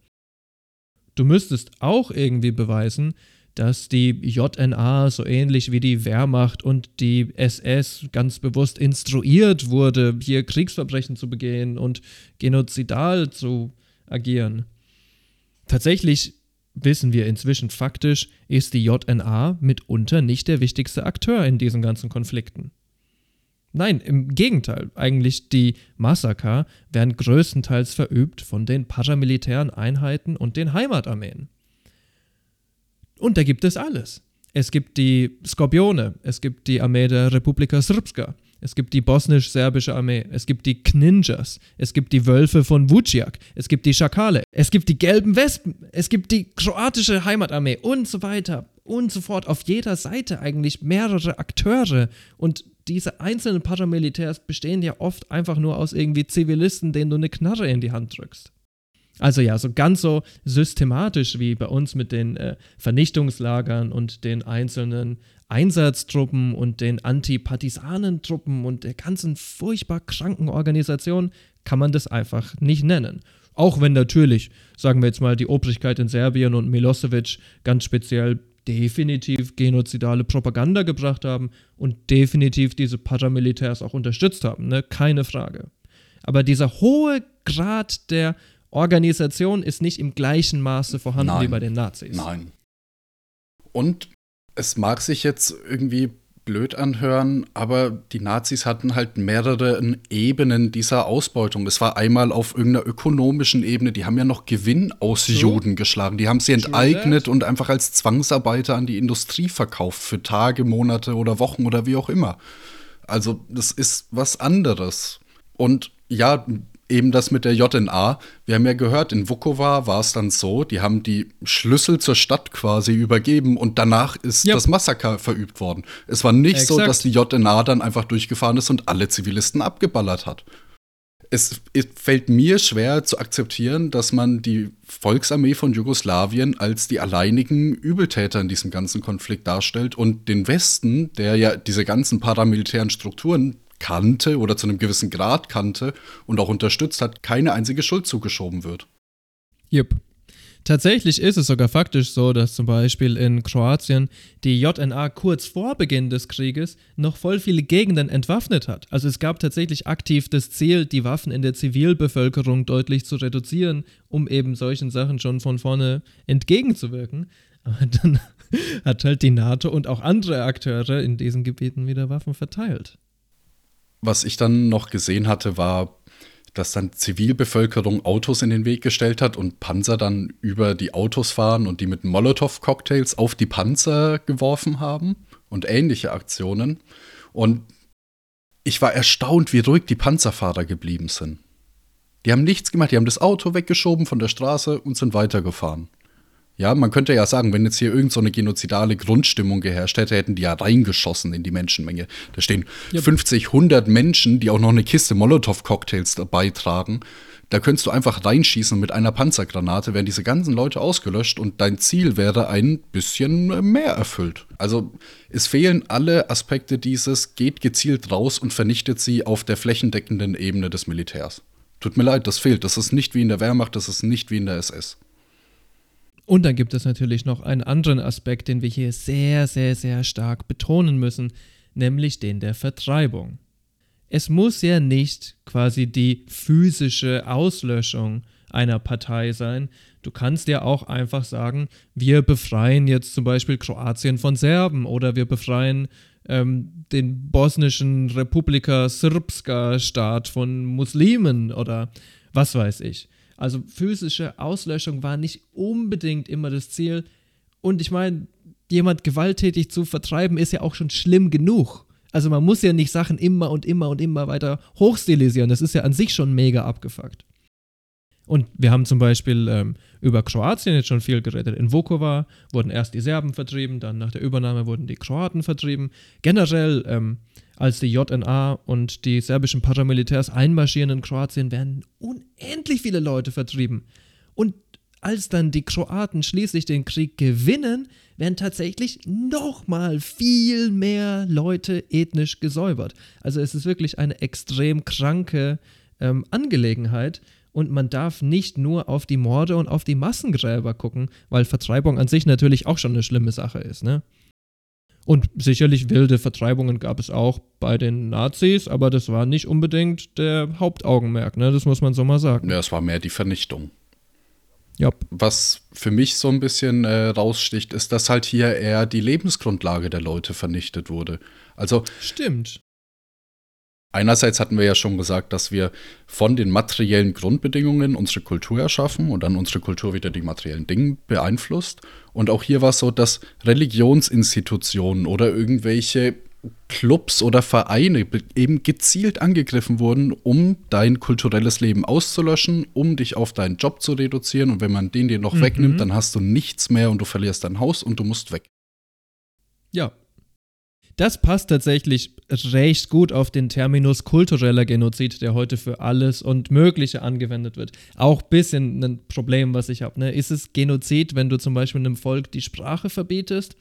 Du müsstest auch irgendwie beweisen, dass die JNA so ähnlich wie die Wehrmacht und die SS ganz bewusst instruiert wurde, hier Kriegsverbrechen zu begehen und genozidal zu agieren. Tatsächlich wissen wir inzwischen faktisch, ist die JNA mitunter nicht der wichtigste Akteur in diesen ganzen Konflikten. Nein, im Gegenteil, eigentlich die Massaker werden größtenteils verübt von den paramilitären Einheiten und den Heimatarmeen. Und da gibt es alles. Es gibt die Skorpione, es gibt die Armee der Republika Srpska, es gibt die bosnisch-serbische Armee, es gibt die Kninjas, es gibt die Wölfe von Vuciak, es gibt die Schakale, es gibt die gelben Wespen, es gibt die kroatische Heimatarmee und so weiter und so fort. Auf jeder Seite eigentlich mehrere Akteure und diese einzelnen Paramilitärs bestehen ja oft einfach nur aus irgendwie Zivilisten, denen du eine Knarre in die Hand drückst. Also ja, so ganz so systematisch wie bei uns mit den äh, Vernichtungslagern und den einzelnen Einsatztruppen und den Antipartisanentruppen und der ganzen furchtbar kranken Organisation kann man das einfach nicht nennen. Auch wenn natürlich, sagen wir jetzt mal, die Obrigkeit in Serbien und Milosevic ganz speziell definitiv genozidale Propaganda gebracht haben und definitiv diese Paramilitärs auch unterstützt haben, ne? keine Frage. Aber dieser hohe Grad der Organisation ist nicht im gleichen Maße vorhanden Nein. wie bei den Nazis. Nein. Und es mag sich jetzt irgendwie blöd anhören, aber die Nazis hatten halt mehrere Ebenen dieser Ausbeutung. Es war einmal auf irgendeiner ökonomischen Ebene, die haben ja noch Gewinn aus so. Juden geschlagen. Die haben sie enteignet und einfach als Zwangsarbeiter an die Industrie verkauft für Tage, Monate oder Wochen oder wie auch immer. Also das ist was anderes. Und ja, eben das mit der JNA. Wir haben ja gehört, in Vukovar war es dann so, die haben die Schlüssel zur Stadt quasi übergeben und danach ist ja. das Massaker verübt worden. Es war nicht Exakt. so, dass die JNA dann einfach durchgefahren ist und alle Zivilisten abgeballert hat. Es, es fällt mir schwer zu akzeptieren, dass man die Volksarmee von Jugoslawien als die alleinigen Übeltäter in diesem ganzen Konflikt darstellt und den Westen, der ja diese ganzen paramilitären Strukturen kannte oder zu einem gewissen Grad kannte und auch unterstützt hat, keine einzige Schuld zugeschoben wird. Jupp. Tatsächlich ist es sogar faktisch so, dass zum Beispiel in Kroatien die JNA kurz vor Beginn des Krieges noch voll viele Gegenden entwaffnet hat. Also es gab tatsächlich aktiv das Ziel, die Waffen in der Zivilbevölkerung deutlich zu reduzieren, um eben solchen Sachen schon von vorne entgegenzuwirken. Aber dann hat halt die NATO und auch andere Akteure in diesen Gebieten wieder Waffen verteilt. Was ich dann noch gesehen hatte, war dass dann Zivilbevölkerung Autos in den Weg gestellt hat und Panzer dann über die Autos fahren und die mit Molotow-Cocktails auf die Panzer geworfen haben und ähnliche Aktionen. Und ich war erstaunt, wie ruhig die Panzerfahrer geblieben sind. Die haben nichts gemacht, die haben das Auto weggeschoben von der Straße und sind weitergefahren. Ja, man könnte ja sagen, wenn jetzt hier irgend so eine genozidale Grundstimmung geherrscht hätte, hätten die ja reingeschossen in die Menschenmenge. Da stehen ja. 50, 100 Menschen, die auch noch eine Kiste Molotow-Cocktails dabei tragen. Da könntest du einfach reinschießen mit einer Panzergranate, wären diese ganzen Leute ausgelöscht und dein Ziel wäre ein bisschen mehr erfüllt. Also es fehlen alle Aspekte dieses, geht gezielt raus und vernichtet sie auf der flächendeckenden Ebene des Militärs. Tut mir leid, das fehlt. Das ist nicht wie in der Wehrmacht, das ist nicht wie in der SS. Und dann gibt es natürlich noch einen anderen Aspekt, den wir hier sehr, sehr, sehr stark betonen müssen, nämlich den der Vertreibung. Es muss ja nicht quasi die physische Auslöschung einer Partei sein. Du kannst ja auch einfach sagen, wir befreien jetzt zum Beispiel Kroatien von Serben oder wir befreien ähm, den bosnischen Republika Srpska-Staat von Muslimen oder was weiß ich. Also physische Auslöschung war nicht unbedingt immer das Ziel. Und ich meine, jemand gewalttätig zu vertreiben ist ja auch schon schlimm genug. Also man muss ja nicht Sachen immer und immer und immer weiter hochstilisieren. Das ist ja an sich schon mega abgefuckt. Und wir haben zum Beispiel ähm, über Kroatien jetzt schon viel geredet. In Vukovar wurden erst die Serben vertrieben, dann nach der Übernahme wurden die Kroaten vertrieben. Generell ähm, als die JNA und die serbischen Paramilitärs einmarschieren in Kroatien, werden unendlich viele Leute vertrieben. Und als dann die Kroaten schließlich den Krieg gewinnen, werden tatsächlich nochmal viel mehr Leute ethnisch gesäubert. Also es ist wirklich eine extrem kranke ähm, Angelegenheit. Und man darf nicht nur auf die Morde und auf die Massengräber gucken, weil Vertreibung an sich natürlich auch schon eine schlimme Sache ist. Ne? Und sicherlich wilde Vertreibungen gab es auch bei den Nazis, aber das war nicht unbedingt der Hauptaugenmerk, ne? Das muss man so mal sagen. Ja, es war mehr die Vernichtung. Ja. Was für mich so ein bisschen äh, raussticht, ist, dass halt hier eher die Lebensgrundlage der Leute vernichtet wurde. Also. Stimmt. Einerseits hatten wir ja schon gesagt, dass wir von den materiellen Grundbedingungen unsere Kultur erschaffen und dann unsere Kultur wieder die materiellen Dinge beeinflusst. Und auch hier war es so, dass Religionsinstitutionen oder irgendwelche Clubs oder Vereine eben gezielt angegriffen wurden, um dein kulturelles Leben auszulöschen, um dich auf deinen Job zu reduzieren. Und wenn man den dir noch mhm. wegnimmt, dann hast du nichts mehr und du verlierst dein Haus und du musst weg. Ja, das passt tatsächlich recht gut auf den Terminus kultureller Genozid, der heute für alles und Mögliche angewendet wird. Auch ein bisschen ein Problem, was ich habe. Ne? Ist es Genozid, wenn du zum Beispiel einem Volk die Sprache verbietest?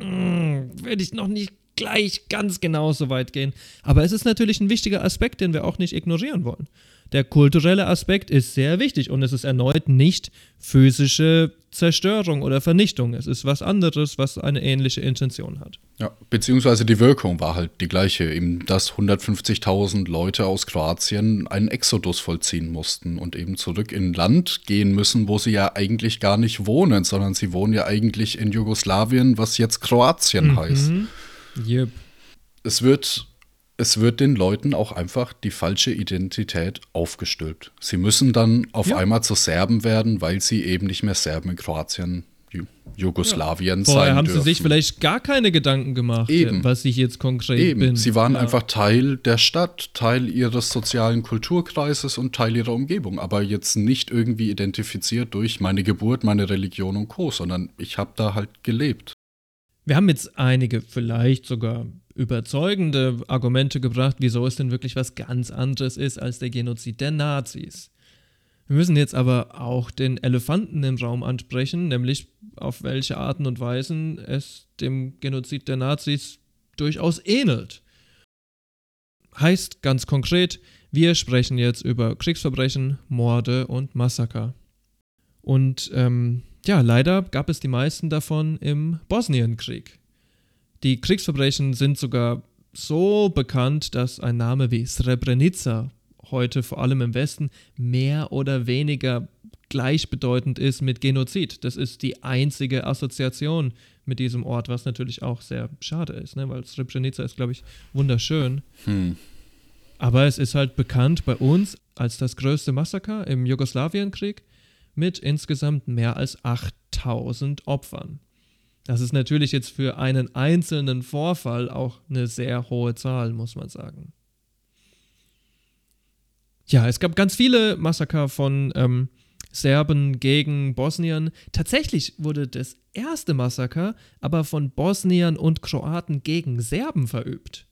Hm, Würde ich noch nicht gleich ganz genau so weit gehen. Aber es ist natürlich ein wichtiger Aspekt, den wir auch nicht ignorieren wollen. Der kulturelle Aspekt ist sehr wichtig und es ist erneut nicht physische Zerstörung oder Vernichtung. Es ist was anderes, was eine ähnliche Intention hat. Ja, beziehungsweise die Wirkung war halt die gleiche, eben dass 150.000 Leute aus Kroatien einen Exodus vollziehen mussten und eben zurück in Land gehen müssen, wo sie ja eigentlich gar nicht wohnen, sondern sie wohnen ja eigentlich in Jugoslawien, was jetzt Kroatien mhm. heißt. Yep. Es wird es wird den Leuten auch einfach die falsche Identität aufgestülpt. Sie müssen dann auf ja. einmal zu Serben werden, weil sie eben nicht mehr Serben in Kroatien, Jugoslawien ja. Vorher sein haben dürfen. sie sich vielleicht gar keine Gedanken gemacht, eben. was ich jetzt konkret eben. bin. Sie waren ja. einfach Teil der Stadt, Teil ihres sozialen Kulturkreises und Teil ihrer Umgebung, aber jetzt nicht irgendwie identifiziert durch meine Geburt, meine Religion und Co., sondern ich habe da halt gelebt. Wir haben jetzt einige vielleicht sogar überzeugende Argumente gebracht, wieso es denn wirklich was ganz anderes ist als der Genozid der Nazis. Wir müssen jetzt aber auch den Elefanten im Raum ansprechen, nämlich auf welche Arten und Weisen es dem Genozid der Nazis durchaus ähnelt. Heißt ganz konkret, wir sprechen jetzt über Kriegsverbrechen, Morde und Massaker. Und ähm, ja, leider gab es die meisten davon im Bosnienkrieg. Die Kriegsverbrechen sind sogar so bekannt, dass ein Name wie Srebrenica heute vor allem im Westen mehr oder weniger gleichbedeutend ist mit Genozid. Das ist die einzige Assoziation mit diesem Ort, was natürlich auch sehr schade ist, ne? weil Srebrenica ist, glaube ich, wunderschön. Hm. Aber es ist halt bekannt bei uns als das größte Massaker im Jugoslawienkrieg mit insgesamt mehr als 8000 Opfern. Das ist natürlich jetzt für einen einzelnen Vorfall auch eine sehr hohe Zahl, muss man sagen. Ja, es gab ganz viele Massaker von ähm, Serben gegen Bosnien. Tatsächlich wurde das erste Massaker aber von Bosniern und Kroaten gegen Serben verübt.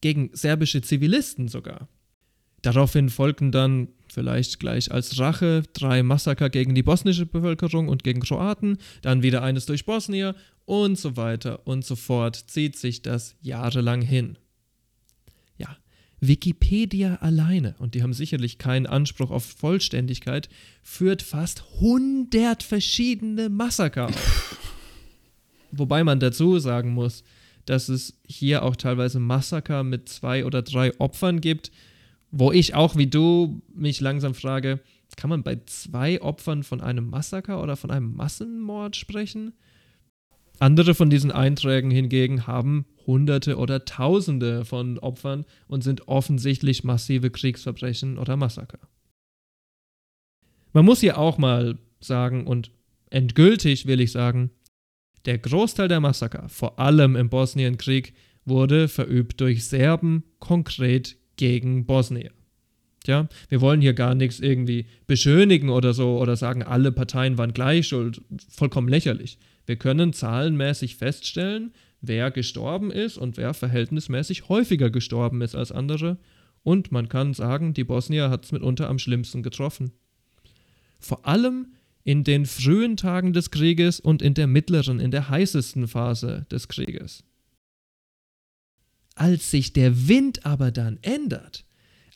Gegen serbische Zivilisten sogar. Daraufhin folgten dann vielleicht gleich als Rache drei Massaker gegen die bosnische Bevölkerung und gegen Kroaten, dann wieder eines durch Bosnier und so weiter und so fort zieht sich das jahrelang hin. Ja, Wikipedia alleine, und die haben sicherlich keinen Anspruch auf Vollständigkeit, führt fast 100 verschiedene Massaker auf. Wobei man dazu sagen muss, dass es hier auch teilweise Massaker mit zwei oder drei Opfern gibt, wo ich auch wie du mich langsam frage, kann man bei zwei Opfern von einem Massaker oder von einem Massenmord sprechen? Andere von diesen Einträgen hingegen haben Hunderte oder Tausende von Opfern und sind offensichtlich massive Kriegsverbrechen oder Massaker. Man muss hier auch mal sagen, und endgültig will ich sagen, der Großteil der Massaker, vor allem im Bosnienkrieg, wurde verübt durch Serben, konkret gegen Bosnier. Ja, wir wollen hier gar nichts irgendwie beschönigen oder so oder sagen, alle Parteien waren gleich schuld. Vollkommen lächerlich. Wir können zahlenmäßig feststellen, wer gestorben ist und wer verhältnismäßig häufiger gestorben ist als andere. Und man kann sagen, die Bosnier hat es mitunter am schlimmsten getroffen. Vor allem in den frühen Tagen des Krieges und in der mittleren, in der heißesten Phase des Krieges. Als sich der Wind aber dann ändert,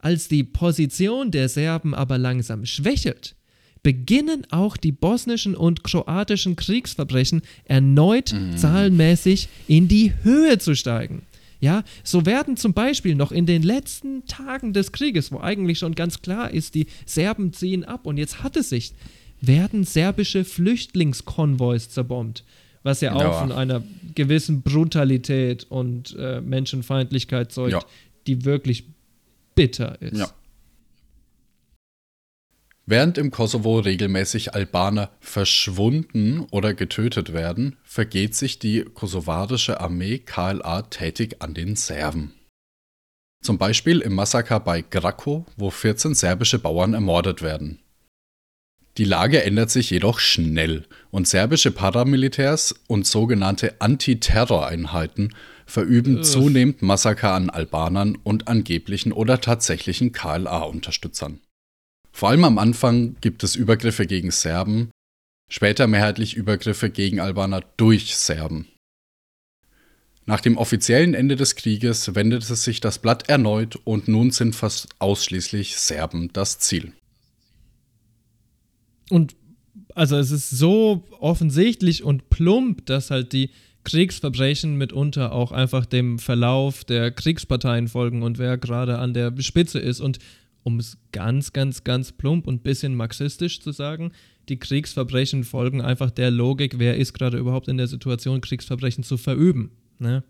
als die Position der Serben aber langsam schwächelt, beginnen auch die bosnischen und kroatischen Kriegsverbrechen erneut mhm. zahlenmäßig in die Höhe zu steigen. Ja, so werden zum Beispiel noch in den letzten Tagen des Krieges, wo eigentlich schon ganz klar ist, die Serben ziehen ab und jetzt hat es sich, werden serbische Flüchtlingskonvois zerbombt was ja auch ja. von einer gewissen Brutalität und äh, Menschenfeindlichkeit zeugt, ja. die wirklich bitter ist. Ja. Während im Kosovo regelmäßig Albaner verschwunden oder getötet werden, vergeht sich die kosovarische Armee KLA tätig an den Serben. Zum Beispiel im Massaker bei Graco, wo 14 serbische Bauern ermordet werden. Die Lage ändert sich jedoch schnell und serbische Paramilitärs und sogenannte Antiterroreinheiten verüben zunehmend Massaker an Albanern und angeblichen oder tatsächlichen KLA-Unterstützern. Vor allem am Anfang gibt es Übergriffe gegen Serben, später mehrheitlich Übergriffe gegen Albaner durch Serben. Nach dem offiziellen Ende des Krieges wendet sich das Blatt erneut und nun sind fast ausschließlich Serben das Ziel. Und also es ist so offensichtlich und plump, dass halt die Kriegsverbrechen mitunter auch einfach dem Verlauf der Kriegsparteien folgen und wer gerade an der Spitze ist. Und um es ganz, ganz, ganz plump und bisschen marxistisch zu sagen, die Kriegsverbrechen folgen einfach der Logik, wer ist gerade überhaupt in der Situation, Kriegsverbrechen zu verüben. Ne?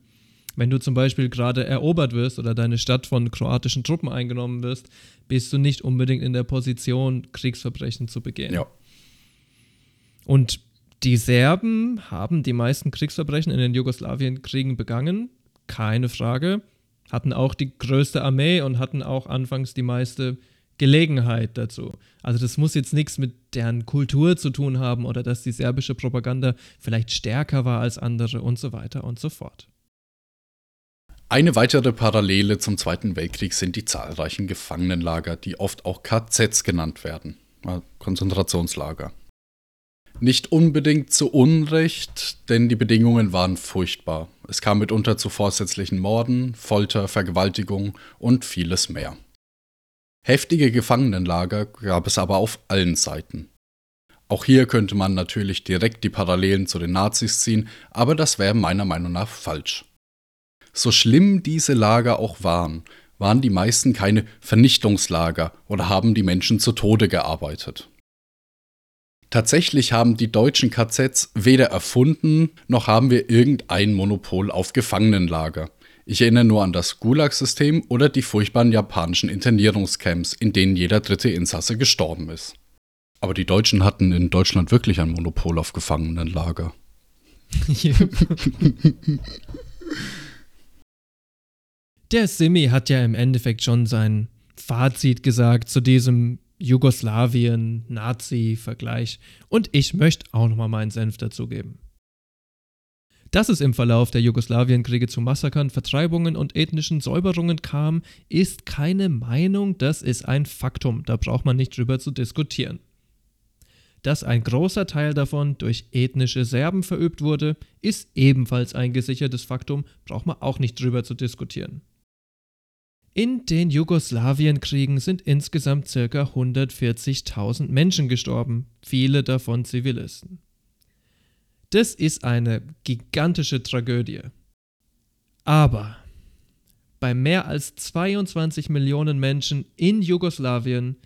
Wenn du zum Beispiel gerade erobert wirst oder deine Stadt von kroatischen Truppen eingenommen wirst, bist du nicht unbedingt in der Position, Kriegsverbrechen zu begehen. Ja. Und die Serben haben die meisten Kriegsverbrechen in den Jugoslawienkriegen begangen, keine Frage, hatten auch die größte Armee und hatten auch anfangs die meiste Gelegenheit dazu. Also das muss jetzt nichts mit deren Kultur zu tun haben oder dass die serbische Propaganda vielleicht stärker war als andere und so weiter und so fort. Eine weitere Parallele zum Zweiten Weltkrieg sind die zahlreichen Gefangenenlager, die oft auch KZs genannt werden, Konzentrationslager. Nicht unbedingt zu Unrecht, denn die Bedingungen waren furchtbar. Es kam mitunter zu vorsätzlichen Morden, Folter, Vergewaltigung und vieles mehr. Heftige Gefangenenlager gab es aber auf allen Seiten. Auch hier könnte man natürlich direkt die Parallelen zu den Nazis ziehen, aber das wäre meiner Meinung nach falsch. So schlimm diese Lager auch waren, waren die meisten keine Vernichtungslager oder haben die Menschen zu Tode gearbeitet. Tatsächlich haben die deutschen KZs weder erfunden, noch haben wir irgendein Monopol auf Gefangenenlager. Ich erinnere nur an das Gulag-System oder die furchtbaren japanischen Internierungscamps, in denen jeder dritte Insasse gestorben ist. Aber die Deutschen hatten in Deutschland wirklich ein Monopol auf Gefangenenlager. Der Simi hat ja im Endeffekt schon sein Fazit gesagt zu diesem Jugoslawien-Nazi-Vergleich und ich möchte auch nochmal meinen Senf dazugeben. Dass es im Verlauf der Jugoslawienkriege zu Massakern, Vertreibungen und ethnischen Säuberungen kam, ist keine Meinung, das ist ein Faktum, da braucht man nicht drüber zu diskutieren. Dass ein großer Teil davon durch ethnische Serben verübt wurde, ist ebenfalls ein gesichertes Faktum, braucht man auch nicht drüber zu diskutieren. In den Jugoslawienkriegen sind insgesamt ca. 140.000 Menschen gestorben, viele davon Zivilisten. Das ist eine gigantische Tragödie. Aber bei mehr als 22 Millionen Menschen in Jugoslawien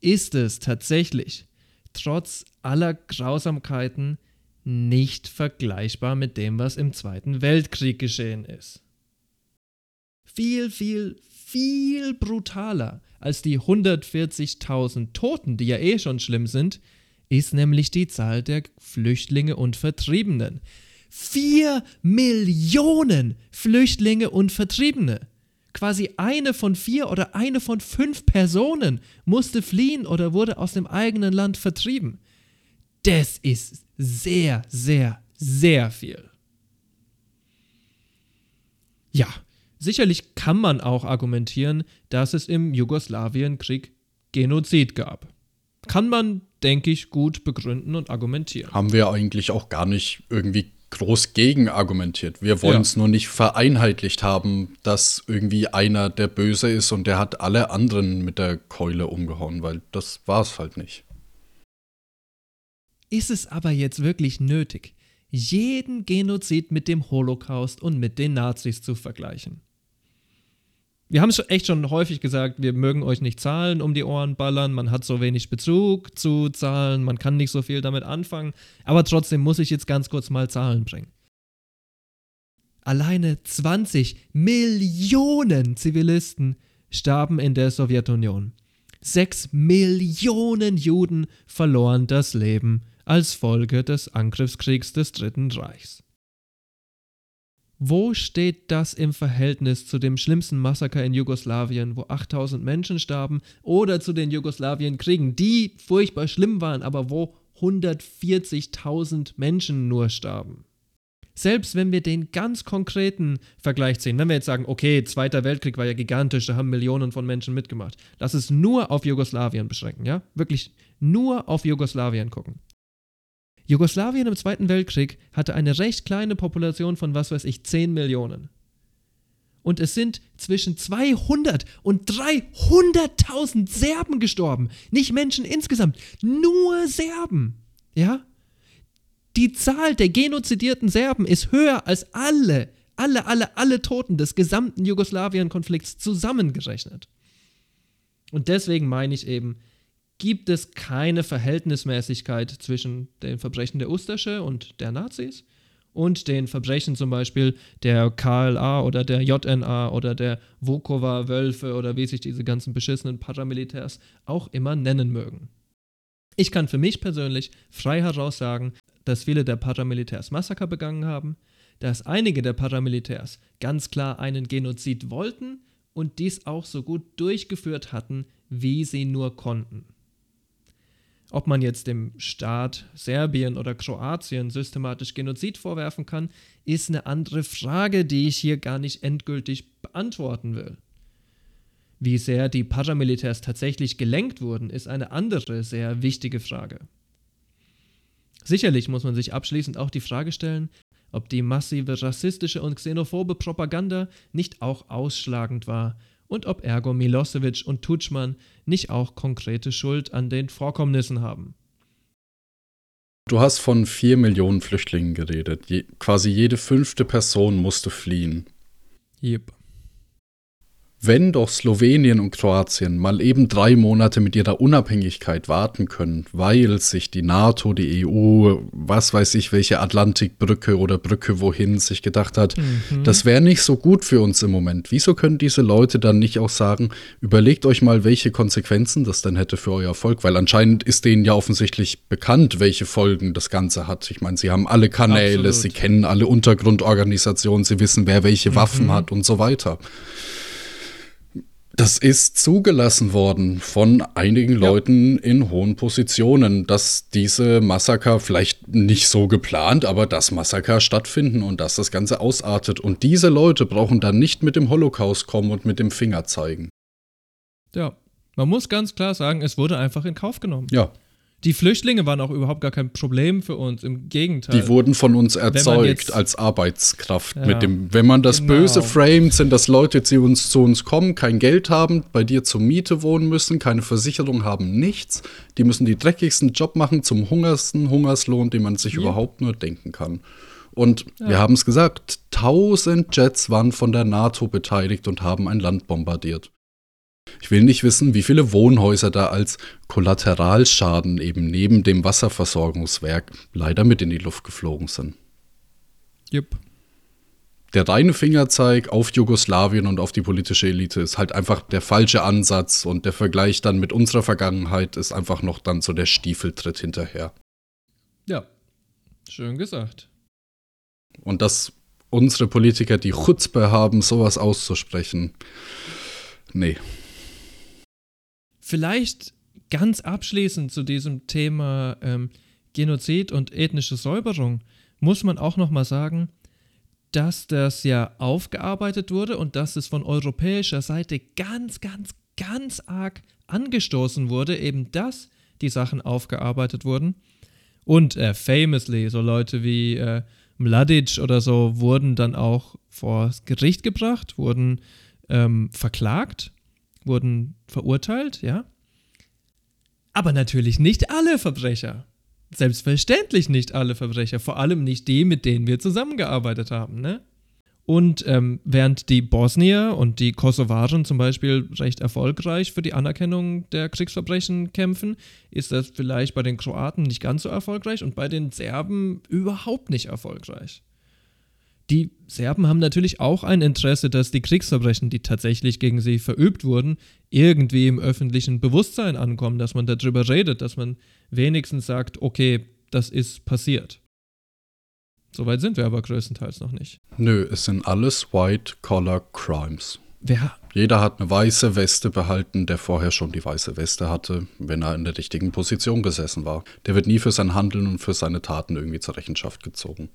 ist es tatsächlich trotz aller Grausamkeiten nicht vergleichbar mit dem, was im Zweiten Weltkrieg geschehen ist. Viel, viel, viel brutaler als die 140.000 Toten, die ja eh schon schlimm sind, ist nämlich die Zahl der Flüchtlinge und Vertriebenen. Vier Millionen Flüchtlinge und Vertriebene. Quasi eine von vier oder eine von fünf Personen musste fliehen oder wurde aus dem eigenen Land vertrieben. Das ist sehr, sehr, sehr viel. Ja, sicherlich kann man auch argumentieren, dass es im Jugoslawienkrieg Genozid gab. Kann man, denke ich, gut begründen und argumentieren. Haben wir eigentlich auch gar nicht irgendwie groß gegen argumentiert. Wir wollen es ja. nur nicht vereinheitlicht haben, dass irgendwie einer der Böse ist und der hat alle anderen mit der Keule umgehauen, weil das war es halt nicht. Ist es aber jetzt wirklich nötig, jeden Genozid mit dem Holocaust und mit den Nazis zu vergleichen? Wir haben es echt schon häufig gesagt, wir mögen euch nicht Zahlen um die Ohren ballern, man hat so wenig Bezug zu Zahlen, man kann nicht so viel damit anfangen, aber trotzdem muss ich jetzt ganz kurz mal Zahlen bringen. Alleine 20 Millionen Zivilisten starben in der Sowjetunion. Sechs Millionen Juden verloren das Leben als Folge des Angriffskriegs des Dritten Reichs. Wo steht das im Verhältnis zu dem schlimmsten Massaker in Jugoslawien, wo 8000 Menschen starben, oder zu den Jugoslawienkriegen, die furchtbar schlimm waren, aber wo 140.000 Menschen nur starben? Selbst wenn wir den ganz konkreten Vergleich ziehen, wenn wir jetzt sagen, okay, Zweiter Weltkrieg war ja gigantisch, da haben Millionen von Menschen mitgemacht, lass es nur auf Jugoslawien beschränken, ja? Wirklich nur auf Jugoslawien gucken. Jugoslawien im Zweiten Weltkrieg hatte eine recht kleine Population von was weiß ich 10 Millionen. Und es sind zwischen 200 und 300.000 Serben gestorben. Nicht Menschen insgesamt, nur Serben. Ja? Die Zahl der genozidierten Serben ist höher als alle, alle, alle, alle Toten des gesamten Jugoslawien-Konflikts zusammengerechnet. Und deswegen meine ich eben, gibt es keine Verhältnismäßigkeit zwischen den Verbrechen der Ustasche und der Nazis und den Verbrechen zum Beispiel der KLA oder der JNA oder der Vukova-Wölfe oder wie sich diese ganzen beschissenen Paramilitärs auch immer nennen mögen. Ich kann für mich persönlich frei heraus sagen, dass viele der Paramilitärs Massaker begangen haben, dass einige der Paramilitärs ganz klar einen Genozid wollten und dies auch so gut durchgeführt hatten, wie sie nur konnten. Ob man jetzt dem Staat Serbien oder Kroatien systematisch Genozid vorwerfen kann, ist eine andere Frage, die ich hier gar nicht endgültig beantworten will. Wie sehr die Paramilitärs tatsächlich gelenkt wurden, ist eine andere sehr wichtige Frage. Sicherlich muss man sich abschließend auch die Frage stellen, ob die massive rassistische und xenophobe Propaganda nicht auch ausschlagend war und ob ergo Milosevic und Tutschmann nicht auch konkrete Schuld an den Vorkommnissen haben. Du hast von vier Millionen Flüchtlingen geredet. Je, quasi jede fünfte Person musste fliehen. Yep. Wenn doch Slowenien und Kroatien mal eben drei Monate mit ihrer Unabhängigkeit warten können, weil sich die NATO, die EU, was weiß ich, welche Atlantikbrücke oder Brücke wohin sich gedacht hat, mhm. das wäre nicht so gut für uns im Moment. Wieso können diese Leute dann nicht auch sagen, überlegt euch mal, welche Konsequenzen das denn hätte für euer Erfolg? Weil anscheinend ist denen ja offensichtlich bekannt, welche Folgen das Ganze hat. Ich meine, sie haben alle Kanäle, Absolut. sie kennen alle Untergrundorganisationen, sie wissen, wer welche Waffen mhm. hat und so weiter. Das ist zugelassen worden von einigen ja. Leuten in hohen Positionen, dass diese Massaker vielleicht nicht so geplant, aber dass Massaker stattfinden und dass das Ganze ausartet. Und diese Leute brauchen dann nicht mit dem Holocaust kommen und mit dem Finger zeigen. Ja, man muss ganz klar sagen, es wurde einfach in Kauf genommen. Ja. Die Flüchtlinge waren auch überhaupt gar kein Problem für uns, im Gegenteil. Die wurden von uns erzeugt als Arbeitskraft. Ja, mit dem, wenn man das genau. böse framet, sind das Leute, die uns zu uns kommen, kein Geld haben, bei dir zur Miete wohnen müssen, keine Versicherung haben, nichts. Die müssen die dreckigsten Job machen zum hungersten Hungerslohn, den man sich ja. überhaupt nur denken kann. Und ja. wir haben es gesagt, tausend Jets waren von der NATO beteiligt und haben ein Land bombardiert. Ich will nicht wissen, wie viele Wohnhäuser da als Kollateralschaden eben neben dem Wasserversorgungswerk leider mit in die Luft geflogen sind. Jupp. Der reine Fingerzeig auf Jugoslawien und auf die politische Elite ist halt einfach der falsche Ansatz und der Vergleich dann mit unserer Vergangenheit ist einfach noch dann so der Stiefeltritt hinterher. Ja, schön gesagt. Und dass unsere Politiker die Chutzpe haben, sowas auszusprechen, nee. Vielleicht ganz abschließend zu diesem Thema ähm, Genozid und ethnische Säuberung muss man auch noch mal sagen, dass das ja aufgearbeitet wurde und dass es von europäischer Seite ganz, ganz, ganz arg angestoßen wurde, eben dass die Sachen aufgearbeitet wurden. Und äh, famously, so Leute wie äh, Mladic oder so wurden dann auch vor Gericht gebracht, wurden ähm, verklagt wurden verurteilt, ja. Aber natürlich nicht alle Verbrecher. Selbstverständlich nicht alle Verbrecher, vor allem nicht die, mit denen wir zusammengearbeitet haben, ne? Und ähm, während die Bosnier und die Kosovaren zum Beispiel recht erfolgreich für die Anerkennung der Kriegsverbrechen kämpfen, ist das vielleicht bei den Kroaten nicht ganz so erfolgreich und bei den Serben überhaupt nicht erfolgreich. Die Serben haben natürlich auch ein Interesse, dass die Kriegsverbrechen, die tatsächlich gegen sie verübt wurden, irgendwie im öffentlichen Bewusstsein ankommen, dass man darüber redet, dass man wenigstens sagt, okay, das ist passiert. Soweit sind wir aber größtenteils noch nicht. Nö, es sind alles White-Collar-Crimes. Wer? Jeder hat eine weiße Weste behalten, der vorher schon die weiße Weste hatte, wenn er in der richtigen Position gesessen war. Der wird nie für sein Handeln und für seine Taten irgendwie zur Rechenschaft gezogen.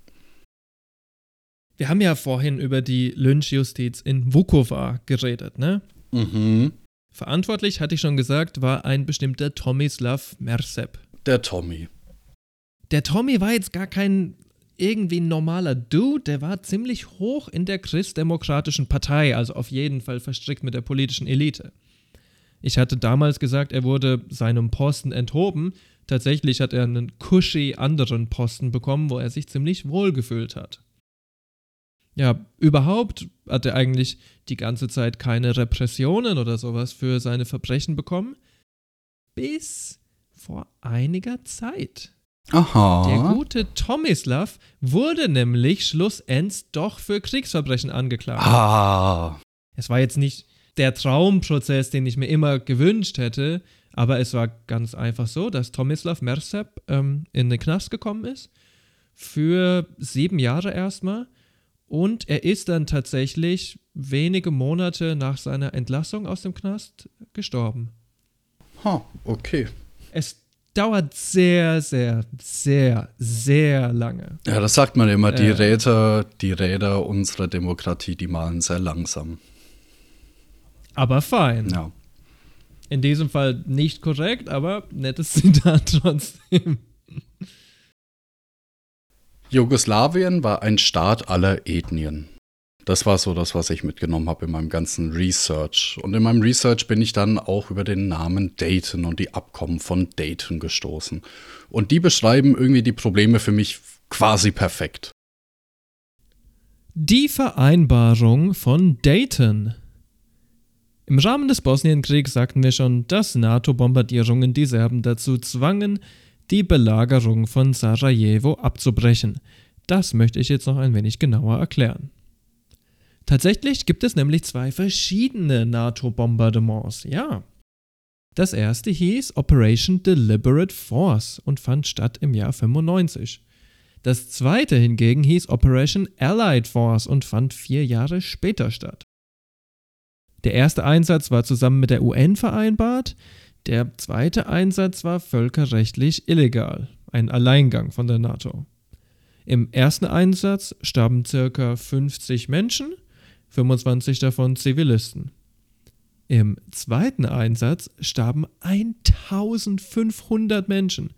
Wir haben ja vorhin über die Lynchjustiz in Vukovar geredet, ne? Mhm. Verantwortlich, hatte ich schon gesagt, war ein bestimmter Tomislav Merseb. Der Tommy. Der Tommy war jetzt gar kein irgendwie normaler Dude, der war ziemlich hoch in der christdemokratischen Partei, also auf jeden Fall verstrickt mit der politischen Elite. Ich hatte damals gesagt, er wurde seinem Posten enthoben. Tatsächlich hat er einen cushy anderen Posten bekommen, wo er sich ziemlich wohl gefühlt hat ja, überhaupt hat er eigentlich die ganze Zeit keine Repressionen oder sowas für seine Verbrechen bekommen. Bis vor einiger Zeit. Aha. Der gute Tomislav wurde nämlich schlussendlich doch für Kriegsverbrechen angeklagt. Ah. Es war jetzt nicht der Traumprozess, den ich mir immer gewünscht hätte, aber es war ganz einfach so, dass Tomislav Merseb ähm, in den Knast gekommen ist. Für sieben Jahre erstmal und er ist dann tatsächlich wenige Monate nach seiner Entlassung aus dem Knast gestorben. Ha, okay. Es dauert sehr, sehr, sehr, sehr lange. Ja, das sagt man immer. Die äh, Räder, die Räder unserer Demokratie, die malen sehr langsam. Aber fein. Ja. In diesem Fall nicht korrekt, aber nettes Zitat trotzdem. Jugoslawien war ein Staat aller Ethnien. Das war so das, was ich mitgenommen habe in meinem ganzen Research. Und in meinem Research bin ich dann auch über den Namen Dayton und die Abkommen von Dayton gestoßen. Und die beschreiben irgendwie die Probleme für mich quasi perfekt. Die Vereinbarung von Dayton. Im Rahmen des Bosnienkriegs sagten wir schon, dass NATO-Bombardierungen die Serben dazu zwangen, die Belagerung von Sarajevo abzubrechen. Das möchte ich jetzt noch ein wenig genauer erklären. Tatsächlich gibt es nämlich zwei verschiedene NATO-Bombardements, ja. Das erste hieß Operation Deliberate Force und fand statt im Jahr 95. Das zweite hingegen hieß Operation Allied Force und fand vier Jahre später statt. Der erste Einsatz war zusammen mit der UN vereinbart, der zweite Einsatz war völkerrechtlich illegal, ein Alleingang von der NATO. Im ersten Einsatz starben ca. 50 Menschen, 25 davon Zivilisten. Im zweiten Einsatz starben 1500 Menschen,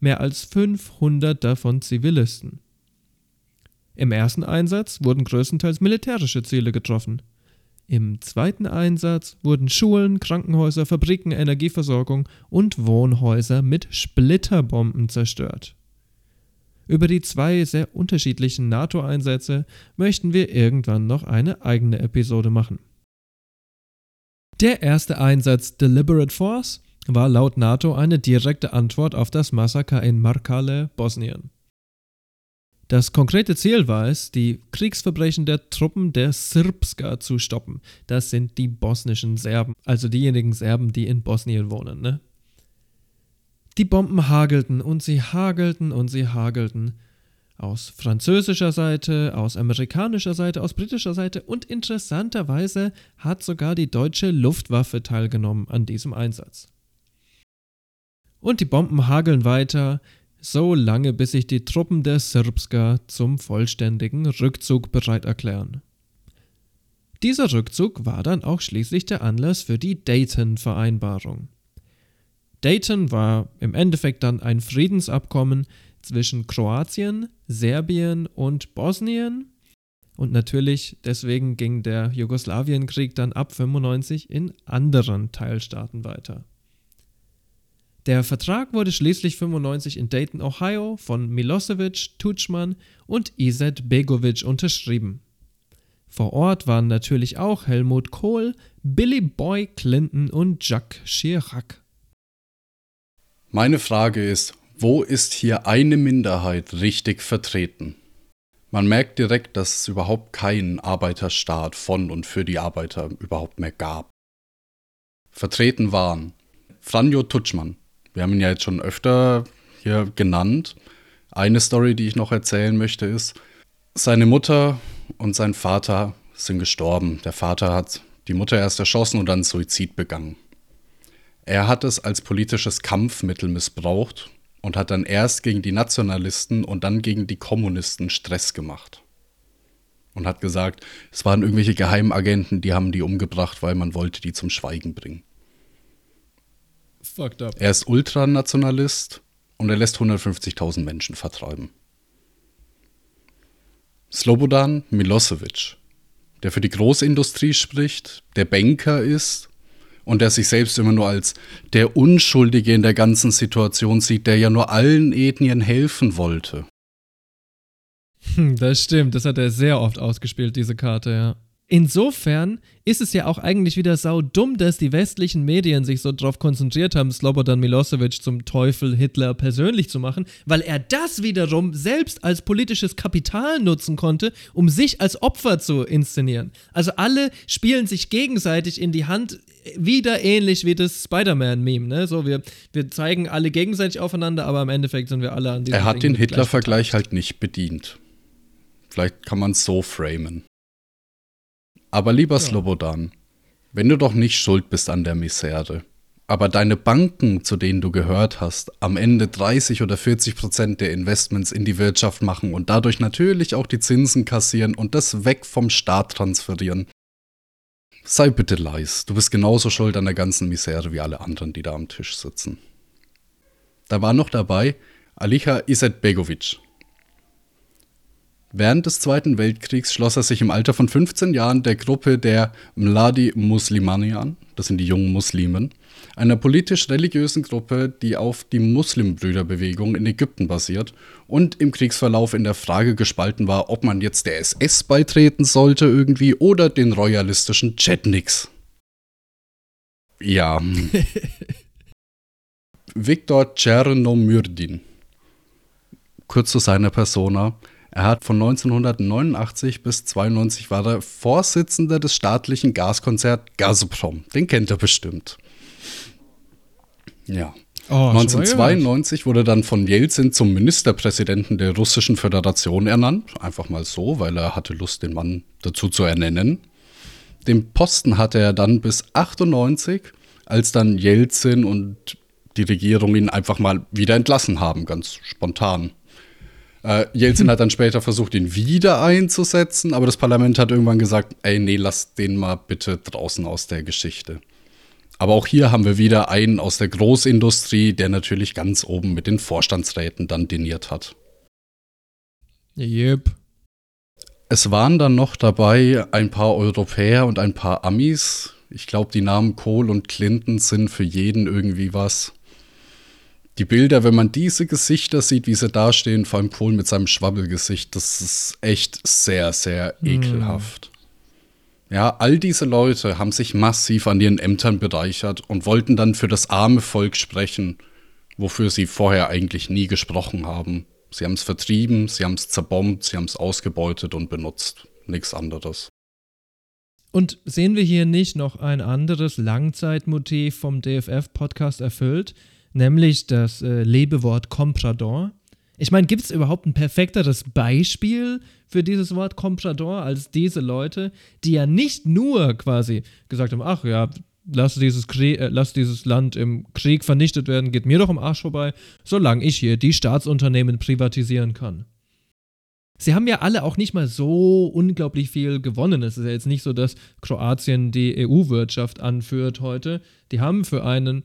mehr als 500 davon Zivilisten. Im ersten Einsatz wurden größtenteils militärische Ziele getroffen. Im zweiten Einsatz wurden Schulen, Krankenhäuser, Fabriken, Energieversorgung und Wohnhäuser mit Splitterbomben zerstört. Über die zwei sehr unterschiedlichen NATO-Einsätze möchten wir irgendwann noch eine eigene Episode machen. Der erste Einsatz Deliberate Force war laut NATO eine direkte Antwort auf das Massaker in Markale, Bosnien. Das konkrete Ziel war es, die Kriegsverbrechen der Truppen der Srpska zu stoppen. Das sind die bosnischen Serben, also diejenigen Serben, die in Bosnien wohnen. Ne? Die Bomben hagelten und sie hagelten und sie hagelten. Aus französischer Seite, aus amerikanischer Seite, aus britischer Seite und interessanterweise hat sogar die deutsche Luftwaffe teilgenommen an diesem Einsatz. Und die Bomben hageln weiter, so lange bis sich die Truppen der Srpska zum vollständigen Rückzug bereit erklären. Dieser Rückzug war dann auch schließlich der Anlass für die Dayton-Vereinbarung. Dayton war im Endeffekt dann ein Friedensabkommen zwischen Kroatien, Serbien und Bosnien. Und natürlich deswegen ging der Jugoslawienkrieg dann ab 95 in anderen Teilstaaten weiter. Der Vertrag wurde schließlich 95 in Dayton, Ohio von Milosevic, Tutschmann und Izet Begovic unterschrieben. Vor Ort waren natürlich auch Helmut Kohl, Billy Boy Clinton und Jacques Chirac. Meine Frage ist, wo ist hier eine Minderheit richtig vertreten? Man merkt direkt, dass es überhaupt keinen Arbeiterstaat von und für die Arbeiter überhaupt mehr gab. Vertreten waren Franjo Tutschmann, wir haben ihn ja jetzt schon öfter hier genannt. Eine Story, die ich noch erzählen möchte, ist, seine Mutter und sein Vater sind gestorben. Der Vater hat die Mutter erst erschossen und dann Suizid begangen. Er hat es als politisches Kampfmittel missbraucht und hat dann erst gegen die Nationalisten und dann gegen die Kommunisten Stress gemacht. Und hat gesagt, es waren irgendwelche Geheimagenten, die haben die umgebracht, weil man wollte die zum Schweigen bringen. Fucked up. Er ist Ultranationalist und er lässt 150.000 Menschen vertreiben. Slobodan Milosevic, der für die Großindustrie spricht, der Banker ist und der sich selbst immer nur als der Unschuldige in der ganzen Situation sieht, der ja nur allen Ethnien helfen wollte. Hm, das stimmt, das hat er sehr oft ausgespielt, diese Karte, ja. Insofern ist es ja auch eigentlich wieder sau dumm, dass die westlichen Medien sich so darauf konzentriert haben, Slobodan Milosevic zum Teufel Hitler persönlich zu machen, weil er das wiederum selbst als politisches Kapital nutzen konnte, um sich als Opfer zu inszenieren. Also alle spielen sich gegenseitig in die Hand, wieder ähnlich wie das Spider-Man-Meme. Ne? So, wir, wir zeigen alle gegenseitig aufeinander, aber im Endeffekt sind wir alle an diesem Er hat Ding den Hitler-Vergleich halt nicht bedient. Vielleicht kann man es so framen. Aber lieber ja. Slobodan, wenn du doch nicht schuld bist an der Misere, aber deine Banken, zu denen du gehört hast, am Ende 30 oder 40 Prozent der Investments in die Wirtschaft machen und dadurch natürlich auch die Zinsen kassieren und das weg vom Staat transferieren. Sei bitte leis, du bist genauso schuld an der ganzen Misere wie alle anderen, die da am Tisch sitzen. Da war noch dabei Alicha Izetbegovic. Während des Zweiten Weltkriegs schloss er sich im Alter von 15 Jahren der Gruppe der Mladi Muslimani an, das sind die jungen Muslimen, einer politisch-religiösen Gruppe, die auf die Muslimbrüderbewegung in Ägypten basiert und im Kriegsverlauf in der Frage gespalten war, ob man jetzt der SS beitreten sollte irgendwie oder den royalistischen Chetniks. Ja. Viktor Tschernomyrdin. Kurz zu seiner Persona. Er hat von 1989 bis 92 war er Vorsitzender des staatlichen Gaskonzert Gazprom. Den kennt er bestimmt. Ja. Oh, 1992 wurde dann von Jelzin zum Ministerpräsidenten der Russischen Föderation ernannt. Einfach mal so, weil er hatte Lust, den Mann dazu zu ernennen. Den Posten hatte er dann bis 98, als dann Jelzin und die Regierung ihn einfach mal wieder entlassen haben, ganz spontan. Äh, Jelzin hat dann später versucht, ihn wieder einzusetzen, aber das Parlament hat irgendwann gesagt, ey, nee, lass den mal bitte draußen aus der Geschichte. Aber auch hier haben wir wieder einen aus der Großindustrie, der natürlich ganz oben mit den Vorstandsräten dann diniert hat. Yep. Es waren dann noch dabei ein paar Europäer und ein paar Amis. Ich glaube, die Namen Kohl und Clinton sind für jeden irgendwie was die Bilder, wenn man diese Gesichter sieht, wie sie dastehen, vor allem Kohl mit seinem Schwabbelgesicht, das ist echt sehr, sehr mm. ekelhaft. Ja, all diese Leute haben sich massiv an ihren Ämtern bereichert und wollten dann für das arme Volk sprechen, wofür sie vorher eigentlich nie gesprochen haben. Sie haben es vertrieben, sie haben es zerbombt, sie haben es ausgebeutet und benutzt. Nichts anderes. Und sehen wir hier nicht noch ein anderes Langzeitmotiv vom DFF-Podcast erfüllt? Nämlich das äh, Lebewort Comprador. Ich meine, gibt es überhaupt ein perfekteres Beispiel für dieses Wort Comprador als diese Leute, die ja nicht nur quasi gesagt haben, ach ja, lass dieses, Krieg, äh, lass dieses Land im Krieg vernichtet werden, geht mir doch am Arsch vorbei, solange ich hier die Staatsunternehmen privatisieren kann. Sie haben ja alle auch nicht mal so unglaublich viel gewonnen. Es ist ja jetzt nicht so, dass Kroatien die EU-Wirtschaft anführt heute. Die haben für einen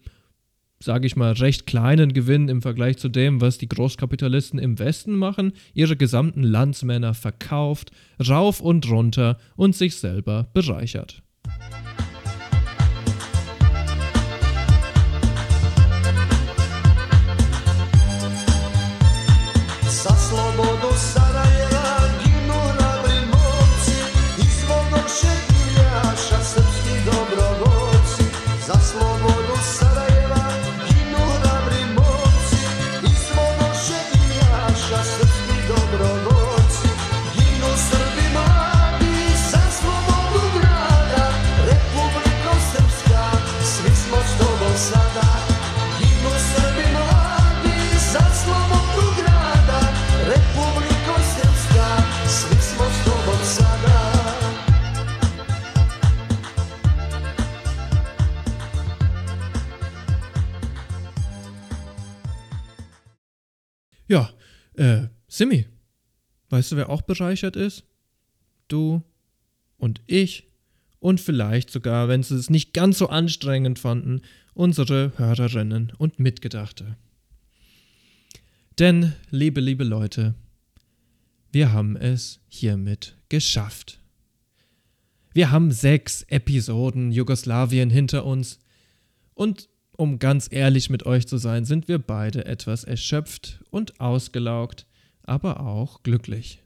sage ich mal, recht kleinen Gewinn im Vergleich zu dem, was die Großkapitalisten im Westen machen, ihre gesamten Landsmänner verkauft, rauf und runter und sich selber bereichert. Ja, Simi, weißt du, wer auch bereichert ist? Du und ich und vielleicht sogar, wenn sie es nicht ganz so anstrengend fanden, unsere Hörerinnen und Mitgedachte. Denn, liebe, liebe Leute, wir haben es hiermit geschafft. Wir haben sechs Episoden Jugoslawien hinter uns und um ganz ehrlich mit euch zu sein, sind wir beide etwas erschöpft und ausgelaugt, aber auch glücklich.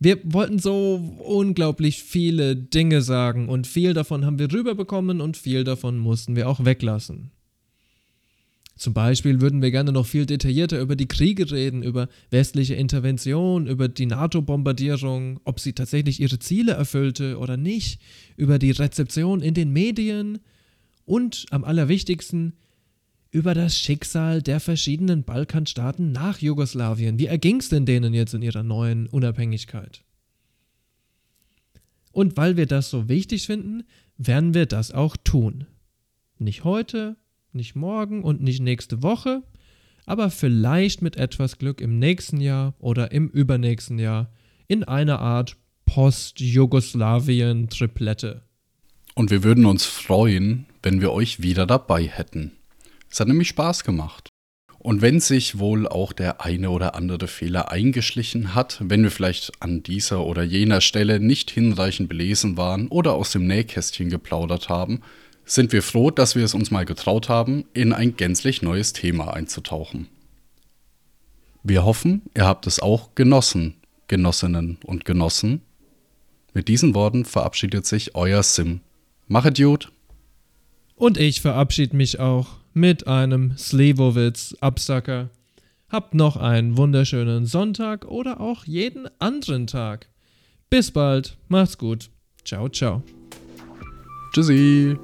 Wir wollten so unglaublich viele Dinge sagen und viel davon haben wir rüberbekommen und viel davon mussten wir auch weglassen. Zum Beispiel würden wir gerne noch viel detaillierter über die Kriege reden, über westliche Intervention, über die NATO-Bombardierung, ob sie tatsächlich ihre Ziele erfüllte oder nicht, über die Rezeption in den Medien, und am allerwichtigsten über das Schicksal der verschiedenen Balkanstaaten nach Jugoslawien. Wie erging es denn denen jetzt in ihrer neuen Unabhängigkeit? Und weil wir das so wichtig finden, werden wir das auch tun. Nicht heute, nicht morgen und nicht nächste Woche, aber vielleicht mit etwas Glück im nächsten Jahr oder im übernächsten Jahr in einer Art Post-Jugoslawien-Triplette. Und wir würden uns freuen, wenn wir euch wieder dabei hätten. Es hat nämlich Spaß gemacht. Und wenn sich wohl auch der eine oder andere Fehler eingeschlichen hat, wenn wir vielleicht an dieser oder jener Stelle nicht hinreichend belesen waren oder aus dem Nähkästchen geplaudert haben, sind wir froh, dass wir es uns mal getraut haben, in ein gänzlich neues Thema einzutauchen. Wir hoffen, ihr habt es auch genossen, Genossinnen und Genossen. Mit diesen Worten verabschiedet sich euer Sim. Machet gut! Und ich verabschiede mich auch mit einem Slivovitz-Absacker. Habt noch einen wunderschönen Sonntag oder auch jeden anderen Tag. Bis bald, macht's gut. Ciao, ciao. Tschüssi.